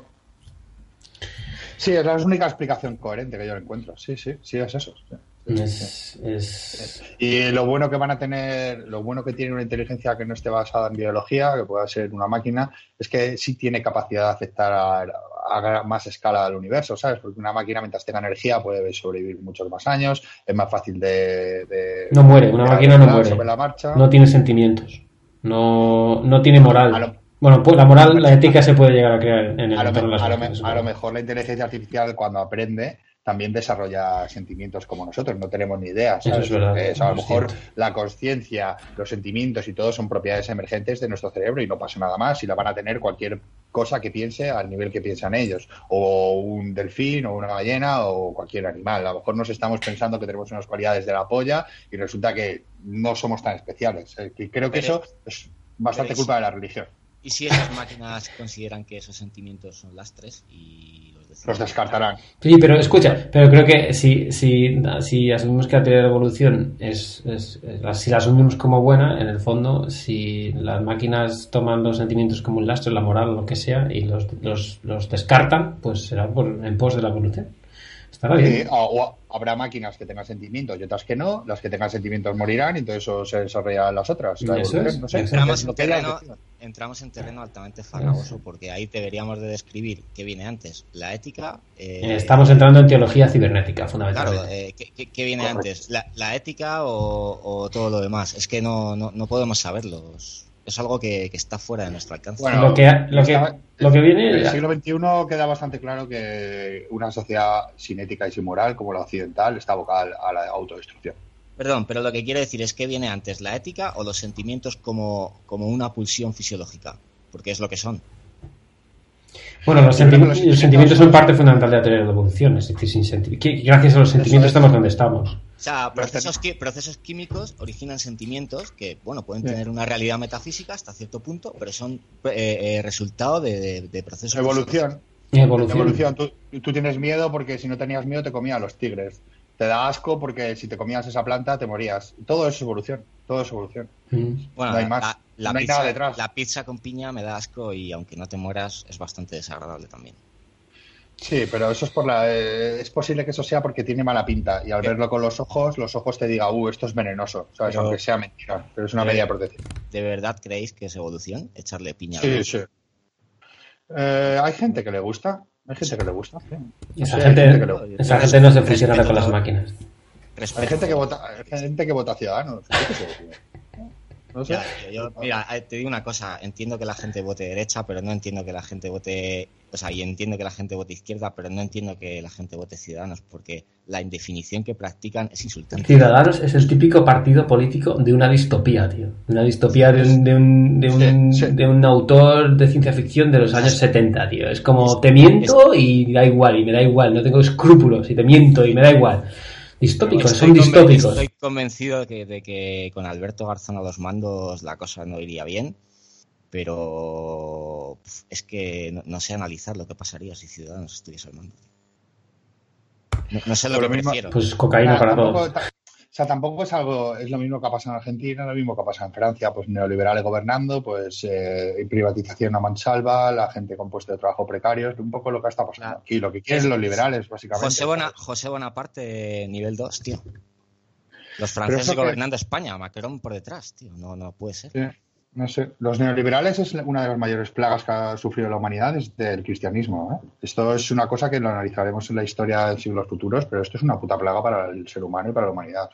Sí, es la única explicación coherente que yo encuentro. Sí, sí, sí, es eso. sí. Es, es- Y lo bueno que van a tener, lo bueno que tiene una inteligencia que no esté basada en biología, que pueda ser una máquina, es que sí tiene capacidad de afectar a, más escala al universo, ¿sabes? Porque una máquina mientras tenga energía puede sobrevivir muchos más años, es más fácil de... de- No muere, una de máquina no muere. Sobre la marcha. no tiene sentimientos. No, no tiene moral. A lo- Bueno, pues la moral, la ética se puede llegar a crear en el a, lo, a lo a mejor la inteligencia artificial cuando aprende también desarrolla sentimientos como nosotros, no tenemos ni idea. Eso ¿sabes? es verdad, Eh, o sea, a lo mejor la conciencia, los sentimientos y todo son propiedades emergentes de nuestro cerebro y no pasa nada más y la van a tener cualquier cosa que piense al nivel que piensan ellos, o un delfín o una ballena o cualquier animal. A lo mejor nos estamos pensando que tenemos unas cualidades de la polla y resulta que no somos tan especiales. Eh, que creo que Pero- eso es bastante culpa de la religión. ¿Y si esas máquinas consideran que esos sentimientos son lastres y los descartarán. Sí, pero escucha, pero creo que si, si, si asumimos que la teoría de la evolución es, es- si la asumimos como buena, en el fondo, si las máquinas toman los sentimientos como un lastre, la moral lo que sea, y los, los, los descartan, pues será por, en pos de la evolución. Estará bien. o, o habrá máquinas que tengan sentimientos y otras que no. Las que tengan sentimientos morirán y entonces eso se desarrollarán las otras. Entramos en, terreno, decidan. entramos en terreno altamente farragoso porque ahí deberíamos de describir qué viene antes, la ética. eh, Eh, Estamos entrando en teología cibernética, Claro, fundamentalmente. eh, ¿qué, qué- qué viene Correcto. antes? ¿La, la ética o, o todo lo demás? Es que no, no, no podemos saberlo. Es- algo que, que está fuera de nuestro alcance. Bueno, lo, que, lo, que, lo que En viene... el siglo XXI queda bastante claro que una sociedad sin ética y sin moral, como la occidental, está abocada a la autodestrucción. Perdón, pero lo que quiero decir es que viene antes la ética o los sentimientos como, como una pulsión fisiológica, porque es lo que son. Bueno, los, sentimientos son parte fundamental de la teoría de la evolución. Es decir, sin gracias a los sentimientos es. estamos donde estamos. O sea, procesos, qui- procesos químicos originan sentimientos que, bueno, pueden tener una realidad metafísica hasta cierto punto, pero son eh, eh, resultado de, de- de procesos. Evolución. Evolución. Evolución. Tú, tú tienes miedo porque si no tenías miedo te comían los tigres. Te da asco porque si te comías esa planta te morías. Todo es evolución. Todo es evolución. Mm. Bueno, No hay más. La, la No hay pizza, nada detrás. la pizza con piña me da asco y aunque no te mueras es bastante desagradable también. Sí, pero eso es por la. eh, es posible que eso sea porque tiene mala pinta y al verlo con los ojos, los ojos te digan, uh, esto es venenoso, ¿sabes? Pero- Aunque sea mentira, pero es una medida de protección. ¿De verdad creéis que es evolución echarle piña a Sí, algo? sí. Eh, hay gente que le gusta, hay gente que le gusta. sí. Esa, gente, que le- esa gente no se fusionará con las máquinas. Respeto. Hay gente que vota, hay gente que vota Ciudadanos. No sé. Ya, yo- mira, eh, te digo una cosa, entiendo que la gente vote derecha, pero no entiendo que la gente vote, o sea, y entiendo que la gente vote izquierda, pero no entiendo que la gente vote ciudadanos, porque la indefinición que practican es insultante. Ciudadanos es el típico partido político de una distopía, tío. Una distopía de un, de un, de un, Sí, sí. de un autor de ciencia ficción de los años 70, tío. Es como, te miento y da igual, y me da igual, no tengo escrúpulos, y te miento y me da igual. Distópicos, son Estoy conven- distópicos. Estoy convencido de que, de que con Alberto Garzón a los mandos la cosa no iría bien, pero es que no, no sé analizar lo que pasaría si Ciudadanos estuviese al mando. No, no sé lo Pero que lo mismo- prefiero. Pues cocaína para todos. O sea, tampoco es algo, es lo mismo que ha pasado en Argentina, lo mismo que ha pasado en Francia, pues neoliberales gobernando, pues eh, privatización a mansalva, la gente con puestos de trabajo precarios, un poco lo que está pasando aquí, lo que quieren los liberales, básicamente. José, Bona- José Bonaparte, nivel 2, tío. Los franceses que- gobernando España, Macron por detrás, tío. No, no puede ser. Sí, no sé. Los neoliberales es una de las mayores plagas que ha sufrido la humanidad desde el cristianismo. ¿eh? Esto es una cosa que lo analizaremos en la historia en siglos futuros, pero esto es una puta plaga para el ser humano y para la humanidad.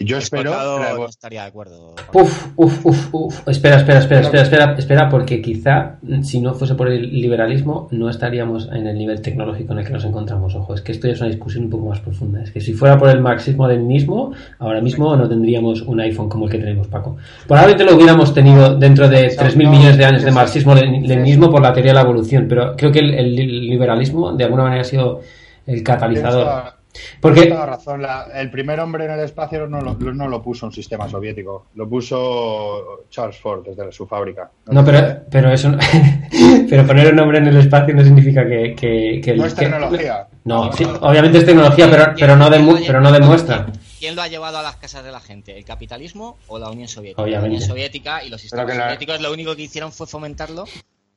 yo espero la- no estaría de acuerdo. Uf, uf, uf, uf. Espera, espera, espera, espera, espera, espera, porque quizá mm, si no fuese por el liberalismo no estaríamos en el nivel tecnológico en el que nos encontramos. Ojo, es que esto ya es una discusión un poco más profunda. Es que si fuera por el marxismo-leninismo, ahora mismo no tendríamos un iPhone como el que tenemos, Paco. Probablemente lo hubiéramos tenido dentro de 3.000 millones de años de marxismo-leninismo por la teoría de la evolución, pero creo que el, el liberalismo de alguna manera ha sido el catalizador. Porque tienes toda razón. La- el primer hombre en el espacio no lo, no lo puso un sistema soviético, lo puso Charles Ford desde su fábrica. No, pero, pero eso no- (laughs) pero poner un nombre en el espacio no significa que, que, que el- No es que- tecnología. no, sí, obviamente es tecnología, pero, pero no demu- pero no demuestra. ¿Quién lo ha llevado a las casas de la gente? ¿El capitalismo o la Unión Soviética? Obviamente. La Unión Soviética y los sistemas la- soviéticos lo único que hicieron fue fomentarlo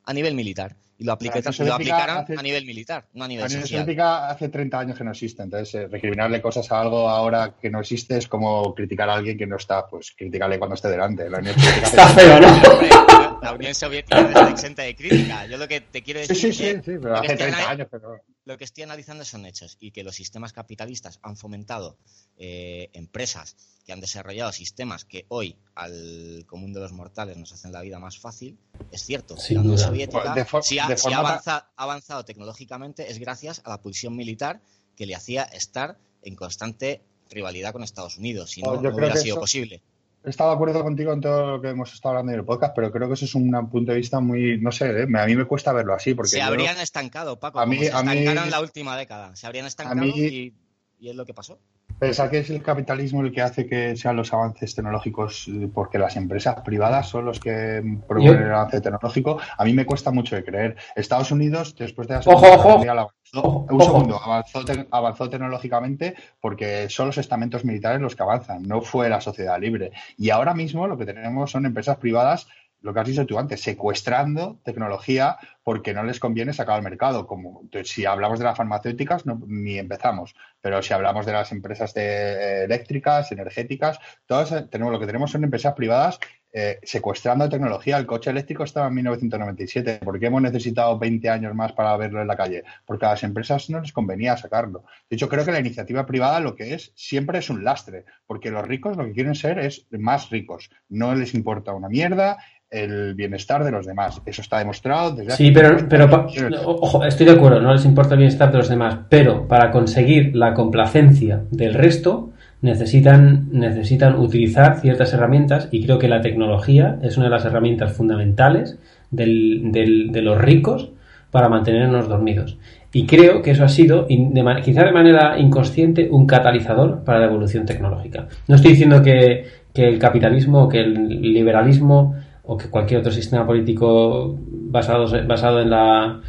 a nivel militar. y lo, aplique, Pero lo hace- a nivel militar, no a nivel La Unión social. Soviética hace 30 años que no existe, entonces eh, recriminarle cosas a algo ahora que no existe es como criticar a alguien que no está, pues criticarle cuando esté delante. La Unión Soviética hace- Está feo, ¿no? La Unión Soviética no está exenta de crítica. Yo lo que te quiero Sí, decir sí, es sí, que sí, pero lo, que hace estoy 30 anali- años, pero... lo que estoy analizando son hechos y que los sistemas capitalistas han fomentado eh, empresas que han desarrollado sistemas que hoy al común de los mortales nos hacen la vida más fácil, es cierto. Sin la Unión. Soviética, De si ha, de si avanzado tecnológicamente, es gracias a la pulsión militar que le hacía estar en constante rivalidad con Estados Unidos. Si no, Oh, no hubiera sido eso- posible. He estado de acuerdo contigo en todo lo que hemos estado hablando en el podcast, pero creo que eso es un punto de vista muy, no sé, ¿eh? a mí me cuesta verlo así, porque se yo- habrían estancado, Paco, a como mí- se a mí- estancaron la última década. Se habrían estancado mí- y, y es lo que pasó. Pensar que es el capitalismo el que hace que sean los avances tecnológicos, eh, porque las empresas privadas son los que promueven el avance tecnológico, a mí me cuesta mucho de creer. Estados Unidos, después de la Ojo, Segunda Guerra ojo. Mundial, avanzó, un segundo, avanzó, te- avanzó tecnológicamente porque son los estamentos militares los que avanzan, no fue la sociedad libre. Y ahora mismo lo que tenemos son empresas privadas lo que has dicho tú antes, secuestrando tecnología porque no les conviene sacar al mercado. Como si hablamos de las farmacéuticas, no, ni empezamos. Pero si hablamos de las empresas de, eh, eléctricas, energéticas, todas tenemos lo que tenemos son empresas privadas eh, secuestrando tecnología. El coche eléctrico estaba en 1997. ¿Por qué hemos necesitado 20 años más para verlo en la calle? Porque a las empresas no les convenía sacarlo. De hecho, creo que la iniciativa privada lo que es siempre es un lastre, porque los ricos lo que quieren ser es más ricos. No les importa una mierda el bienestar de los demás. Eso está demostrado desde Sí, pero, pero ojo, estoy de acuerdo, no les importa el bienestar de los demás, pero para conseguir la complacencia del resto necesitan, necesitan utilizar ciertas herramientas y creo que la tecnología es una de las herramientas fundamentales del- del- de los ricos para mantenernos dormidos. Y creo que eso ha sido, quizá de manera inconsciente, un catalizador para la evolución tecnológica. No estoy diciendo que, que el capitalismo, que el liberalismo o que cualquier otro sistema político basado, basado en la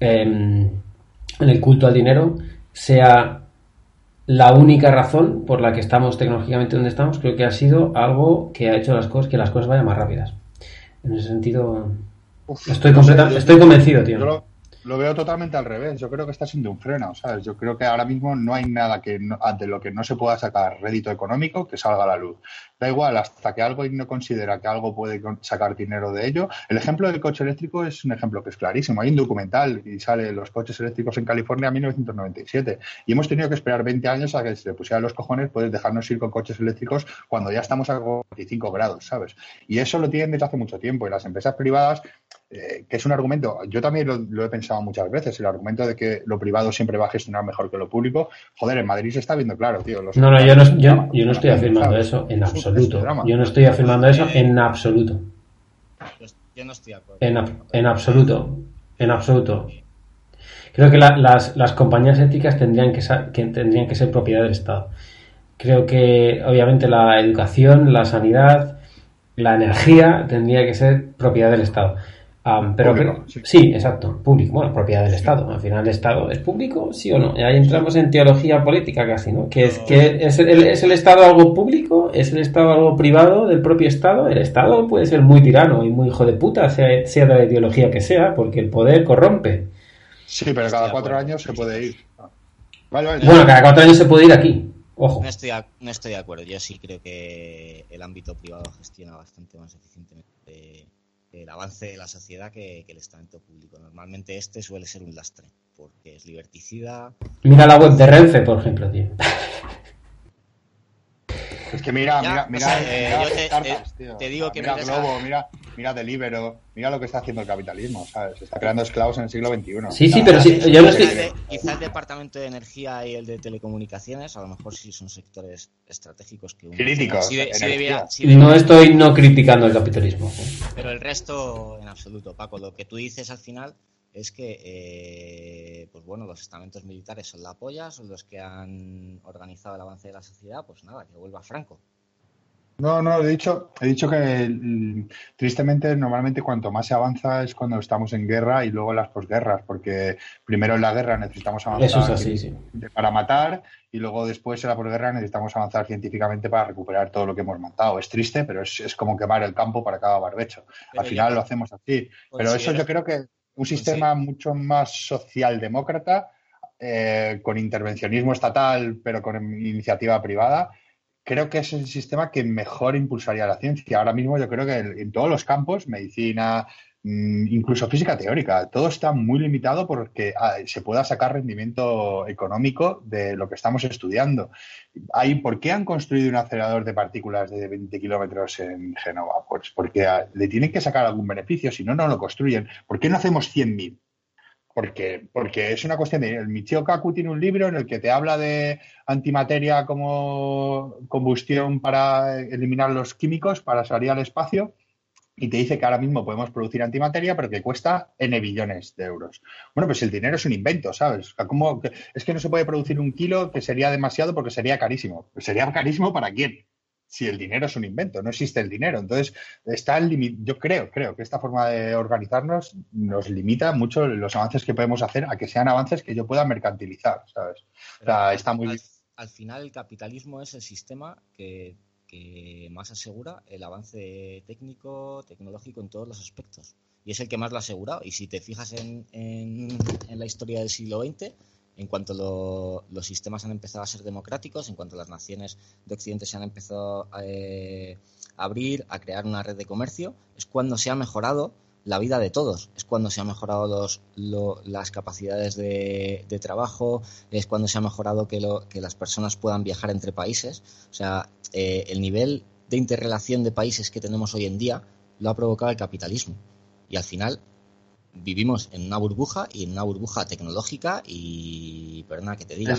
en, en el culto al dinero sea la única razón por la que estamos tecnológicamente donde estamos, creo que ha sido algo que ha hecho las cosas que las cosas vayan más rápidas. En ese sentido, Uf, estoy, no sé, completa- yo- estoy convencido, tío. Yo lo, lo veo totalmente al revés. Yo creo que está siendo un freno, ¿sabes? Yo creo que ahora mismo no hay nada que ante lo que no se pueda sacar rédito económico que salga a la luz. Da igual, hasta que algo no considera que algo puede sacar dinero de ello. El ejemplo del coche eléctrico es un ejemplo que es clarísimo. Hay un documental y sale los coches eléctricos en California en 1997 y hemos tenido que esperar 20 años a que se le pusieran los cojones, puedes dejarnos ir con coches eléctricos cuando ya estamos a 45 grados, ¿sabes? Y eso lo tienen desde hace mucho tiempo y las empresas privadas eh, que es un argumento, yo también lo, lo he pensado muchas veces, el argumento de que lo privado siempre va a gestionar mejor que lo público. Joder, en Madrid se está viendo claro, tío. Los No, no, yo no, yo, drama, yo no estoy ¿sabes? afirmando eso en es absoluto. drama. Yo no estoy afirmando eso en absoluto. Yo, no estoy de acuerdo. En, ab- en absoluto. En absoluto. Creo que la- las, las compañías éticas tendrían que, que tendrían que ser propiedad del Estado. Creo que, obviamente, la educación, la sanidad, la energía tendría que ser propiedad del Estado. Am, pero Público, sí. sí, exacto, público. Bueno, propiedad del Estado. Al final, el Estado es público, sí o no. Y ahí entramos en teología política casi, ¿no? Que es, que es, el, es el Estado algo público, es el Estado algo privado del propio Estado. El Estado puede ser muy tirano y muy hijo de puta, sea, sea de la ideología que sea, porque el poder corrompe. Sí, pero cada cuatro acuerdo. años se puede ir. Vale, vale. Bueno, cada cuatro años se puede ir aquí. Ojo. No estoy, a- no estoy de acuerdo. Yo sí creo que el ámbito privado gestiona bastante más eficientemente el avance de la sociedad que, que el estamento público. Normalmente este suele ser un lastre, porque es liberticida. Mira la web de Renfe, por ejemplo, tío. (laughs) Es que mira, Ya, mira, o mira, sea, (laughs) eh, mira yo te- startups, eh, tío. te digo que mira Globo, mira, mira Deliveroo, mira lo que está haciendo el capitalismo, ¿sabes? Se está creando esclavos en el siglo XXI. Sí, sí, pero sí, yo no quizá, estoy- el de- quizá el departamento de energía y el de telecomunicaciones, a lo mejor sí son sectores estratégicos que Críticos, sí sí sí No estoy no criticando el capitalismo. Pero el resto, en absoluto, Paco. Lo que tú dices al final es que, eh, pues bueno, los estamentos militares son la polla, son los que han organizado el avance de la sociedad, pues nada, que vuelva Franco. No, no, he dicho, he dicho que mm, tristemente normalmente cuanto más se avanza es cuando estamos en guerra y luego en las posguerras, porque primero en la guerra necesitamos avanzar Eso es así, sí. para matar y luego después en la posguerra necesitamos avanzar científicamente para recuperar todo lo que hemos matado. Es triste, pero es, es como quemar el campo para cada barbecho. Pero Al final yo lo hacemos así. Pero eso yo creo que un sistema mucho más socialdemócrata, eh, con intervencionismo estatal, pero con iniciativa privada, creo que es el sistema que mejor impulsaría la ciencia. Ahora mismo yo creo que en todos los campos, medicina, incluso física teórica, todo está muy limitado porque ah, se pueda sacar rendimiento económico de lo que estamos estudiando. Hay, ¿Por qué han construido un acelerador de partículas de 20 kilómetros en Génova? Pues porque ah, le tienen que sacar algún beneficio, si no, no lo construyen. ¿Por qué no hacemos 100.000? Porque, porque es una cuestión de. El Michio Kaku tiene un libro en el que te habla de antimateria como combustión para eliminar los químicos, para salir al espacio, y te dice que ahora mismo podemos producir antimateria, pero que cuesta N billones de euros. Bueno, pues el dinero es un invento, ¿sabes? ¿Cómo? Es que no se puede producir un kilo que sería demasiado porque sería carísimo. ¿Sería carísimo para quién? si el dinero es un invento, no existe el dinero. Entonces, está el yo creo, creo que esta forma de organizarnos nos limita mucho los avances que podemos hacer a que sean avances que yo pueda mercantilizar, ¿sabes? O sea, está muy... Al, final, el capitalismo es el sistema que, más asegura el avance técnico, tecnológico en todos los aspectos. Y es el que más lo ha asegurado. Y si te fijas en, en la historia del siglo XX, en cuanto los sistemas han empezado a ser democráticos, en cuanto las naciones de Occidente se han empezado eh, a abrir, a crear una red de comercio, es cuando se ha mejorado la vida de todos, es cuando se han mejorado los, las capacidades de, trabajo, es cuando se ha mejorado que, que, las personas puedan viajar entre países. O sea, eh, el nivel de interrelación de países que tenemos hoy en día lo ha provocado el capitalismo. Y al final vivimos en una burbuja y en una burbuja tecnológica y perdona que te diga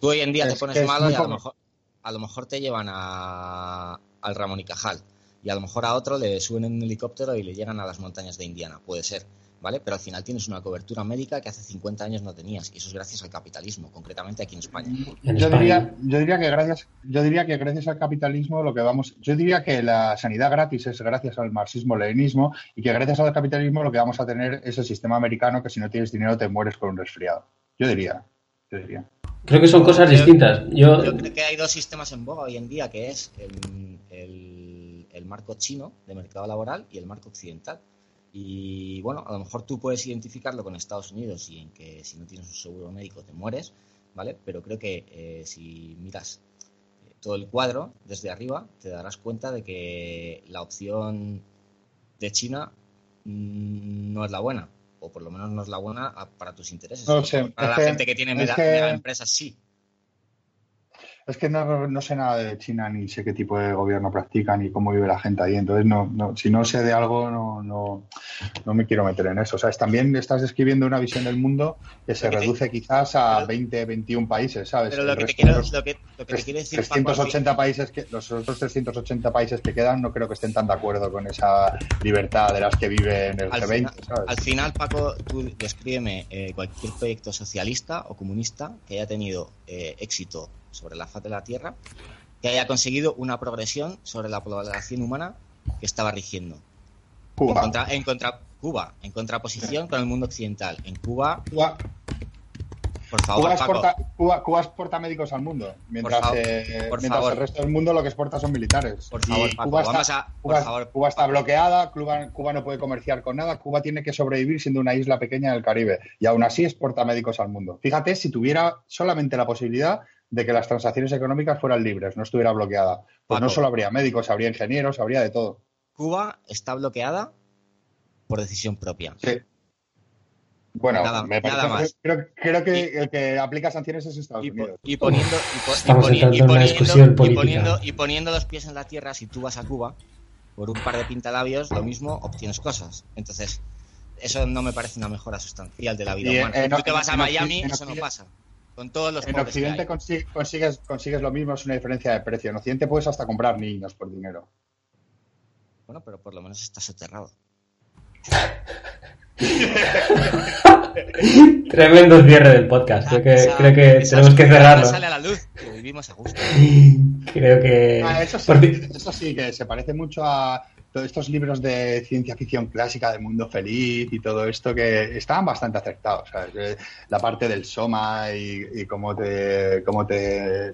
tú hoy en día te pones malo y a lo, mejor, a lo mejor te llevan a, al Ramón y Cajal y a lo mejor a otro le suben en un helicóptero y le llegan a las montañas de Indiana puede ser ¿vale? Pero al final tienes una cobertura médica que hace 50 años no tenías y eso es gracias al capitalismo, concretamente aquí en España. yo, Diría, yo diría que gracias yo diría que gracias al capitalismo lo que vamos yo diría que la sanidad gratis es gracias al marxismo-leninismo y que gracias al capitalismo lo que vamos a tener es el sistema americano que si no tienes dinero te mueres con un resfriado. Yo diría, yo diría. Creo que son cosas distintas. Yo... creo que hay dos sistemas en boga hoy en día, que es el marco chino de mercado laboral y el marco occidental. Y bueno, a lo mejor tú puedes identificarlo con Estados Unidos y en que si no tienes un seguro médico te mueres, ¿vale? Pero creo que eh, si miras eh, todo el cuadro desde arriba, te darás cuenta de que la opción de China mm, no es la buena, o por lo menos no es la buena para tus intereses. para la gente que tiene mega empresas sí, es que no, sé nada de China, ni sé qué tipo de gobierno practica, ni cómo vive la gente ahí. Entonces, no, no, si no sé de algo, no, no, no me quiero meter en eso. Sea, también estás describiendo una visión del mundo que se reduce quizás a 20, 21 países, ¿sabes? Pero lo que, quiero, lo que, lo que te quiero decir, 380 países que, los otros 380 países que quedan no creo que estén tan de acuerdo con esa libertad de las que vive en el G20, ¿sabes? Al final, Paco, tú descríbeme eh, cualquier proyecto socialista o comunista que haya tenido eh, éxito sobre la faz de la Tierra que haya conseguido una progresión sobre la población humana que estaba rigiendo. Cuba. En, contra, Cuba, en contraposición con el mundo occidental. En Cuba. Cuba. Por favor, Cuba, exporta, Cuba, exporta, médicos al mundo, mientras, eh, el resto del mundo lo que exporta son militares. Por favor, Cuba, está, Cuba, está, bloqueada, Cuba, Cuba, no puede comerciar con nada, Cuba tiene que sobrevivir siendo una isla pequeña del Caribe y aún así exporta médicos al mundo. Fíjate si tuviera solamente la posibilidad de que las transacciones económicas fueran libres, no estuviera bloqueada. Pues no solo habría médicos, habría ingenieros, habría de todo. Cuba está bloqueada por decisión propia. Sí. Bueno, me parece, Creo, creo, que el que aplica sanciones es Estados Unidos. Y poniendo, y, poniendo, los pies en la tierra, si tú vas a Cuba, por un par de pintalabios, lo mismo obtienes cosas. Entonces, eso no me parece una mejora sustancial de la vida humana. Si tú te vas a Miami, eso no pasa. Con todos los en Occidente consigues, consigues lo mismo, es una diferencia de precio. En Occidente puedes hasta comprar niños por dinero. Bueno, pero por lo menos está soterrado. (laughs) Tremendo cierre del podcast. Creo que, creo que tenemos que cerrarlo. Sale a la luz, que vivimos a gusto. (laughs) Creo que. Ah, eso, sí, eso sí, que se parece mucho a todos estos libros de ciencia ficción clásica de mundo feliz y todo esto que estaban bastante acertados. ¿sabes? La parte del soma y, cómo, te, cómo te,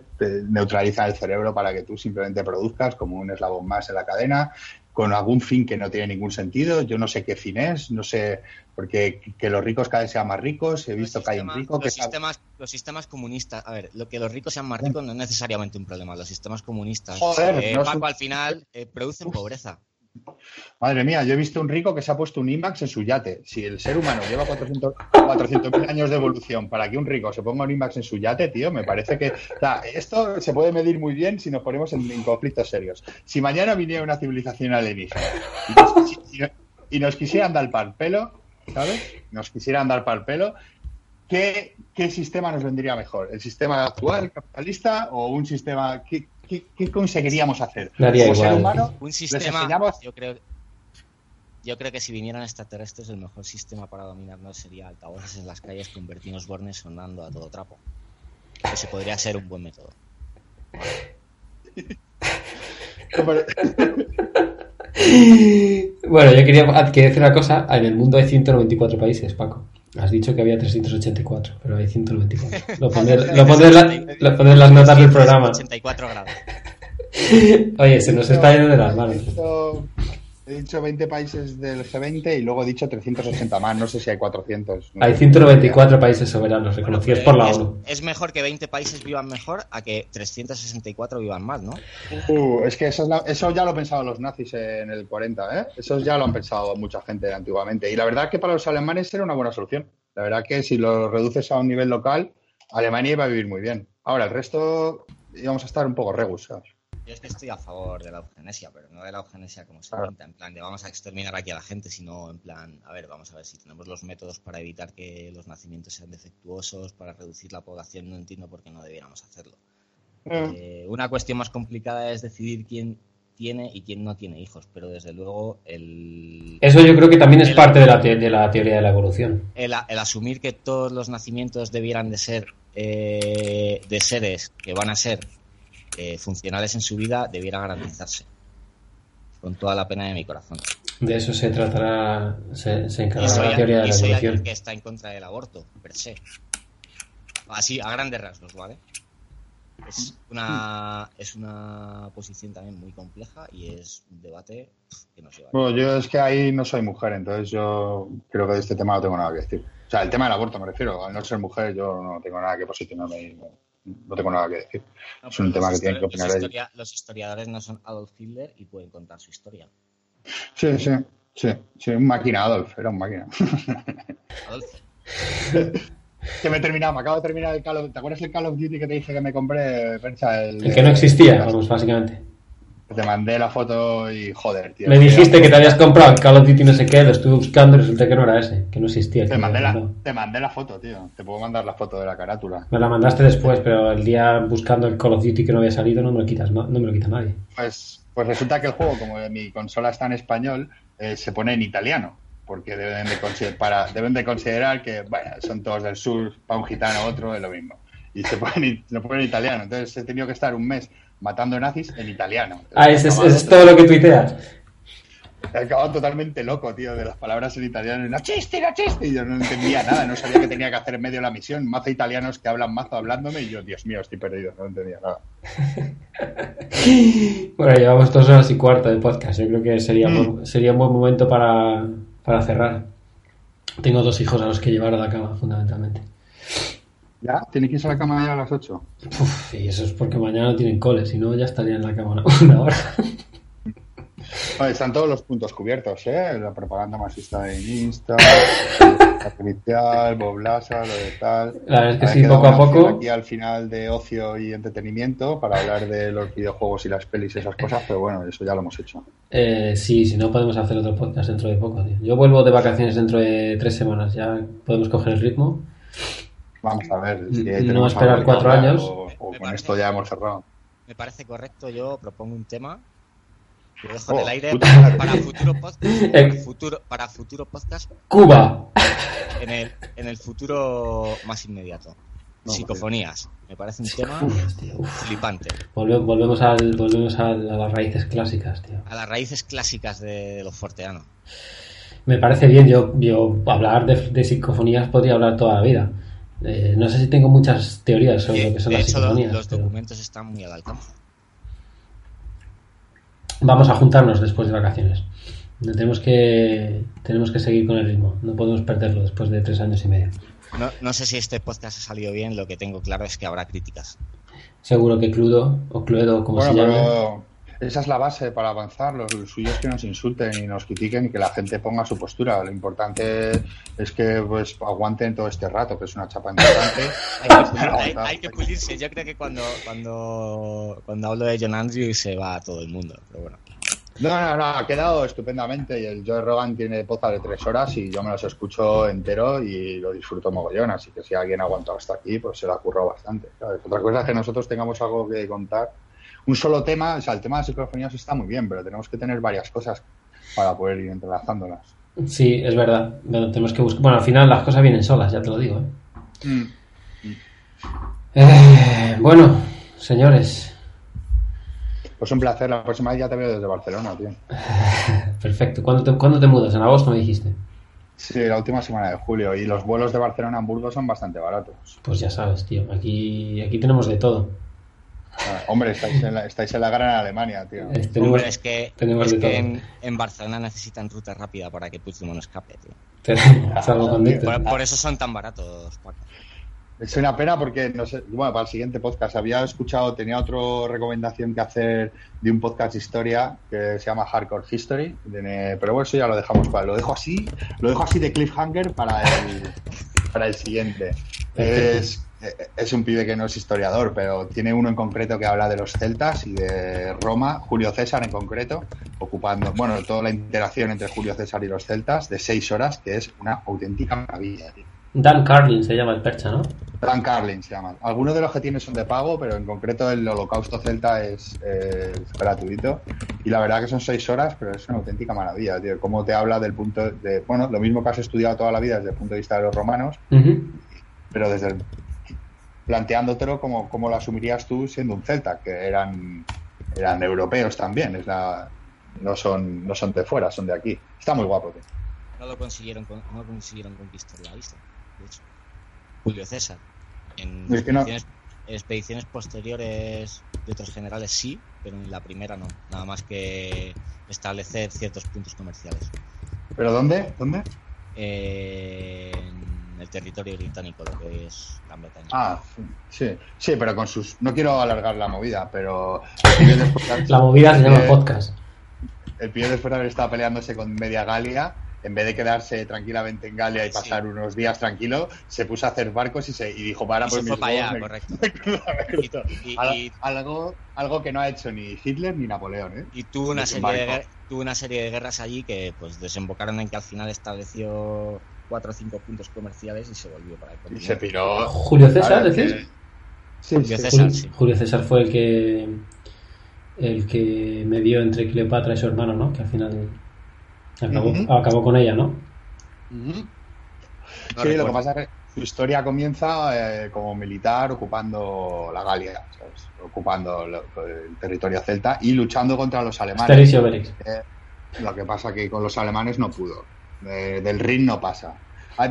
neutraliza el cerebro para que tú simplemente produzcas como un eslabón más en la cadena con algún fin que no tiene ningún sentido. Yo no sé qué fin es, no sé, porque que los ricos cada vez sean más ricos. He visto que hay un rico los que. Sistemas, los sistemas comunistas, a ver, lo que los ricos sean más ricos no es necesariamente un problema. Los sistemas comunistas, Joder, eh, no Paco, al final eh, producen pobreza. Madre mía, yo he visto un rico que se ha puesto un IMAX en su yate. Si el ser humano lleva 400 400.000 años de evolución para que un rico se ponga un IMAX en su yate, tío, me parece que. o sea, esto se puede medir muy bien si nos ponemos en, conflictos serios. Si mañana viniera una civilización alienígena y nos, y- y nos quisieran dar para el pelo, ¿sabes? Nos quisieran dar para el pelo, ¿qué, ¿qué sistema nos vendría mejor? ¿El sistema actual, capitalista, o un sistema. ¿Qué, qué- qué conseguiríamos hacer? Daría Como ser humano, Un sistema, enseñamos yo creo, yo creo que si vinieran extraterrestres, el mejor sistema para dominarnos sería altavoces en las calles con Bertinos Bornes sonando a todo trapo. Ese podría ser un buen método. (laughs) Bueno, yo quería ah, que decir una cosa. En el mundo hay 194 países, Paco. Has dicho que había 384, pero hay 194. (laughs) Lo pondré, lo pondré en, la- lo pondré en las notas del programa. 84 grados. (laughs) Oye, se nos está yendo de las manos. He dicho, he dicho 20 países del G20 y luego he dicho 380 más. No sé si hay 400. no Hay sé. 194 países soberanos reconocidos por la es, ONU. es mejor que 20 países vivan mejor a que 364 vivan mal, ¿no? Uh, es que eso, es la- eso ya lo pensaban los nazis en el 40, ¿eh? Eso ya lo han pensado mucha gente antiguamente. Y la verdad que para los alemanes era una buena solución. La verdad que si lo reduces a un nivel local, Alemania iba a vivir muy bien. Ahora, el resto íbamos a estar un poco regus, ¿sabes? Yo es que estoy a favor de la eugenesia, pero no de la eugenesia como se Claro. pinta, en plan de vamos a exterminar aquí a la gente, sino en plan, a ver, vamos a ver si tenemos los métodos para evitar que los nacimientos sean defectuosos, para reducir la población, no entiendo por qué no debiéramos hacerlo. Eh, una cuestión más complicada es decidir quién tiene y quién no tiene hijos, pero desde luego el, Eso yo creo que también es El- parte de la, te- de la teoría de la evolución. el, el asumir que todos los nacimientos debieran de ser eh, de seres que van a ser eh, funcionales en su vida debiera garantizarse. Con toda la pena de mi corazón. De eso se tratará, se, se Y encargará soy, la teoría de la soy alguien evolución. que está en contra del aborto, per se. Así, a grandes rasgos, ¿vale? Es una, es una posición también muy compleja y es un debate que nos lleva. Bueno, yo es que ahí no soy mujer, entonces yo creo que de este tema no tengo nada que decir. O sea, el tema del aborto me refiero. Al no ser mujer, yo no tengo nada que posicionarme no, no tengo nada que decir. No, es un tema que tienen que opinar los ellos. historia- Los historiadores no son Adolf Hitler y pueden contar su historia. Sí, sí, sí. Sí, un máquina, Adolf, era un máquina. Adolf, (laughs) que me he terminado, me acabo de terminar el Call of ¿Te acuerdas el Call of Duty que te dije que me compré, Percha? El, El que no existía, vamos, básicamente. Te mandé la foto y joder, tío. Me dijiste que te habías comprado el Call of Duty no sé qué, lo estuve buscando y resulta que no era ese, que no existía. Te mandé, la, te mandé la foto, tío. Te puedo mandar la foto de la carátula. Me la mandaste después, pero el día buscando el Call of Duty que no había salido no me lo quitas, no, no me lo quita nadie. Pues, pues resulta que el juego, como mi consola está en español, eh, se pone en italiano. Porque deben de, consider- para, deben de considerar que, bueno, son todos del sur, para un gitano otro es lo mismo. Y se pone, lo pone en italiano. Entonces he tenido que estar un mes matando nazis en italiano. Ah, es, es todo lo que tuiteas. He acabado totalmente loco, tío, de las palabras en italiano. No chiste, no chiste. Y yo no entendía nada, no sabía que tenía que hacer en medio de la misión. Mazo italianos que hablan mazo hablándome y yo, Dios mío, estoy perdido, no entendía nada. (laughs) Bueno, llevamos dos horas y cuarto de podcast. Yo creo que sería, Mm. sería un buen momento para, para cerrar. Tengo dos hijos a los que llevar a la cama, fundamentalmente. ¿Ya? ¿Tiene que irse a la cama ya a las 8? Uf, y eso es porque mañana no tienen cole, si no ya estaría en la cama una, hora. (laughs) Están todos los puntos cubiertos, ¿eh? La propaganda masista de Insta, la inicial, Boblasa, lo de tal. La verdad es que sí, poco a poco. Aquí al final de ocio y entretenimiento para hablar de los videojuegos y las pelis y esas cosas, pero bueno, eso ya lo hemos hecho. Eh, sí, si no podemos hacer otro podcast dentro de poco, tío. Yo vuelvo de vacaciones dentro de tres semanas, ya podemos coger el ritmo. Vamos a ver. No Si tenemos esperar cuatro años. O, con parece- esto ya hemos cerrado. me parece correcto, yo propongo un tema. Lo dejo Oh, en el aire puta para, futuro podcast. (laughs) Eh. Para futuro, para futuro podcast Cuba. en el, en el futuro más inmediato. No, Psicofonías. Me parece un tema Uf, tío, uf. flipante. Volve- volvemos al, volvemos al- a las raíces clásicas, tío. A las raíces clásicas de, de los forteanos. Me parece bien, yo, yo hablar de, de psicofonías podría hablar toda la vida. Eh, no sé si tengo muchas teorías sobre lo que son de las hecho, los, psicofonías. los pero- documentos están muy al alcance. vamos a juntarnos después de vacaciones. Tenemos que, tenemos que seguir con el ritmo. No podemos perderlo después de tres años y medio. No, no sé si este podcast ha salido bien, lo que tengo claro es que habrá críticas. Seguro que Cludo o Cluedo, como Bueno, se pero esa es la base para avanzar. Los suyos que nos insulten y nos critiquen y que la gente ponga su postura. Lo importante es que pues aguanten todo este rato, que es una chapa importante. Hay que, (laughs) pulir- hay- hay que pulirse. Yo creo que cuando, cuando, cuando hablo de John Andrew se va a todo el mundo. Pero bueno. No, no, no, ha quedado estupendamente y el Joe Rogan tiene poza de tres horas y yo me los escucho entero y lo disfruto mogollón, así que si alguien ha aguantado hasta aquí, pues se lo ha currado bastante. ¿sabes? Otra cosa es que nosotros tengamos algo que contar. Un solo tema, o sea, el tema de psicofonías está muy bien, pero tenemos que tener varias cosas para poder ir entrelazándolas. Sí, es verdad. Bueno, tenemos que buscar. Bueno, al final las cosas vienen solas, ya te lo digo. ¿eh? Mm. Eh, bueno, señores, Pues un placer, la próxima vez ya te veo desde Barcelona, tío. (laughs) perfecto. ¿Cuándo te, cuándo te mudas? En agosto me dijiste. Sí, la última semana de julio y los vuelos de Barcelona a Hamburgo son bastante baratos. Pues ya sabes, tío. Aquí, aquí tenemos de todo. Ah, hombre, estáis en, la, estáis en la gran Alemania, tío. Eh, tenemos- Hombre, es que, tenemos es que en, en Barcelona necesitan ruta rápida para que Puigdemont no escape, tío. salvoconducto. Por, por eso son tan baratos, Paco. Es una pena porque, no sé, bueno, para el siguiente podcast había escuchado, tenía otra recomendación que hacer de un podcast de historia que se llama Hardcore History, de- pero bueno, eso ya lo dejamos para, lo dejo así, lo dejo así de cliffhanger para el, para el siguiente. Es, es un pibe que no es historiador, pero tiene uno en concreto que habla de los celtas y de Roma, Julio César en concreto, ocupando, bueno, toda la interacción entre Julio César y los celtas de seis horas, que es una auténtica maravilla, tío. Dan Carlin se llama el percha, ¿no? Dan Carlin se llaman. Algunos de los que tiene son de pago, pero en concreto el Holocausto Celta es, eh, es gratuito. Y la verdad que son seis horas, pero es una auténtica maravilla, tío. Cómo te habla del punto de. Bueno, lo mismo que has estudiado toda la vida desde el punto de vista de los romanos, pero desde el. Planteándotelo como, como lo asumirías tú siendo un celta, que eran, eran europeos también. Es la, no, son, no son de fuera, son de aquí. Está muy guapo, tío. No lo consiguieron, con- no consiguieron conquistar la isla, de hecho. Julio César. En Es que no- expediciones, expediciones posteriores de otros generales sí, pero en la primera no. Nada más que establecer ciertos puntos comerciales. ¿Pero dónde? ¿Dónde? Eh, en el territorio británico, lo que es Gran Bretaña. Ah, sí, sí, pero con sus. No quiero alargar la movida, pero. (laughs) La movida se llama podcast. El pibe después de haber estado peleándose con media Galia, en vez de quedarse tranquilamente en Galia y Sí. pasar unos días tranquilo, se puso a hacer barcos y se y dijo para por fue para allá, me- correcto. (laughs) me cruzo esto". Y- y- Al- y- algo, algo que no ha hecho ni Hitler ni Napoleón, ¿eh? Y tuvo una, serie de, tuvo una serie de guerras allí que pues desembocaron en que al final estableció cuatro o cinco puntos comerciales y se volvió para el Y continente. se piró. Julio César, decís. que- Sí, Julio sí. César. Julio, sí. Julio César fue el que el que me dio entre Cleopatra y su hermano, ¿no? Que al final acabó, acabó con ella, ¿no? Sí, lo que pasa es que su historia comienza eh, como militar ocupando la Galia, ¿sabes? ocupando lo- el territorio celta y luchando contra los alemanes. Y. Eh, lo que pasa que con los alemanes no pudo. Del Rin no pasa. Ah,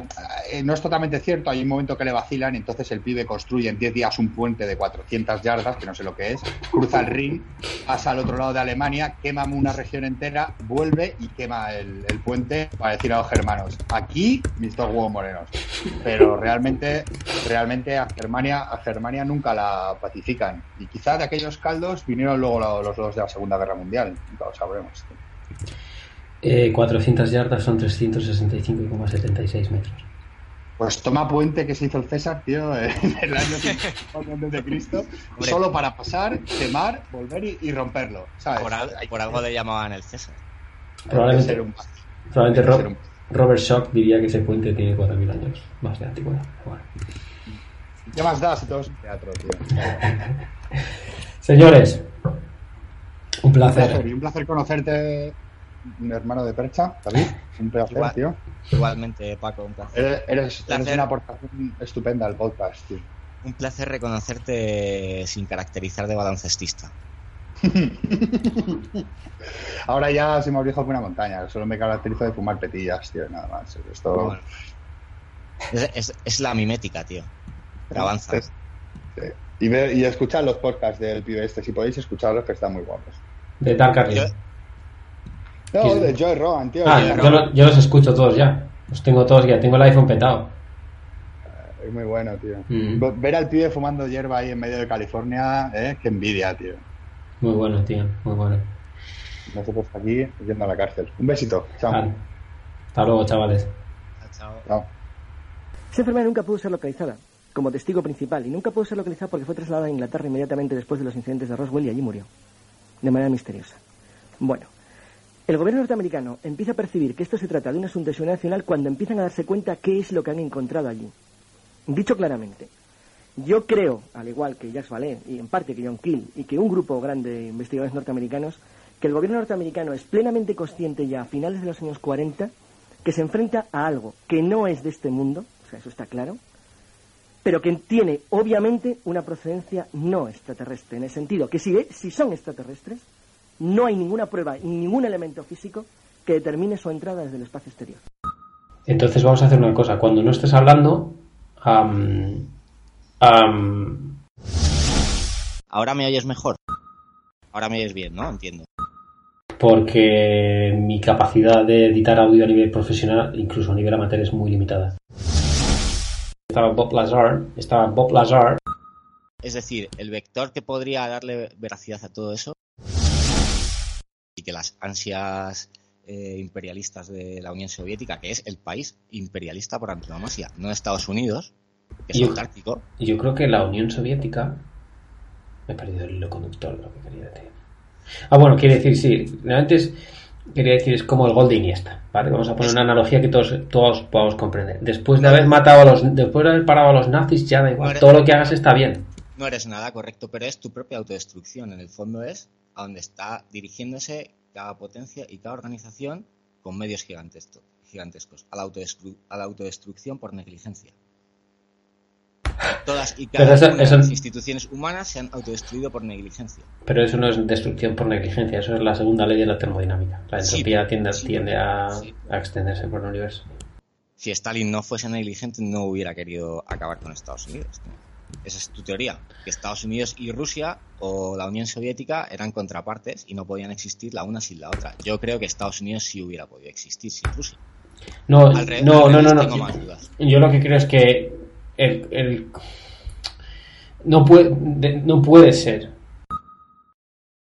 eh, No es totalmente cierto, hay un momento que le vacilan entonces el pibe construye en 10 días un puente de 400 yardas, que no sé lo que es, cruza el Rin, pasa al otro lado de Alemania, quema una región entera, vuelve y quema el, el puente para decir a los germanos, aquí mis dos huevos morenos. Pero realmente, realmente a Germania, a Germania nunca la pacifican. Y quizá de aquellos caldos vinieron luego lo- los dos de la Segunda Guerra Mundial, nunca lo sabremos. Eh, 400 yardas son 365,76 metros. Pues toma puente que se hizo el César, tío, (laughs) en el año 50 antes de Cristo, solo para pasar, quemar, volver y, y romperlo, ¿sabes? Por, al- Hay- por algo le llamaban el César. Probablemente, un- probablemente hay que Ro- ser un- Robert Schock diría que ese puente tiene 4.000 años más de antigüedad. bueno. ¿Qué más da si todo es un teatro, tío? (laughs) Señores, un Un placer. placer, y un placer conocerte, mi hermano de percha, David. Un placer, Igual. tío. Igualmente, Paco, un placer. Eres, eres, Placer. eres una aportación estupenda al podcast, tío. Un placer reconocerte sin caracterizar de baloncestista. (laughs) Ahora ya soy más viejo que una montaña, solo me caracterizo de fumar petillas, tío, nada más. Esto... Bueno. Es, es- es la mimética, tío. Que avanza. Sí. Y, ver, y escuchad los podcasts del pibe este, si podéis escucharlos, que están muy guapos. De Dark Array. Yo- No, de Joy Rogan, tío. Ah, yo, lo- yo los escucho todos ya. Los tengo todos ya. Tengo el iPhone petado. Es muy bueno, tío. Mm. Ve- Ver al pibe fumando hierba ahí en medio de California, eh, qué envidia, tío. Muy bueno, tío. Muy bueno. Nosotros aquí yendo a la cárcel. Un besito. Chao. Vale. Hasta luego, chavales. Chao. Chao. Esa enfermedad nunca pudo ser localizada como testigo principal y nunca pudo ser localizada porque fue trasladada a Inglaterra inmediatamente después de los incidentes de Roswell y allí murió. De manera misteriosa. Bueno, el gobierno norteamericano empieza a percibir que esto se trata de un asunto de seguridad nacional cuando empiezan a darse cuenta qué es lo que han encontrado allí. Dicho claramente, yo creo, al igual que Jacques Vallée y en parte que John Keel y que un grupo grande de investigadores norteamericanos, que el gobierno norteamericano es plenamente consciente ya a finales de los años 40 que se enfrenta a algo que no es de este mundo, o sea, eso está claro, pero que tiene obviamente una procedencia no extraterrestre, en el sentido que si, si son extraterrestres, no hay ninguna prueba y ningún elemento físico que determine su entrada desde el espacio exterior. Entonces vamos a hacer una cosa. Cuando no estés hablando, Ahora me oyes mejor. Ahora me oyes bien, ¿no? Entiendo. porque mi capacidad de editar audio a nivel profesional, incluso a nivel amateur, es muy limitada. Estaba Bob Lazar, estaba Bob Lazar, Es decir, el vector que podría darle veracidad a todo eso que las ansias eh, imperialistas de la Unión Soviética, que es el país imperialista por antonomasia, no Estados Unidos, que es Y- autárquico, y yo creo que la Unión Soviética... Me he perdido el hilo conductor, lo que quería decir. Ah, bueno, quiere decir, sí, antes quería decir, es como el gol de Iniesta, ¿vale? Vamos a poner una analogía que todos, todos podamos comprender. Después de haber matado a los... Después de haber parado a los nazis, ya da igual, todo lo que hagas está bien. no eres nada correcto, pero es tu propia autodestrucción. En el fondo es a donde está dirigiéndose cada potencia y cada organización con medios gigantesco- gigantescos, a la, autodestru- a la autodestrucción por negligencia. Todas y cada eso- una eso- de las instituciones humanas se han autodestruido por negligencia. Pero eso no es destrucción por negligencia, eso es la segunda ley de la termodinámica. La Sí, entropía tiende, sí, tiende a, sí. a extenderse por el universo. Si Stalin no fuese negligente, no hubiera querido acabar con Estados Unidos. ¿no? Esa es tu teoría, que Estados Unidos y Rusia o la Unión Soviética eran contrapartes y no podían existir la una sin la otra. Yo creo que Estados Unidos sí hubiera podido existir sin Rusia. No, Al re- no, no, revés no, tengo no. más dudas. Yo lo que creo es que el, el- no, puede, de- no puede ser